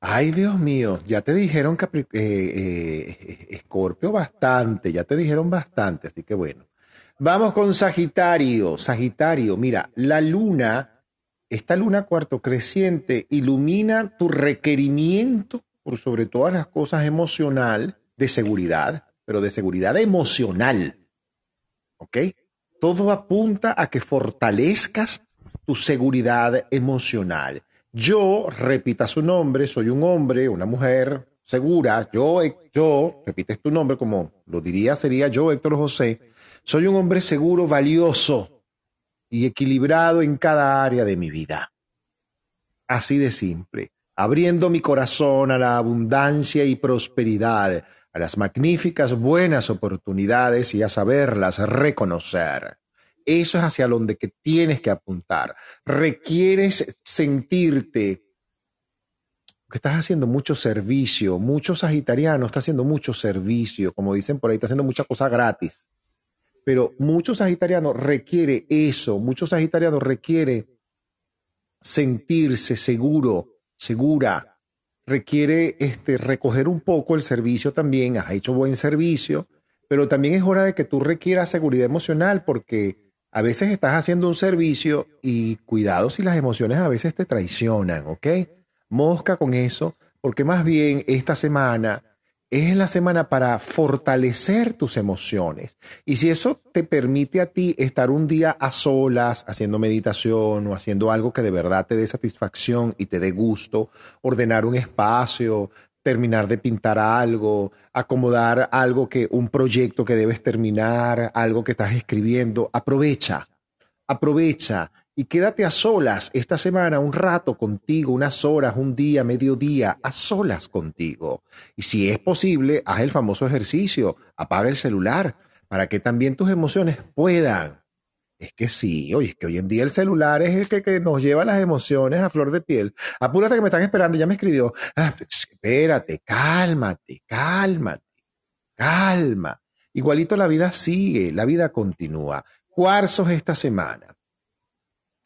Ay, Dios mío, ya te dijeron eh, eh, Escorpio bastante, ya te dijeron bastante, así que bueno. Vamos con Sagitario. Sagitario, mira, la luna esta luna cuarto creciente ilumina tu requerimiento por sobre todas las cosas emocional de seguridad, pero de seguridad emocional. ¿Ok? Todo apunta a que fortalezcas tu seguridad emocional. Yo, repita su nombre, soy un hombre, una mujer segura. Yo, yo, repites tu nombre como lo diría sería yo, Héctor José. Soy un hombre seguro, valioso, y equilibrado en cada área de mi vida. Así de simple, abriendo mi corazón a la abundancia y prosperidad, a las magníficas buenas oportunidades y a saberlas reconocer. Eso es hacia donde que tienes que apuntar. Requieres sentirte que estás haciendo mucho servicio, mucho sagitariano está haciendo mucho servicio, como dicen por ahí, está haciendo mucha cosa gratis. Pero mucho sagitariano requiere eso, mucho sagitariano requiere sentirse seguro, segura, requiere este, recoger un poco el servicio también, has hecho buen servicio, pero también es hora de que tú requieras seguridad emocional porque a veces estás haciendo un servicio y cuidado si las emociones a veces te traicionan, ¿ok? Mosca con eso, porque más bien esta semana es la semana para fortalecer tus emociones. Y si eso te permite a ti estar un día a solas haciendo meditación o haciendo algo que de verdad te dé satisfacción y te dé gusto, ordenar un espacio, terminar de pintar algo, acomodar algo que un proyecto que debes terminar, algo que estás escribiendo, aprovecha. Aprovecha y quédate a solas esta semana un rato contigo, unas horas, un día, mediodía, a solas contigo. Y si es posible, haz el famoso ejercicio, apaga el celular para que también tus emociones puedan. Es que sí, oye, es que hoy en día el celular es el que, nos lleva las emociones a flor de piel. Apúrate que me están esperando, ya me escribió. Ah, espérate, cálmate, cálmate, calma. Igualito la vida sigue, la vida continúa. Cuarzos esta semana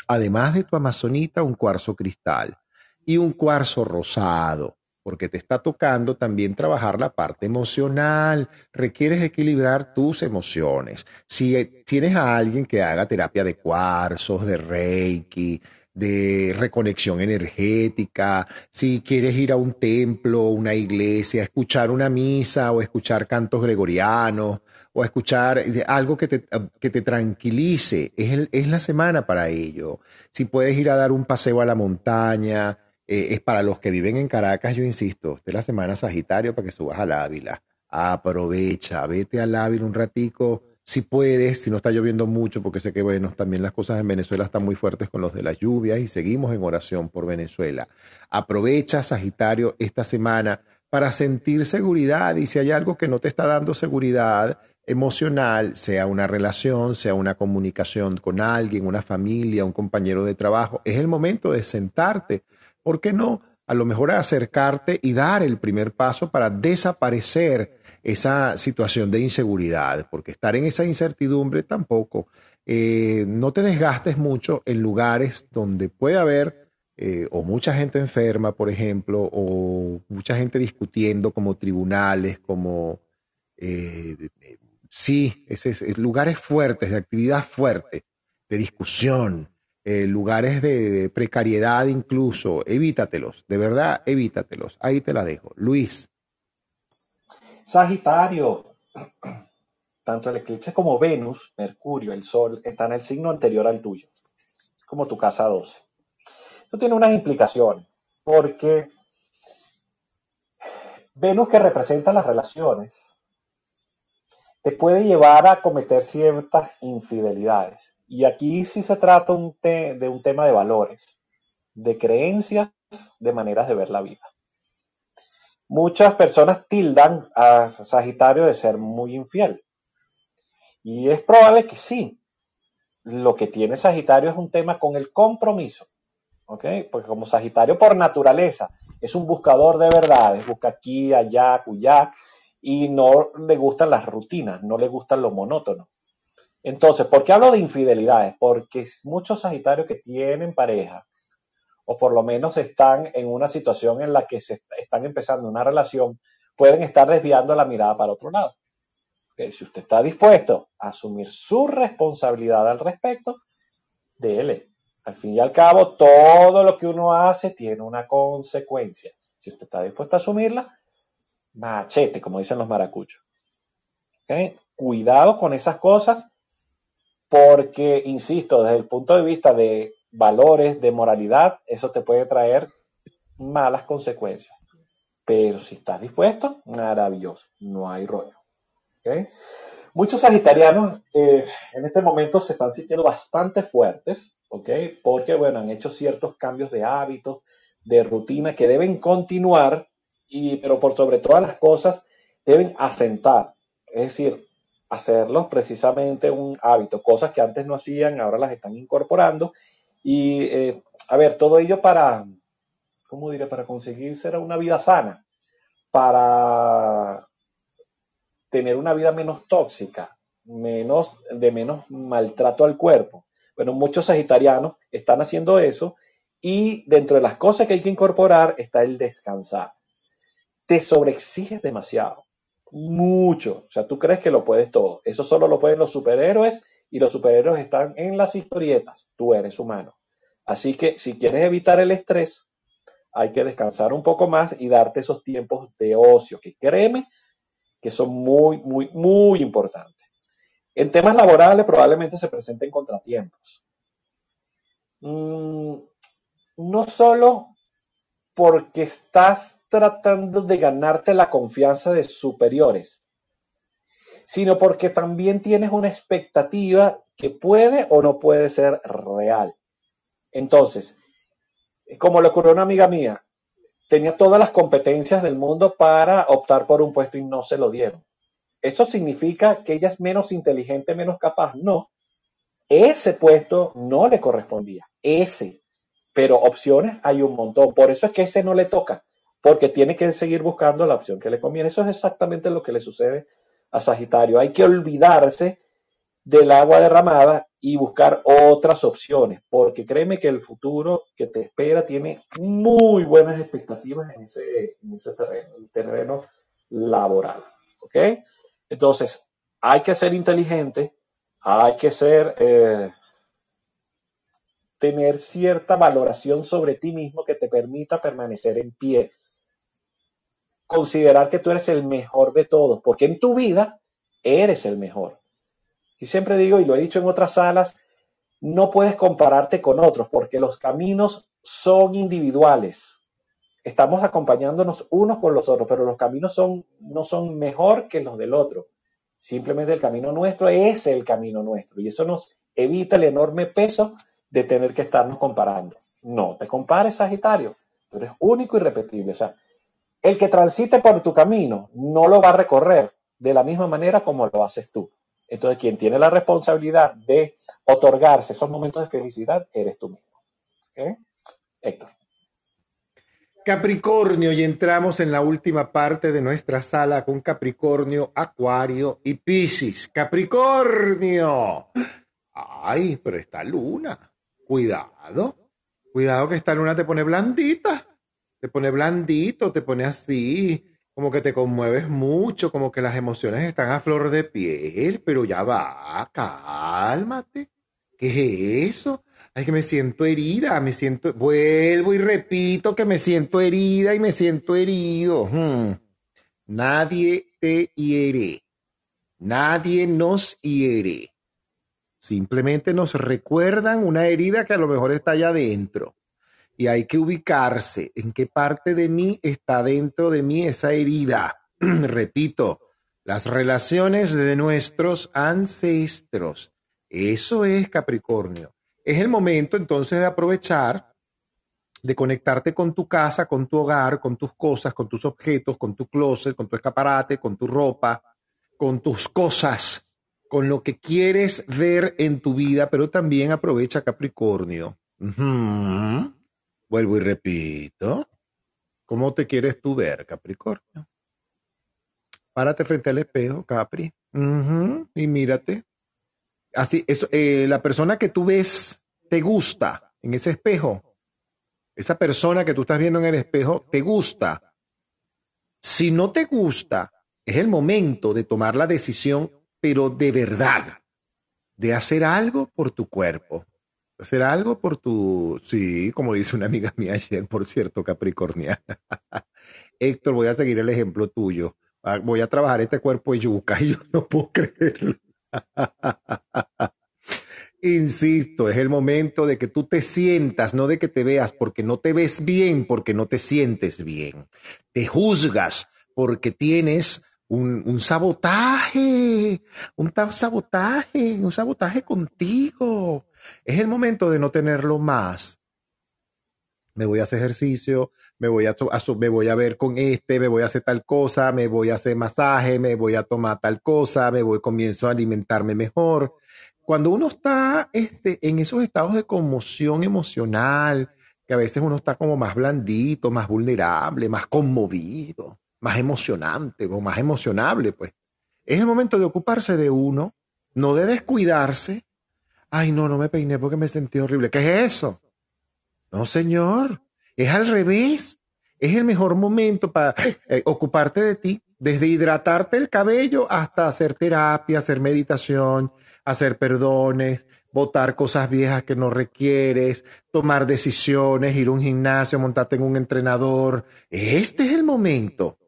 además de tu amazonita, un cuarzo cristal y un cuarzo rosado, porque te está tocando también trabajar la parte emocional. Requieres equilibrar tus emociones. Si eh, tienes a alguien que haga terapia de cuarzos, de reiki, de reconexión energética, si quieres ir a un templo, una iglesia, escuchar una misa o escuchar cantos gregorianos o escuchar algo que te, que te tranquilice, es, es, la semana para ello. Si puedes ir a dar un paseo a la montaña, eh, es para los que viven en Caracas, yo insisto, esta es la semana Sagitario para que subas al Ávila. Aprovecha, vete al Ávila un ratico si puedes, si no está lloviendo mucho, porque sé que, bueno, también las cosas en Venezuela están muy fuertes con los de las lluvias y seguimos en oración por Venezuela. Aprovecha, Sagitario, esta semana para sentir seguridad y si hay algo que no te está dando seguridad emocional, sea una relación, sea una comunicación con alguien, una familia, un compañero de trabajo, es el momento de sentarte. ¿Por qué no? A lo mejor acercarte y dar el primer paso para desaparecer esa situación de inseguridad, porque estar en esa incertidumbre tampoco. Eh, no te desgastes mucho en lugares donde puede haber eh, o mucha gente enferma, por ejemplo, o mucha gente discutiendo como tribunales, como... Eh, sí, es, lugares fuertes, de actividad fuerte, de discusión, lugares de precariedad incluso, evítatelos, de verdad, evítatelos. Ahí te la dejo. Luis. Sagitario, tanto el eclipse como Venus, Mercurio, el Sol, están en el signo anterior al tuyo, como tu casa 12. Esto tiene unas implicaciones, porque Venus que representa las relaciones, te puede llevar a cometer ciertas infidelidades. Y aquí sí se trata de un tema de valores, de creencias, de maneras de ver la vida. Muchas personas tildan a Sagitario de ser muy infiel. Y es probable que sí. Lo que tiene Sagitario es un tema con el compromiso. ¿Ok? Porque como Sagitario por naturaleza es un buscador de verdades, busca aquí, allá, acullá, y no le gustan las rutinas, no le gustan lo monótono. Entonces, ¿por qué hablo de infidelidades? Porque muchos Sagitarios que tienen pareja o por lo menos están en una situación en la que se están empezando una relación, pueden estar desviando la mirada para otro lado. si usted está dispuesto a asumir su responsabilidad al respecto, déle. Al fin y al cabo, todo lo que uno hace tiene una consecuencia. Si usted está dispuesto a asumirla, machete, como dicen los maracuchos. Cuidado con esas cosas porque, insisto, desde el punto de vista de valores, de moralidad, eso te puede traer malas consecuencias. Pero si estás dispuesto, maravilloso, no hay rollo. Muchos sagitarianos eh, en este momento se están sintiendo bastante fuertes, ¿ok? Porque, bueno, han hecho ciertos cambios de hábitos, de rutina que deben continuar, y, pero por sobre todas las cosas deben asentar, es decir, hacerlos precisamente un hábito, cosas que antes no hacían, ahora las están incorporando. Y, eh, a ver, todo ello para, ¿cómo diré? Para conseguir ser una vida sana, para tener una vida menos tóxica, menos, de menos maltrato al cuerpo. Bueno, muchos sagitarianos están haciendo eso y dentro de las cosas que hay que incorporar está el descansar. Te sobreexiges demasiado, mucho. O sea, tú crees que lo puedes todo. Eso solo lo pueden los superhéroes y los superhéroes están en las historietas. Tú eres humano. Así que si quieres evitar el estrés, hay que descansar un poco más y darte esos tiempos de ocio, que créeme que son muy, muy, muy importantes. En temas laborales probablemente se presenten contratiempos. Mm, no solo porque estás tratando de ganarte la confianza de superiores, sino porque también tienes una expectativa que puede o no puede ser real. Entonces, como le ocurrió a una amiga mía, tenía todas las competencias del mundo para optar por un puesto y no se lo dieron. ¿Eso significa que ella es menos inteligente, menos capaz? No. Ese puesto no le correspondía. Ese. Pero opciones hay un montón. Por eso es que ese no le toca. Porque tiene que seguir buscando la opción que le conviene. Eso es exactamente lo que le sucede a Sagitario. Hay que olvidarse del agua derramada y buscar otras opciones, porque créeme que el futuro que te espera tiene muy buenas expectativas en ese, terreno, el terreno laboral. ¿Ok? Entonces, hay que ser inteligente, hay que ser, eh, tener cierta valoración sobre ti mismo que te permita permanecer en pie. Considerar que tú eres el mejor de todos, porque en tu vida eres el mejor. Y siempre digo, y lo he dicho en otras salas, no puedes compararte con otros porque los caminos son individuales. Estamos acompañándonos unos con los otros, pero los caminos son, no son mejor que los del otro. Simplemente el camino nuestro es el camino nuestro y eso nos evita el enorme peso de tener que estarnos comparando. No te compares, Sagitario. Tú eres único y repetible. O sea, el que transite por tu camino no lo va a recorrer de la misma manera como lo haces tú. Entonces, quien tiene la responsabilidad de otorgarse esos momentos de felicidad eres tú mismo. Héctor. Capricornio, y entramos en la última parte de nuestra sala con Capricornio, Acuario y Piscis. Capricornio. Ay, pero esta luna. Cuidado. Cuidado que esta luna te pone blandita. Te pone blandito, te pone así como que te conmueves mucho, como que las emociones están a flor de piel, pero ya va, cálmate. ¿Qué es eso? Ay, que me siento herida, me siento, vuelvo y repito que me siento herida y me siento herido. Hmm. Nadie te hiere, nadie nos hiere. Simplemente nos recuerdan una herida que a lo mejor está allá adentro y hay que ubicarse en qué parte de mí está dentro de mí esa herida. Repito, las relaciones de nuestros ancestros. Eso es Capricornio. Es el momento entonces de aprovechar, de conectarte con tu casa, con tu hogar, con tus cosas, con tus objetos, con tu closet, con tu escaparate, con tu ropa, con tus cosas, con lo que quieres ver en tu vida, pero también aprovecha Capricornio. Vuelvo y repito. ¿Cómo te quieres tú ver, Capricornio? Párate frente al espejo, Capri. y mírate. Así, eso, eh, la persona que tú ves te gusta en ese espejo. Esa persona que tú estás viendo en el espejo te gusta. Si no te gusta, es el momento de tomar la decisión, pero de verdad, de hacer algo por tu cuerpo hacer algo por tu, sí, como dice una amiga mía ayer, por cierto, capricorniana. Héctor, voy a seguir el ejemplo tuyo. Ah, voy a trabajar este cuerpo de yuca y yo no puedo creerlo. Insisto, es el momento de que tú te sientas, no de que te veas, porque no te ves bien, porque no te sientes bien. Te juzgas porque tienes un, sabotaje, un sabotaje, un sabotaje contigo. Es el momento de no tenerlo más. Me voy a hacer ejercicio, me voy a, me voy a ver con este, me voy a hacer tal cosa, me voy a hacer masaje, me voy a tomar tal cosa, me voy, comienzo a alimentarme mejor. Cuando uno está este, en esos estados de conmoción emocional, que a veces uno está como más blandito, más vulnerable, más conmovido, más emocionante o más emocionable, pues. Es el momento de ocuparse de uno, no de descuidarse. Ay, no, no me peiné porque me sentí horrible. ¿Qué es eso? No, señor, es al revés. Es el mejor momento para eh, ocuparte de ti, desde hidratarte el cabello hasta hacer terapia, hacer meditación, hacer perdones, votar cosas viejas que no requieres, tomar decisiones, ir a un gimnasio, montarte en un entrenador. Este es el momento.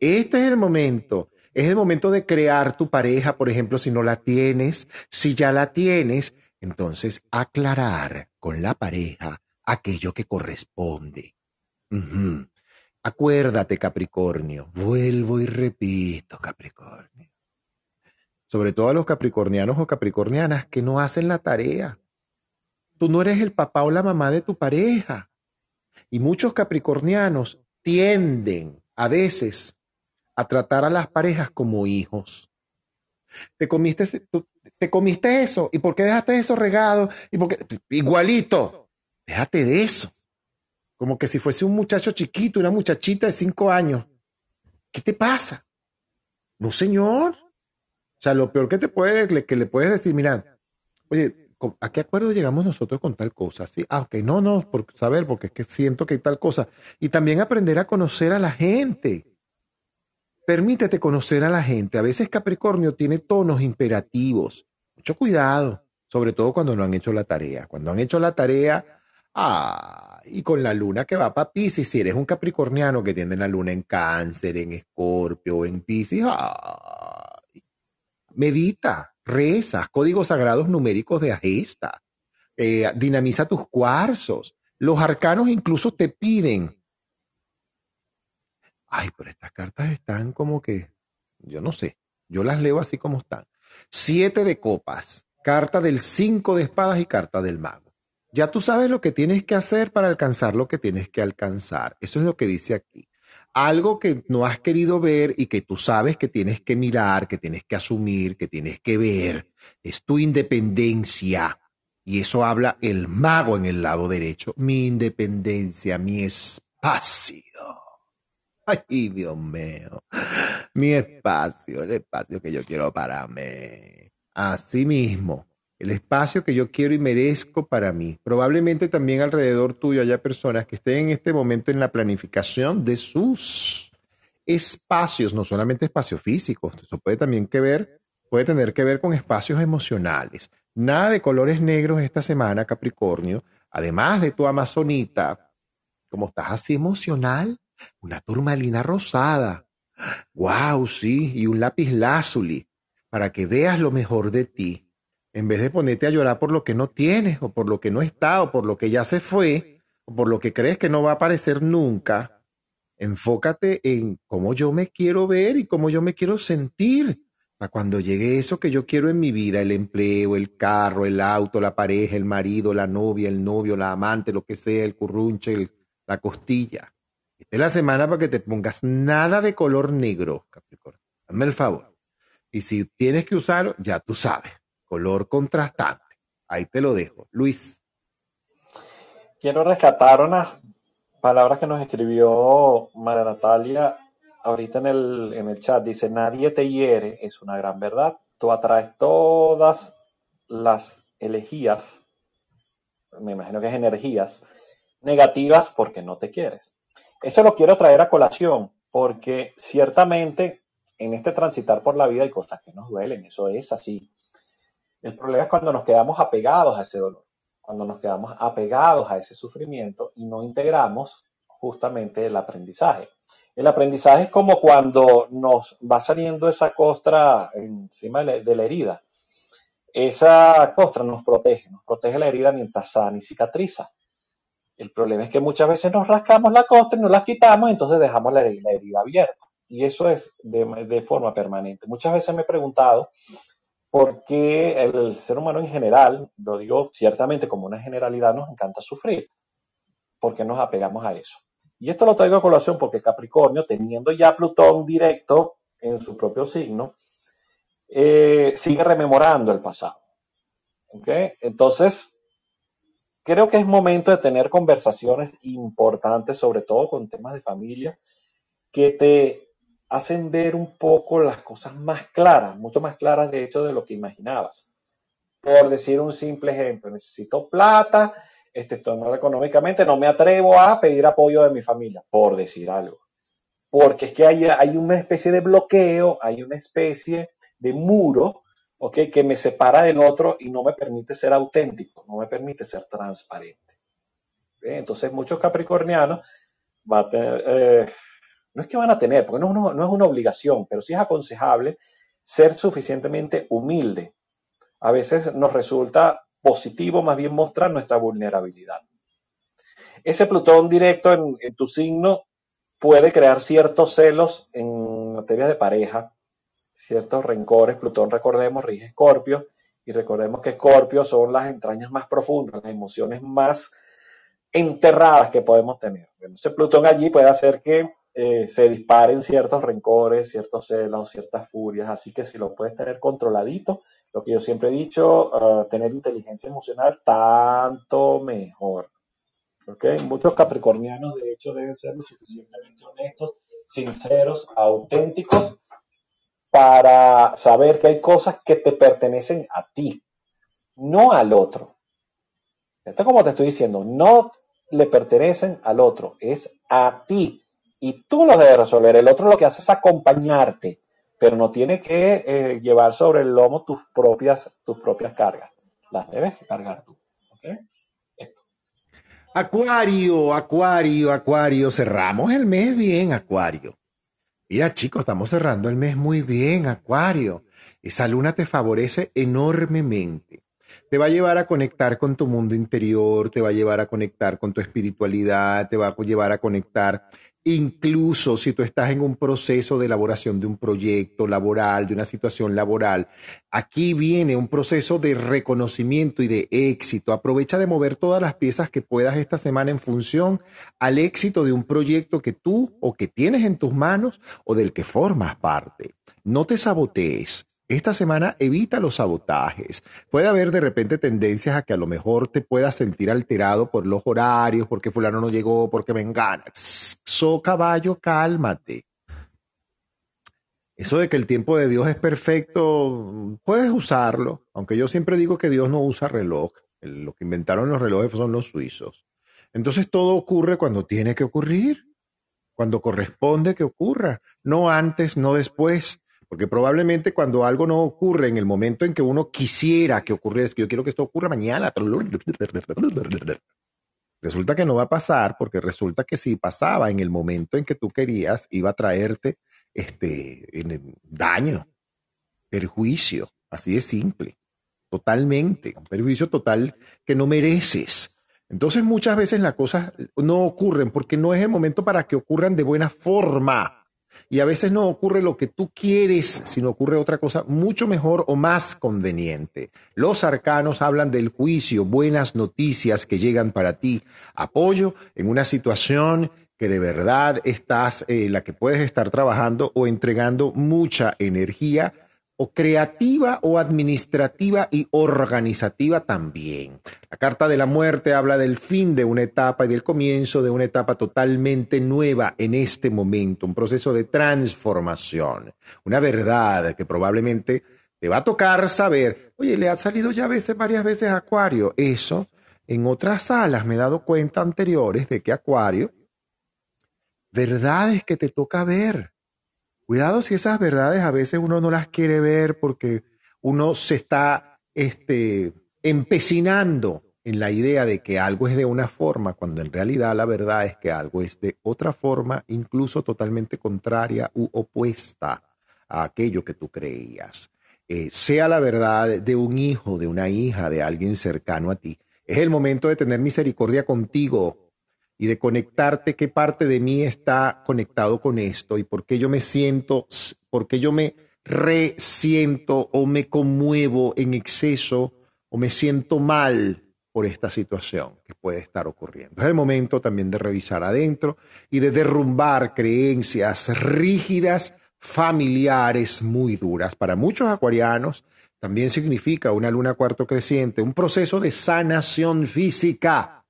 Este es el momento. Es el momento de crear tu pareja, por ejemplo, si no la tienes. Si ya la tienes, entonces aclarar con la pareja aquello que corresponde. Acuérdate, Capricornio. Vuelvo y repito, Capricornio. Sobre todo a los capricornianos o capricornianas que no hacen la tarea. Tú no eres el papá o la mamá de tu pareja. Y muchos capricornianos tienden a veces a tratar a las parejas como hijos. Te comiste, te comiste eso. ¿Y por qué dejaste eso regado? ¿Y por Igualito. Déjate de eso. Como que si fuese un muchacho chiquito, una muchachita de cinco años. ¿Qué te pasa? No, señor. O sea, lo peor que te puede, que le puedes decir, mira, oye, ¿a qué acuerdo llegamos nosotros con tal cosa? Sí, ah, ok, no, no, por saber, porque es que siento que hay tal cosa. Y también aprender a conocer a la gente. Permítete conocer a la gente. A veces Capricornio tiene tonos imperativos. Mucho cuidado, sobre todo cuando no han hecho la tarea. Cuando han hecho la tarea, ah, y con la luna que va para Pisces, si eres un capricorniano que tiene la luna en cáncer, en escorpio, en Pisces, ah, medita, reza, códigos sagrados numéricos de Agesta, eh, dinamiza tus cuarzos. Los arcanos incluso te piden ay, pero estas cartas están como que, yo no sé, yo las leo así como están. Siete de copas, carta del cinco de espadas y carta del mago. Ya tú sabes lo que tienes que hacer para alcanzar lo que tienes que alcanzar. Eso es lo que dice aquí. Algo que no has querido ver y que tú sabes que tienes que mirar, que tienes que asumir, que tienes que ver, es tu independencia. Y eso habla el mago en el lado derecho. Mi independencia, mi espacio. Ay, Dios mío. Mi espacio, el espacio que yo quiero para mí. Así mismo, el espacio que yo quiero y merezco para mí. Probablemente también alrededor tuyo haya personas que estén en este momento en la planificación de sus espacios, no solamente espacios físicos, eso puede también que ver, puede tener que ver con espacios emocionales. Nada de colores negros esta semana, Capricornio. Además de tu amazonita, como estás así emocional, una turmalina rosada. ¡Wow! Sí, y un lápiz lázuli para que veas lo mejor de ti. En vez de ponerte a llorar por lo que no tienes, o por lo que no está, o por lo que ya se fue, o por lo que crees que no va a aparecer nunca, enfócate en cómo yo me quiero ver y cómo yo me quiero sentir. Para cuando llegue eso que yo quiero en mi vida, el empleo, el carro, el auto, la pareja, el marido, la novia, el novio, la amante, lo que sea, el currunche, la costilla. Es la semana para que te pongas nada de color negro, Capricornio. Hazme el favor. Y si tienes que usarlo, ya tú sabes. Color contrastante. Ahí te lo dejo. Luis. Quiero rescatar unas palabras que nos escribió María Natalia ahorita en el, en el chat. Dice, nadie te hiere, es una gran verdad. Tú atraes todas las elegías, me imagino que es energías, negativas porque no te quieres. Eso lo quiero traer a colación, porque ciertamente en este transitar por la vida hay cosas que nos duelen, eso es así. El problema es cuando nos quedamos apegados a ese dolor, cuando nos quedamos apegados a ese sufrimiento y no integramos justamente el aprendizaje. El aprendizaje es como cuando nos va saliendo esa costra encima de la herida. Esa costra nos protege, nos protege la herida mientras sana y cicatriza. El problema es que muchas veces nos rascamos la costra y nos la quitamos entonces dejamos la herida, abierta. y eso es de, forma permanente. Muchas veces me he preguntado por qué el ser humano en general, lo digo ciertamente como una generalidad, nos encanta sufrir, porque nos apegamos a eso. Y esto lo traigo a colación porque Capricornio, teniendo ya Plutón directo en su propio signo, eh, sigue rememorando el pasado. Entonces, creo que es momento de tener conversaciones importantes, sobre todo con temas de familia, que te hacen ver un poco las cosas más claras, mucho más claras de hecho de lo que imaginabas. Por decir un simple ejemplo, necesito plata, este, estoy mal económicamente, no me atrevo a pedir apoyo de mi familia, por decir algo. Porque es que hay, hay una especie de bloqueo, hay una especie de muro ¿okay? que me separa del otro y no me permite ser auténtico, no me permite ser transparente. Entonces muchos capricornianos va a tener, eh, no es que van a tener, porque no, no, es una obligación, pero sí es aconsejable ser suficientemente humilde. A veces nos resulta positivo más bien mostrar nuestra vulnerabilidad. Ese Plutón directo en, en tu signo puede crear ciertos celos en materia de pareja, ciertos rencores. Plutón, recordemos, rige Escorpio, y recordemos que Escorpio son las entrañas más profundas, las emociones más enterradas que podemos tener. Entonces, Plutón allí puede hacer que eh, se disparen ciertos rencores, ciertos celos, ciertas furias. Así que si lo puedes tener controladito, lo que yo siempre he dicho, ah, tener inteligencia emocional, tanto mejor. ¿Okay? Muchos capricornianos, de hecho, deben ser lo suficientemente honestos, sinceros, auténticos para saber que hay cosas que te pertenecen a ti, no al otro. Esto como te estoy diciendo, no le pertenecen al otro, es a ti. Y tú lo debes resolver. El otro lo que hace es acompañarte, pero no tiene que eh, llevar sobre el lomo tus propias, tus propias cargas. Las debes cargar tú. Acuario, Acuario, Acuario. Cerramos el mes bien, Acuario. Mira, chicos, estamos cerrando el mes muy bien, Acuario. Esa luna te favorece enormemente. Te va a llevar a conectar con tu mundo interior, te va a llevar a conectar con tu espiritualidad, te va a llevar a conectar Incluso si tú estás en un proceso de elaboración de un proyecto laboral, de una situación laboral, aquí viene un proceso de reconocimiento y de éxito. Aprovecha de mover todas las piezas que puedas esta semana en función al éxito de un proyecto que tú o que tienes en tus manos o del que formas parte. No te sabotees. Esta semana evita los sabotajes. Puede haber de repente tendencias a que a lo mejor te puedas sentir alterado por los horarios, porque fulano no llegó, porque me enganas. So caballo, cálmate. Eso de que el tiempo de Dios es perfecto, puedes usarlo, aunque yo siempre digo que Dios no usa reloj. Lo que inventaron los relojes son los suizos. Entonces todo ocurre cuando tiene que ocurrir, cuando corresponde que ocurra, no antes, no después. Porque probablemente cuando algo no ocurre en el momento en que uno quisiera que ocurriera, es que yo quiero que esto ocurra mañana. Resulta que no va a pasar porque resulta que si pasaba en el momento en que tú querías, iba a traerte este, daño, perjuicio, así de simple, totalmente, un perjuicio total que no mereces. Entonces muchas veces las cosas no ocurren porque no es el momento para que ocurran de buena forma. Y a veces no ocurre lo que tú quieres, sino ocurre otra cosa mucho mejor o más conveniente. Los arcanos hablan del juicio, buenas noticias que llegan para ti, apoyo en una situación que de verdad estás, eh, la que puedes estar trabajando o entregando mucha energía o creativa o administrativa y organizativa también. La carta de la muerte habla del fin de una etapa y del comienzo de una etapa totalmente nueva en este momento, un proceso de transformación, una verdad que probablemente te va a tocar saber, oye, le ha salido ya veces, varias veces Acuario, eso en otras salas me he dado cuenta anteriores de que Acuario, verdades que te toca ver Cuidado si esas verdades a veces uno no las quiere ver porque uno se está este, empecinando en la idea de que algo es de una forma, cuando en realidad la verdad es que algo es de otra forma, incluso totalmente contraria u opuesta a aquello que tú creías. Eh, sea la verdad de un hijo, de una hija, de alguien cercano a ti. Es el momento de tener misericordia contigo, y de conectarte qué parte de mí está conectado con esto y por qué yo me siento, por qué yo me resiento o me conmuevo en exceso o me siento mal por esta situación que puede estar ocurriendo. Es el momento también de revisar adentro y de derrumbar creencias rígidas, familiares muy duras. Para muchos acuarianos también significa una luna cuarto creciente, un proceso de sanación física.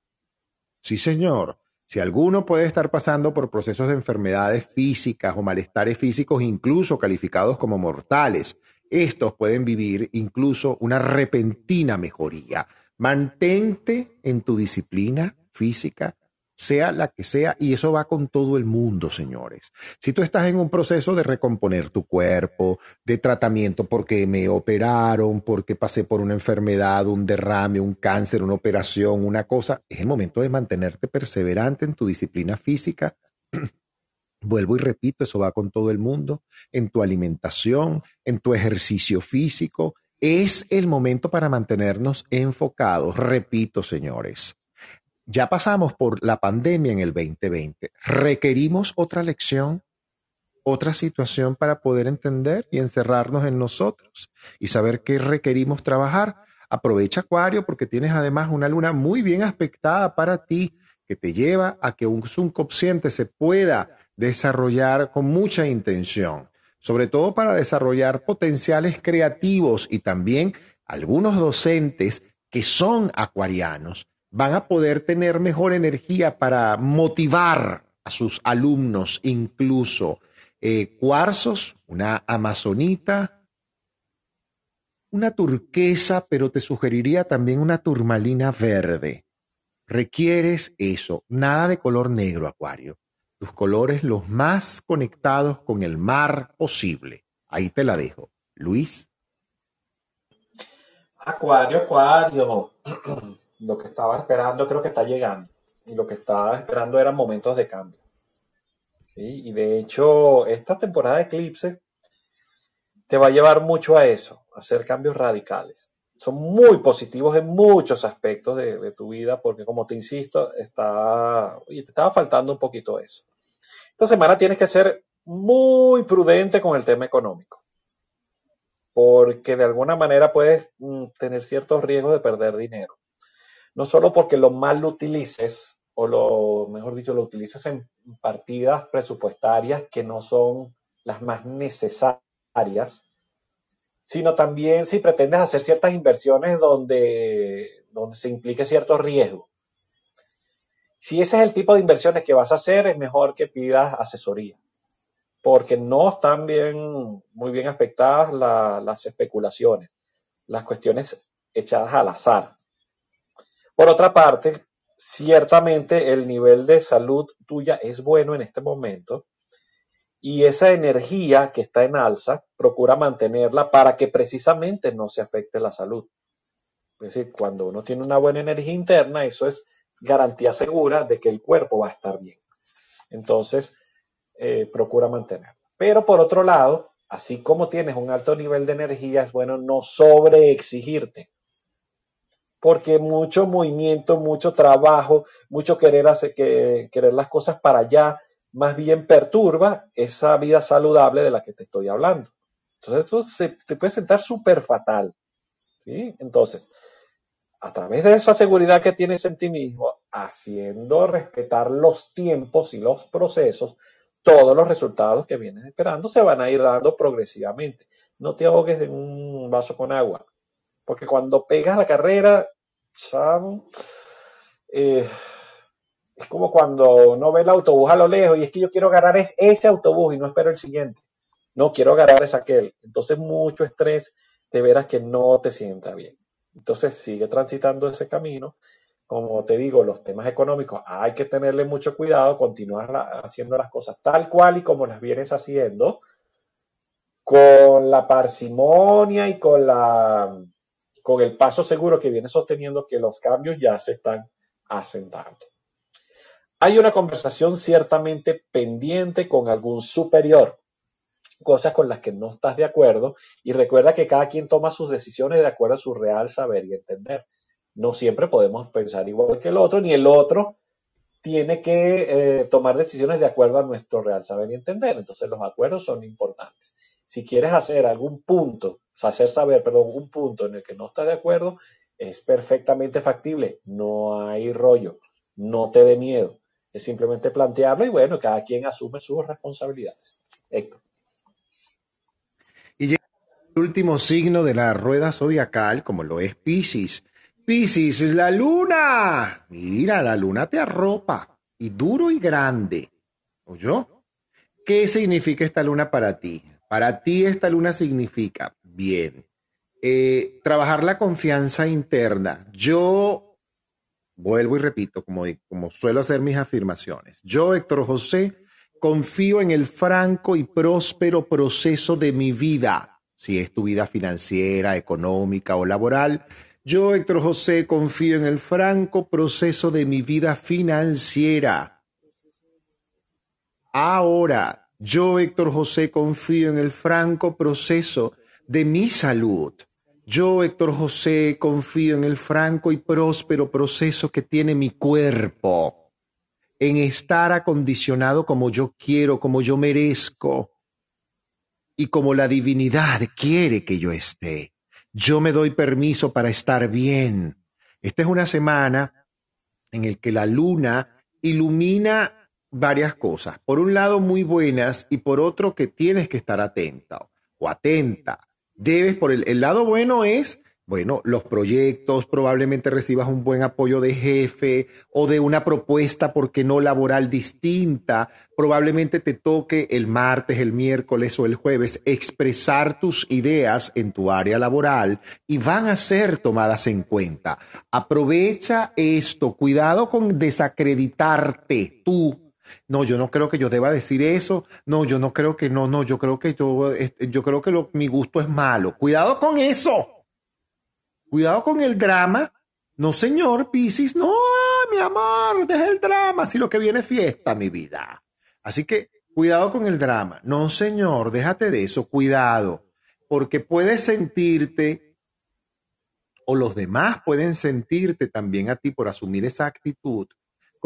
Sí, señor. Si alguno puede estar pasando por procesos de enfermedades físicas o malestares físicos, incluso calificados como mortales, estos pueden vivir incluso una repentina mejoría. Mantente en tu disciplina física, sea la que sea, y eso va con todo el mundo, señores. Si tú estás en un proceso de recomponer tu cuerpo, de tratamiento porque me operaron, porque pasé por una enfermedad, un derrame, un cáncer, una operación, una cosa, es el momento de mantenerte perseverante en tu disciplina física. Vuelvo y repito, eso va con todo el mundo, en tu alimentación, en tu ejercicio físico, es el momento para mantenernos enfocados. Repito, señores, ya pasamos por la pandemia en el 2020. ¿Requerimos otra lección, otra situación para poder entender y encerrarnos en nosotros y saber qué requerimos trabajar? Aprovecha Acuario porque tienes además una luna muy bien aspectada para ti que te lleva a que un subconsciente se pueda desarrollar con mucha intención sobre todo para desarrollar potenciales creativos y también algunos docentes que son acuarianos van a poder tener mejor energía para motivar a sus alumnos, incluso eh, cuarzos, una amazonita, una turquesa, pero te sugeriría también una turmalina verde. Requieres eso, nada de color negro, Acuario tus colores los más conectados con el mar posible. Ahí te la dejo. Luis. Acuario, Acuario. Lo que estaba esperando creo que está llegando. Y lo que estaba esperando eran momentos de cambio. Y de hecho, esta temporada de eclipse te va a llevar mucho a eso, a hacer cambios radicales. Son muy positivos en muchos aspectos de, de tu vida, porque como te insisto, está, te estaba faltando un poquito eso. Esta semana tienes que ser muy prudente con el tema económico, porque de alguna manera puedes mm, tener ciertos riesgos de perder dinero. No solo porque lo mal lo utilices, o lo mejor dicho, lo utilices en partidas presupuestarias que no son las más necesarias, sino también si pretendes hacer ciertas inversiones donde, donde se implique cierto riesgo. Si ese es el tipo de inversiones que vas a hacer, es mejor que pidas asesoría, porque no están bien, muy bien aspectadas las especulaciones, las cuestiones echadas al azar. Por otra parte, ciertamente el nivel de salud tuya es bueno en este momento y esa energía que está en alza, procura mantenerla para que precisamente no se afecte la salud. Es decir, cuando uno tiene una buena energía interna, eso es garantía segura de que el cuerpo va a estar bien. Entonces, eh, procura mantenerlo. Pero por otro lado, así como tienes un alto nivel de energía, es bueno no sobreexigirte. Porque mucho movimiento, mucho trabajo, mucho querer, hacer, que, querer las cosas para allá, más bien perturba esa vida saludable de la que te estoy hablando. Entonces, esto se, te puede sentar súper fatal. ¿sí? Entonces, a través de esa seguridad que tienes en ti mismo, haciendo respetar los tiempos y los procesos, todos los resultados que vienes esperando se van a ir dando progresivamente. No te ahogues en un vaso con agua, porque cuando pegas la carrera, eh, es como cuando no ve el autobús a lo lejos y es que yo quiero agarrar ese autobús y no espero el siguiente. No quiero agarrar ese aquel. Entonces mucho estrés, te verás que no te sienta bien. Entonces sigue transitando ese camino. Como te digo, los temas económicos hay que tenerle mucho cuidado, continuar haciendo las cosas tal cual y como las vienes haciendo, con la parsimonia y con, la, con el paso seguro que vienes sosteniendo que los cambios ya se están asentando. Hay una conversación ciertamente pendiente con algún superior cosas con las que no estás de acuerdo y recuerda que cada quien toma sus decisiones de acuerdo a su real saber y entender. No siempre podemos pensar igual que el otro, ni el otro tiene que eh, tomar decisiones de acuerdo a nuestro real saber y entender. Entonces los acuerdos son importantes. Si quieres hacer algún punto, hacer saber, perdón, un punto en el que no estás de acuerdo, es perfectamente factible. No hay rollo. No te dé miedo. Es simplemente plantearlo y bueno, cada quien asume sus responsabilidades. Héctor. Y llega el último signo de la rueda zodiacal, como lo es Pisces. Piscis, la luna. Mira, la luna te arropa. Y duro y grande. ¿Oyó? ¿Qué significa esta luna para ti? Para ti esta luna significa, bien, eh, trabajar la confianza interna. Yo, vuelvo y repito, como, como suelo hacer mis afirmaciones, yo, Héctor José, confío en el franco y próspero proceso de mi vida, si es tu vida financiera, económica o laboral, yo, Héctor José, confío en el franco proceso de mi vida financiera. Ahora, yo, Héctor José, confío en el franco proceso de mi salud. Yo, Héctor José, confío en el franco y próspero proceso que tiene mi cuerpo, en estar acondicionado como yo quiero, como yo merezco y como la divinidad quiere que yo esté. Yo me doy permiso para estar bien. Esta es una semana en el que la luna ilumina varias cosas. Por un lado, muy buenas y por otro, que tienes que estar atenta o atenta. Debes, por el, lado bueno es bueno, los proyectos, probablemente recibas un buen apoyo de jefe o de una propuesta, porque no laboral distinta. Probablemente te toque el martes, el miércoles o el jueves expresar tus ideas en tu área laboral y van a ser tomadas en cuenta. Aprovecha esto, cuidado con desacreditarte tú no, yo no creo que yo deba decir eso. No, yo no creo que no, no, yo creo que yo, yo creo que lo, mi gusto es malo. Cuidado con eso. Cuidado con el drama. No, señor, Piscis, no, mi amor, deja el drama, si lo que viene es fiesta, mi vida. Así que cuidado con el drama. No, señor, déjate de eso, cuidado, porque puedes sentirte, o los demás pueden sentirte también a ti por asumir esa actitud,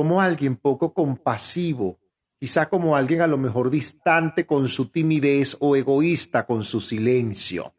como alguien poco compasivo, quizá como alguien a lo mejor distante con su timidez o egoísta con su silencio.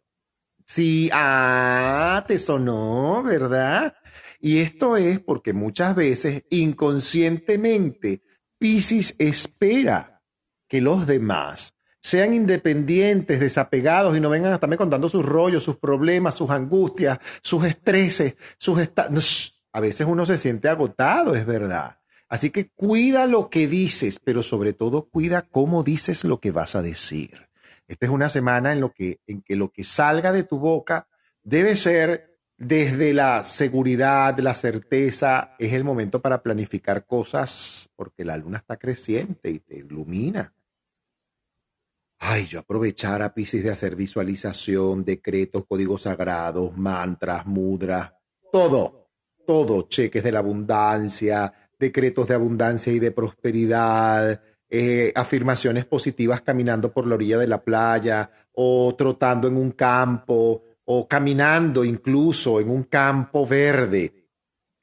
Sí, ah, te sonó, ¿verdad? Y esto es porque muchas veces inconscientemente Piscis espera que los demás sean independientes, desapegados y no vengan a estarme contando sus rollos, sus problemas, sus angustias, sus estreses, sus. A veces uno se siente agotado, es verdad. Así que cuida lo que dices, pero sobre todo cuida cómo dices lo que vas a decir. Esta es una semana en, lo que, en que lo que salga de tu boca debe ser desde la seguridad, la certeza. Es el momento para planificar cosas porque la luna está creciente y te ilumina. Ay, yo aprovechar a Pisces de hacer visualización, decretos, códigos sagrados, mantras, mudras, todo, todo, cheques de la abundancia, decretos de abundancia y de prosperidad, eh, afirmaciones positivas caminando por la orilla de la playa o trotando en un campo o caminando incluso en un campo verde,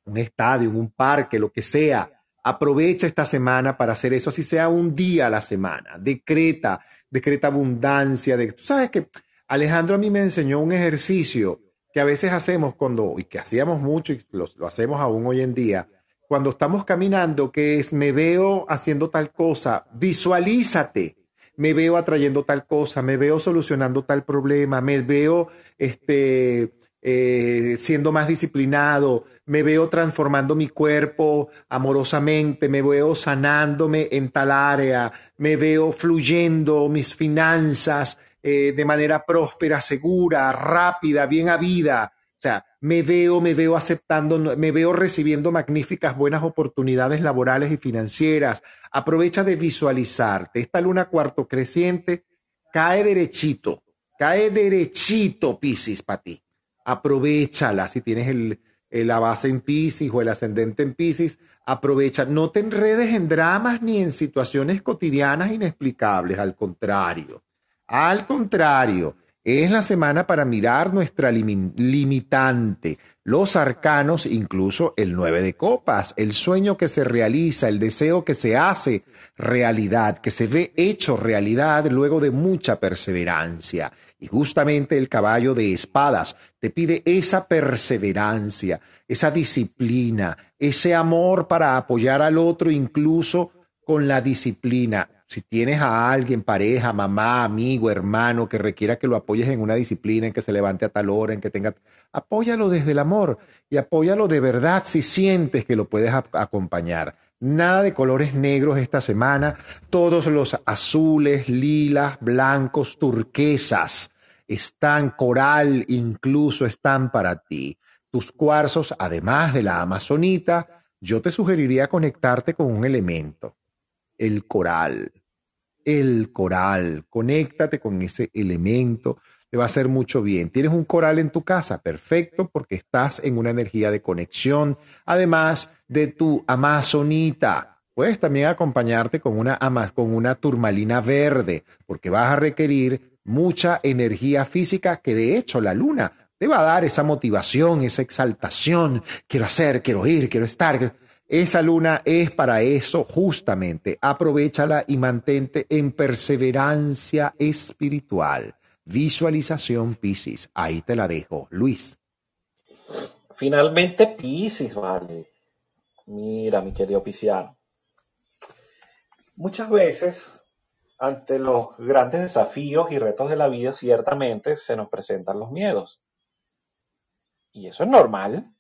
un estadio, un parque, lo que sea. Aprovecha esta semana para hacer eso, así sea un día a la semana. Decreta, decreta abundancia. De, Tú sabes que Alejandro a mí me enseñó un ejercicio que a veces hacemos cuando, y que hacíamos mucho y lo hacemos aún hoy en día, cuando estamos caminando, que es me veo haciendo tal cosa, visualízate. Me veo atrayendo tal cosa, me veo solucionando tal problema, me veo este, eh, siendo más disciplinado, me veo transformando mi cuerpo amorosamente, me veo sanándome en tal área, me veo fluyendo mis finanzas eh, de manera próspera, segura, rápida, bien habida. O sea, me veo, me veo aceptando, me veo recibiendo magníficas buenas oportunidades laborales y financieras. Aprovecha de visualizarte. Esta luna cuarto creciente cae derechito, cae derechito, Piscis, para ti. Aprovechala si tienes el, la base en Piscis o el ascendente en Piscis. Aprovecha, no te enredes en dramas ni en situaciones cotidianas inexplicables, al contrario. Al contrario, Es la semana para mirar nuestra limitante, los arcanos, incluso el 9 de copas, el sueño que se realiza, el deseo que se hace realidad, que se ve hecho realidad luego de mucha perseverancia. Y justamente el caballo de espadas te pide esa perseverancia, esa disciplina, ese amor para apoyar al otro incluso con la disciplina. Si tienes a alguien, pareja, mamá, amigo, hermano, que requiera que lo apoyes en una disciplina, en que se levante a tal hora, en que tenga... Apóyalo desde el amor y apóyalo de verdad si sientes que lo puedes acompañar. Nada de colores negros esta semana. Todos los azules, lilas, blancos, turquesas están, coral incluso están para ti. Tus cuarzos, además de la amazonita, yo te sugeriría conectarte con un elemento, el coral. El coral, conéctate con ese elemento, te va a hacer mucho bien. Tienes un coral en tu casa, perfecto, porque estás en una energía de conexión, además de tu amazonita. Puedes también acompañarte con una, con una turmalina verde, porque vas a requerir mucha energía física que de hecho la luna te va a dar esa motivación, esa exaltación. Quiero hacer, quiero ir, quiero estar. Esa luna es para eso justamente. Aprovechala y mantente en perseverancia espiritual. Visualización Piscis. Ahí te la dejo, Luis. Finalmente Piscis, vale. Mira, mi querido Pisciano. Muchas veces, ante los grandes desafíos y retos de la vida, ciertamente se nos presentan los miedos. Y eso es normal.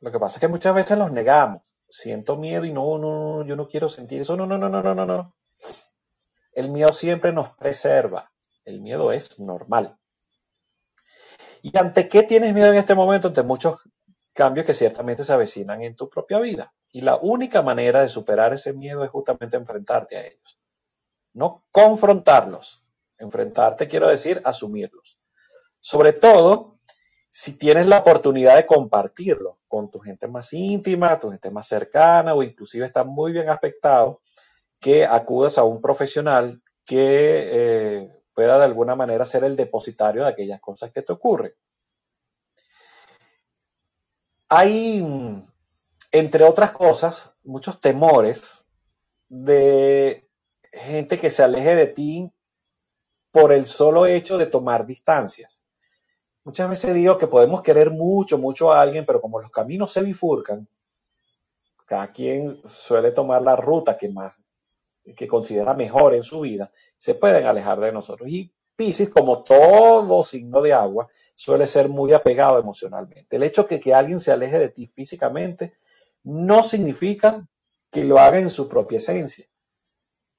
Lo que pasa es que muchas veces los negamos. Siento miedo y no, no, yo no quiero sentir eso. No, no, no, no, no, no, no. El miedo siempre nos preserva. El miedo es normal. ¿Y ante qué tienes miedo en este momento? Ante muchos cambios que ciertamente se avecinan en tu propia vida. Y la única manera de superar ese miedo es justamente enfrentarte a ellos. No confrontarlos. Enfrentarte quiero decir asumirlos. Sobre todo si tienes la oportunidad de compartirlo con tu gente más íntima, tu gente más cercana o inclusive está muy bien aspectado que acudas a un profesional que eh, pueda de alguna manera ser el depositario de aquellas cosas que te ocurren. Hay, entre otras cosas, muchos temores de gente que se aleje de ti por el solo hecho de tomar distancias. Muchas veces digo que podemos querer mucho, mucho a alguien, pero como los caminos se bifurcan, cada quien suele tomar la ruta que más que considera mejor en su vida, se pueden alejar de nosotros. Y Pisces, como todo signo de agua, suele ser muy apegado emocionalmente. El hecho de que, alguien se aleje de ti físicamente no significa que lo haga en su propia esencia.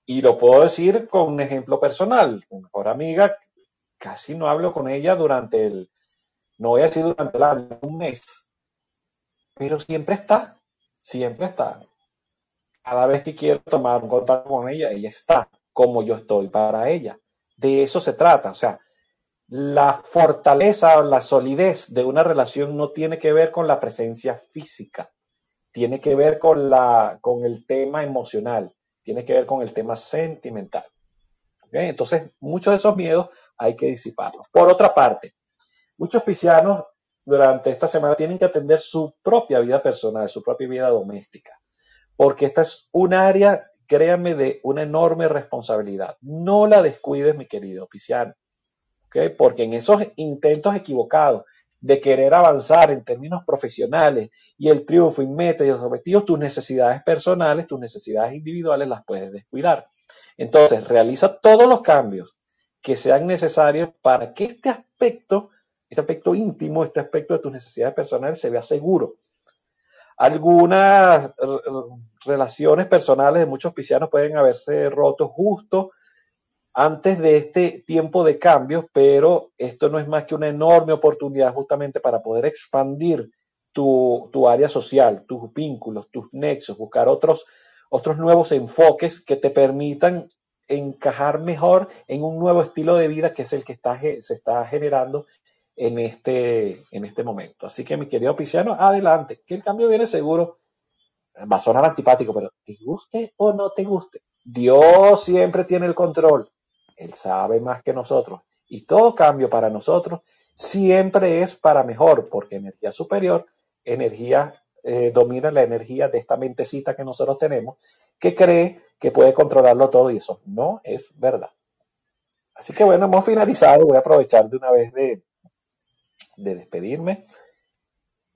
Y lo puedo decir con un ejemplo personal. Mi mejor amiga, casi no hablo con ella durante el, no voy a decir durante el año, un mes, pero siempre está, siempre está cada vez que quiero tomar un contacto con ella, ella está como yo estoy para ella. De eso se trata. O sea, la fortaleza o la solidez de una relación no tiene que ver con la presencia física, tiene que ver con, la, con el tema emocional, tiene que ver con el tema sentimental. Entonces, muchos de esos miedos hay que disiparlos. Por otra parte, muchos piscianos durante esta semana tienen que atender su propia vida personal, su propia vida doméstica porque esta es un área, créanme, de una enorme responsabilidad. No la descuides, mi querido Pisciano, porque en esos intentos equivocados de querer avanzar en términos profesionales y el triunfo y meta y los objetivos, tus necesidades personales, tus necesidades individuales las puedes descuidar. Entonces, realiza todos los cambios que sean necesarios para que este aspecto, este aspecto íntimo, este aspecto de tus necesidades personales se vea seguro. Algunas relaciones personales de muchos piscianos pueden haberse roto justo antes de este tiempo de cambios, pero esto no es más que una enorme oportunidad justamente para poder expandir tu, área social, tus vínculos, tus nexos, buscar otros, otros nuevos enfoques que te permitan encajar mejor en un nuevo estilo de vida que es el que está, se está generando en este, en este momento. Así que, mi querido Pisciano, adelante, que el cambio viene seguro. Va a sonar antipático, pero te guste o no te guste, Dios siempre tiene el control. Él sabe más que nosotros Y todo cambio para nosotros siempre es para mejor, porque energía superior, energía eh, domina la energía de esta mentecita que nosotros tenemos, que cree que puede controlarlo todo y eso no es verdad. Así que bueno, hemos finalizado. Voy a aprovechar de una vez de, de despedirme.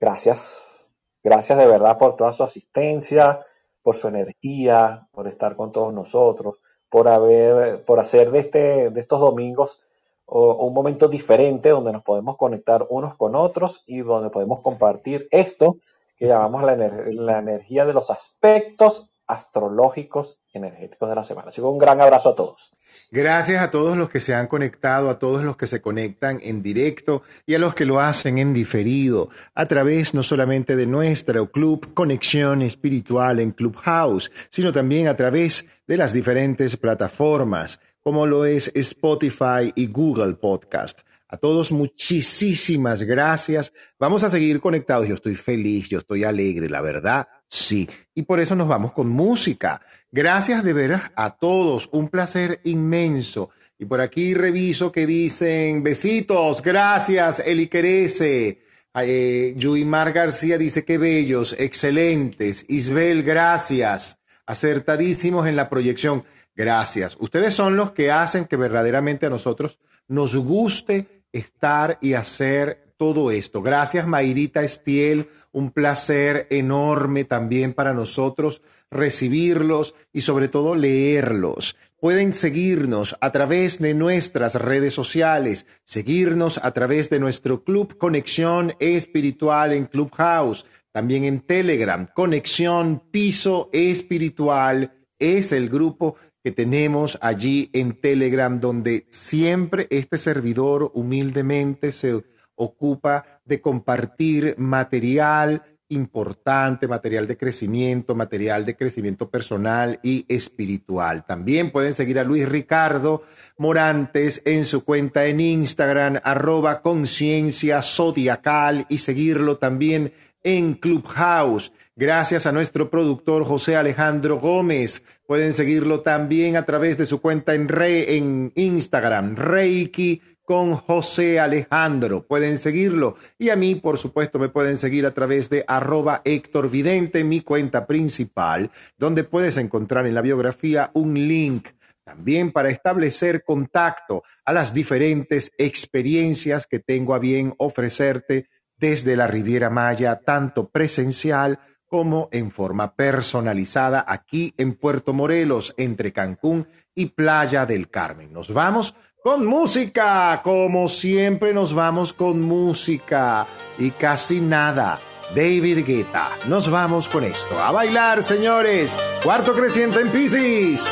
Gracias, gracias de verdad por toda su asistencia, por su energía, por estar con todos nosotros, por haber, por hacer de este, de estos domingos un momento diferente donde nos podemos conectar unos con otros y donde podemos compartir esto que llamamos la, energía de los aspectos astrológicos energéticos de la semana. Así que un gran abrazo a todos. Gracias a todos los que se han conectado, a todos los que se conectan en directo y a los que lo hacen en diferido a través no solamente de nuestro club Conexión Espiritual en Clubhouse, sino también a través de las diferentes plataformas como lo es Spotify y Google Podcast. A todos muchísimas gracias. Vamos a seguir conectados. Yo estoy feliz, yo estoy alegre, la verdad, sí. Y por eso nos vamos con música. Gracias de veras a todos. Un placer inmenso. Y por aquí reviso que dicen besitos, gracias, Eli Querese. Eh, Yuimar García dice que bellos, excelentes. Isbel, gracias. Acertadísimos en la proyección. Gracias. Ustedes son los que hacen que verdaderamente a nosotros nos guste estar y hacer todo esto. Gracias, Mayrita Estiel. Un placer enorme también para nosotros recibirlos y sobre todo leerlos. Pueden seguirnos a través de nuestras redes sociales, seguirnos a través de nuestro club Conexión Espiritual en Clubhouse, también en Telegram, Conexión Piso Espiritual es el grupo que tenemos allí en Telegram, donde siempre este servidor humildemente se ocupa de compartir material importante, material de crecimiento, material de crecimiento personal y espiritual. También pueden seguir a Luis Ricardo Morantes en su cuenta en Instagram, arroba conciencia zodiacal y seguirlo también en Clubhouse. Gracias a nuestro productor José Alejandro Gómez. Pueden seguirlo también a través de su cuenta en, Re, en Instagram, Reiki con José Alejandro. Pueden seguirlo. Y a mí, por supuesto, me pueden seguir a través de arroba Héctor Vidente, mi cuenta principal, donde puedes encontrar en la biografía un link también para establecer contacto a las diferentes experiencias que tengo a bien ofrecerte desde la Riviera Maya, tanto presencial como en forma personalizada aquí en Puerto Morelos, entre Cancún y Playa del Carmen. Nos vamos con música, como siempre nos vamos con música y casi nada. David Guetta, nos vamos con esto. A bailar, señores. Cuarto creciente en Pisces.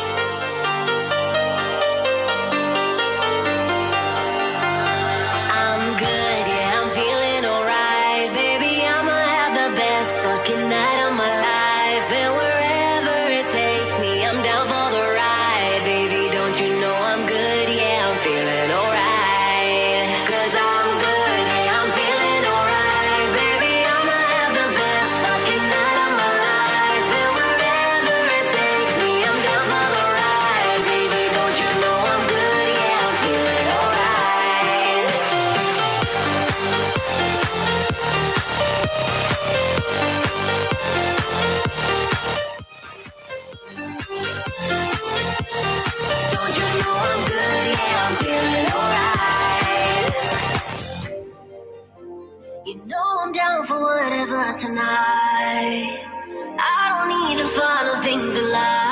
tonight. I don't need the final things alive.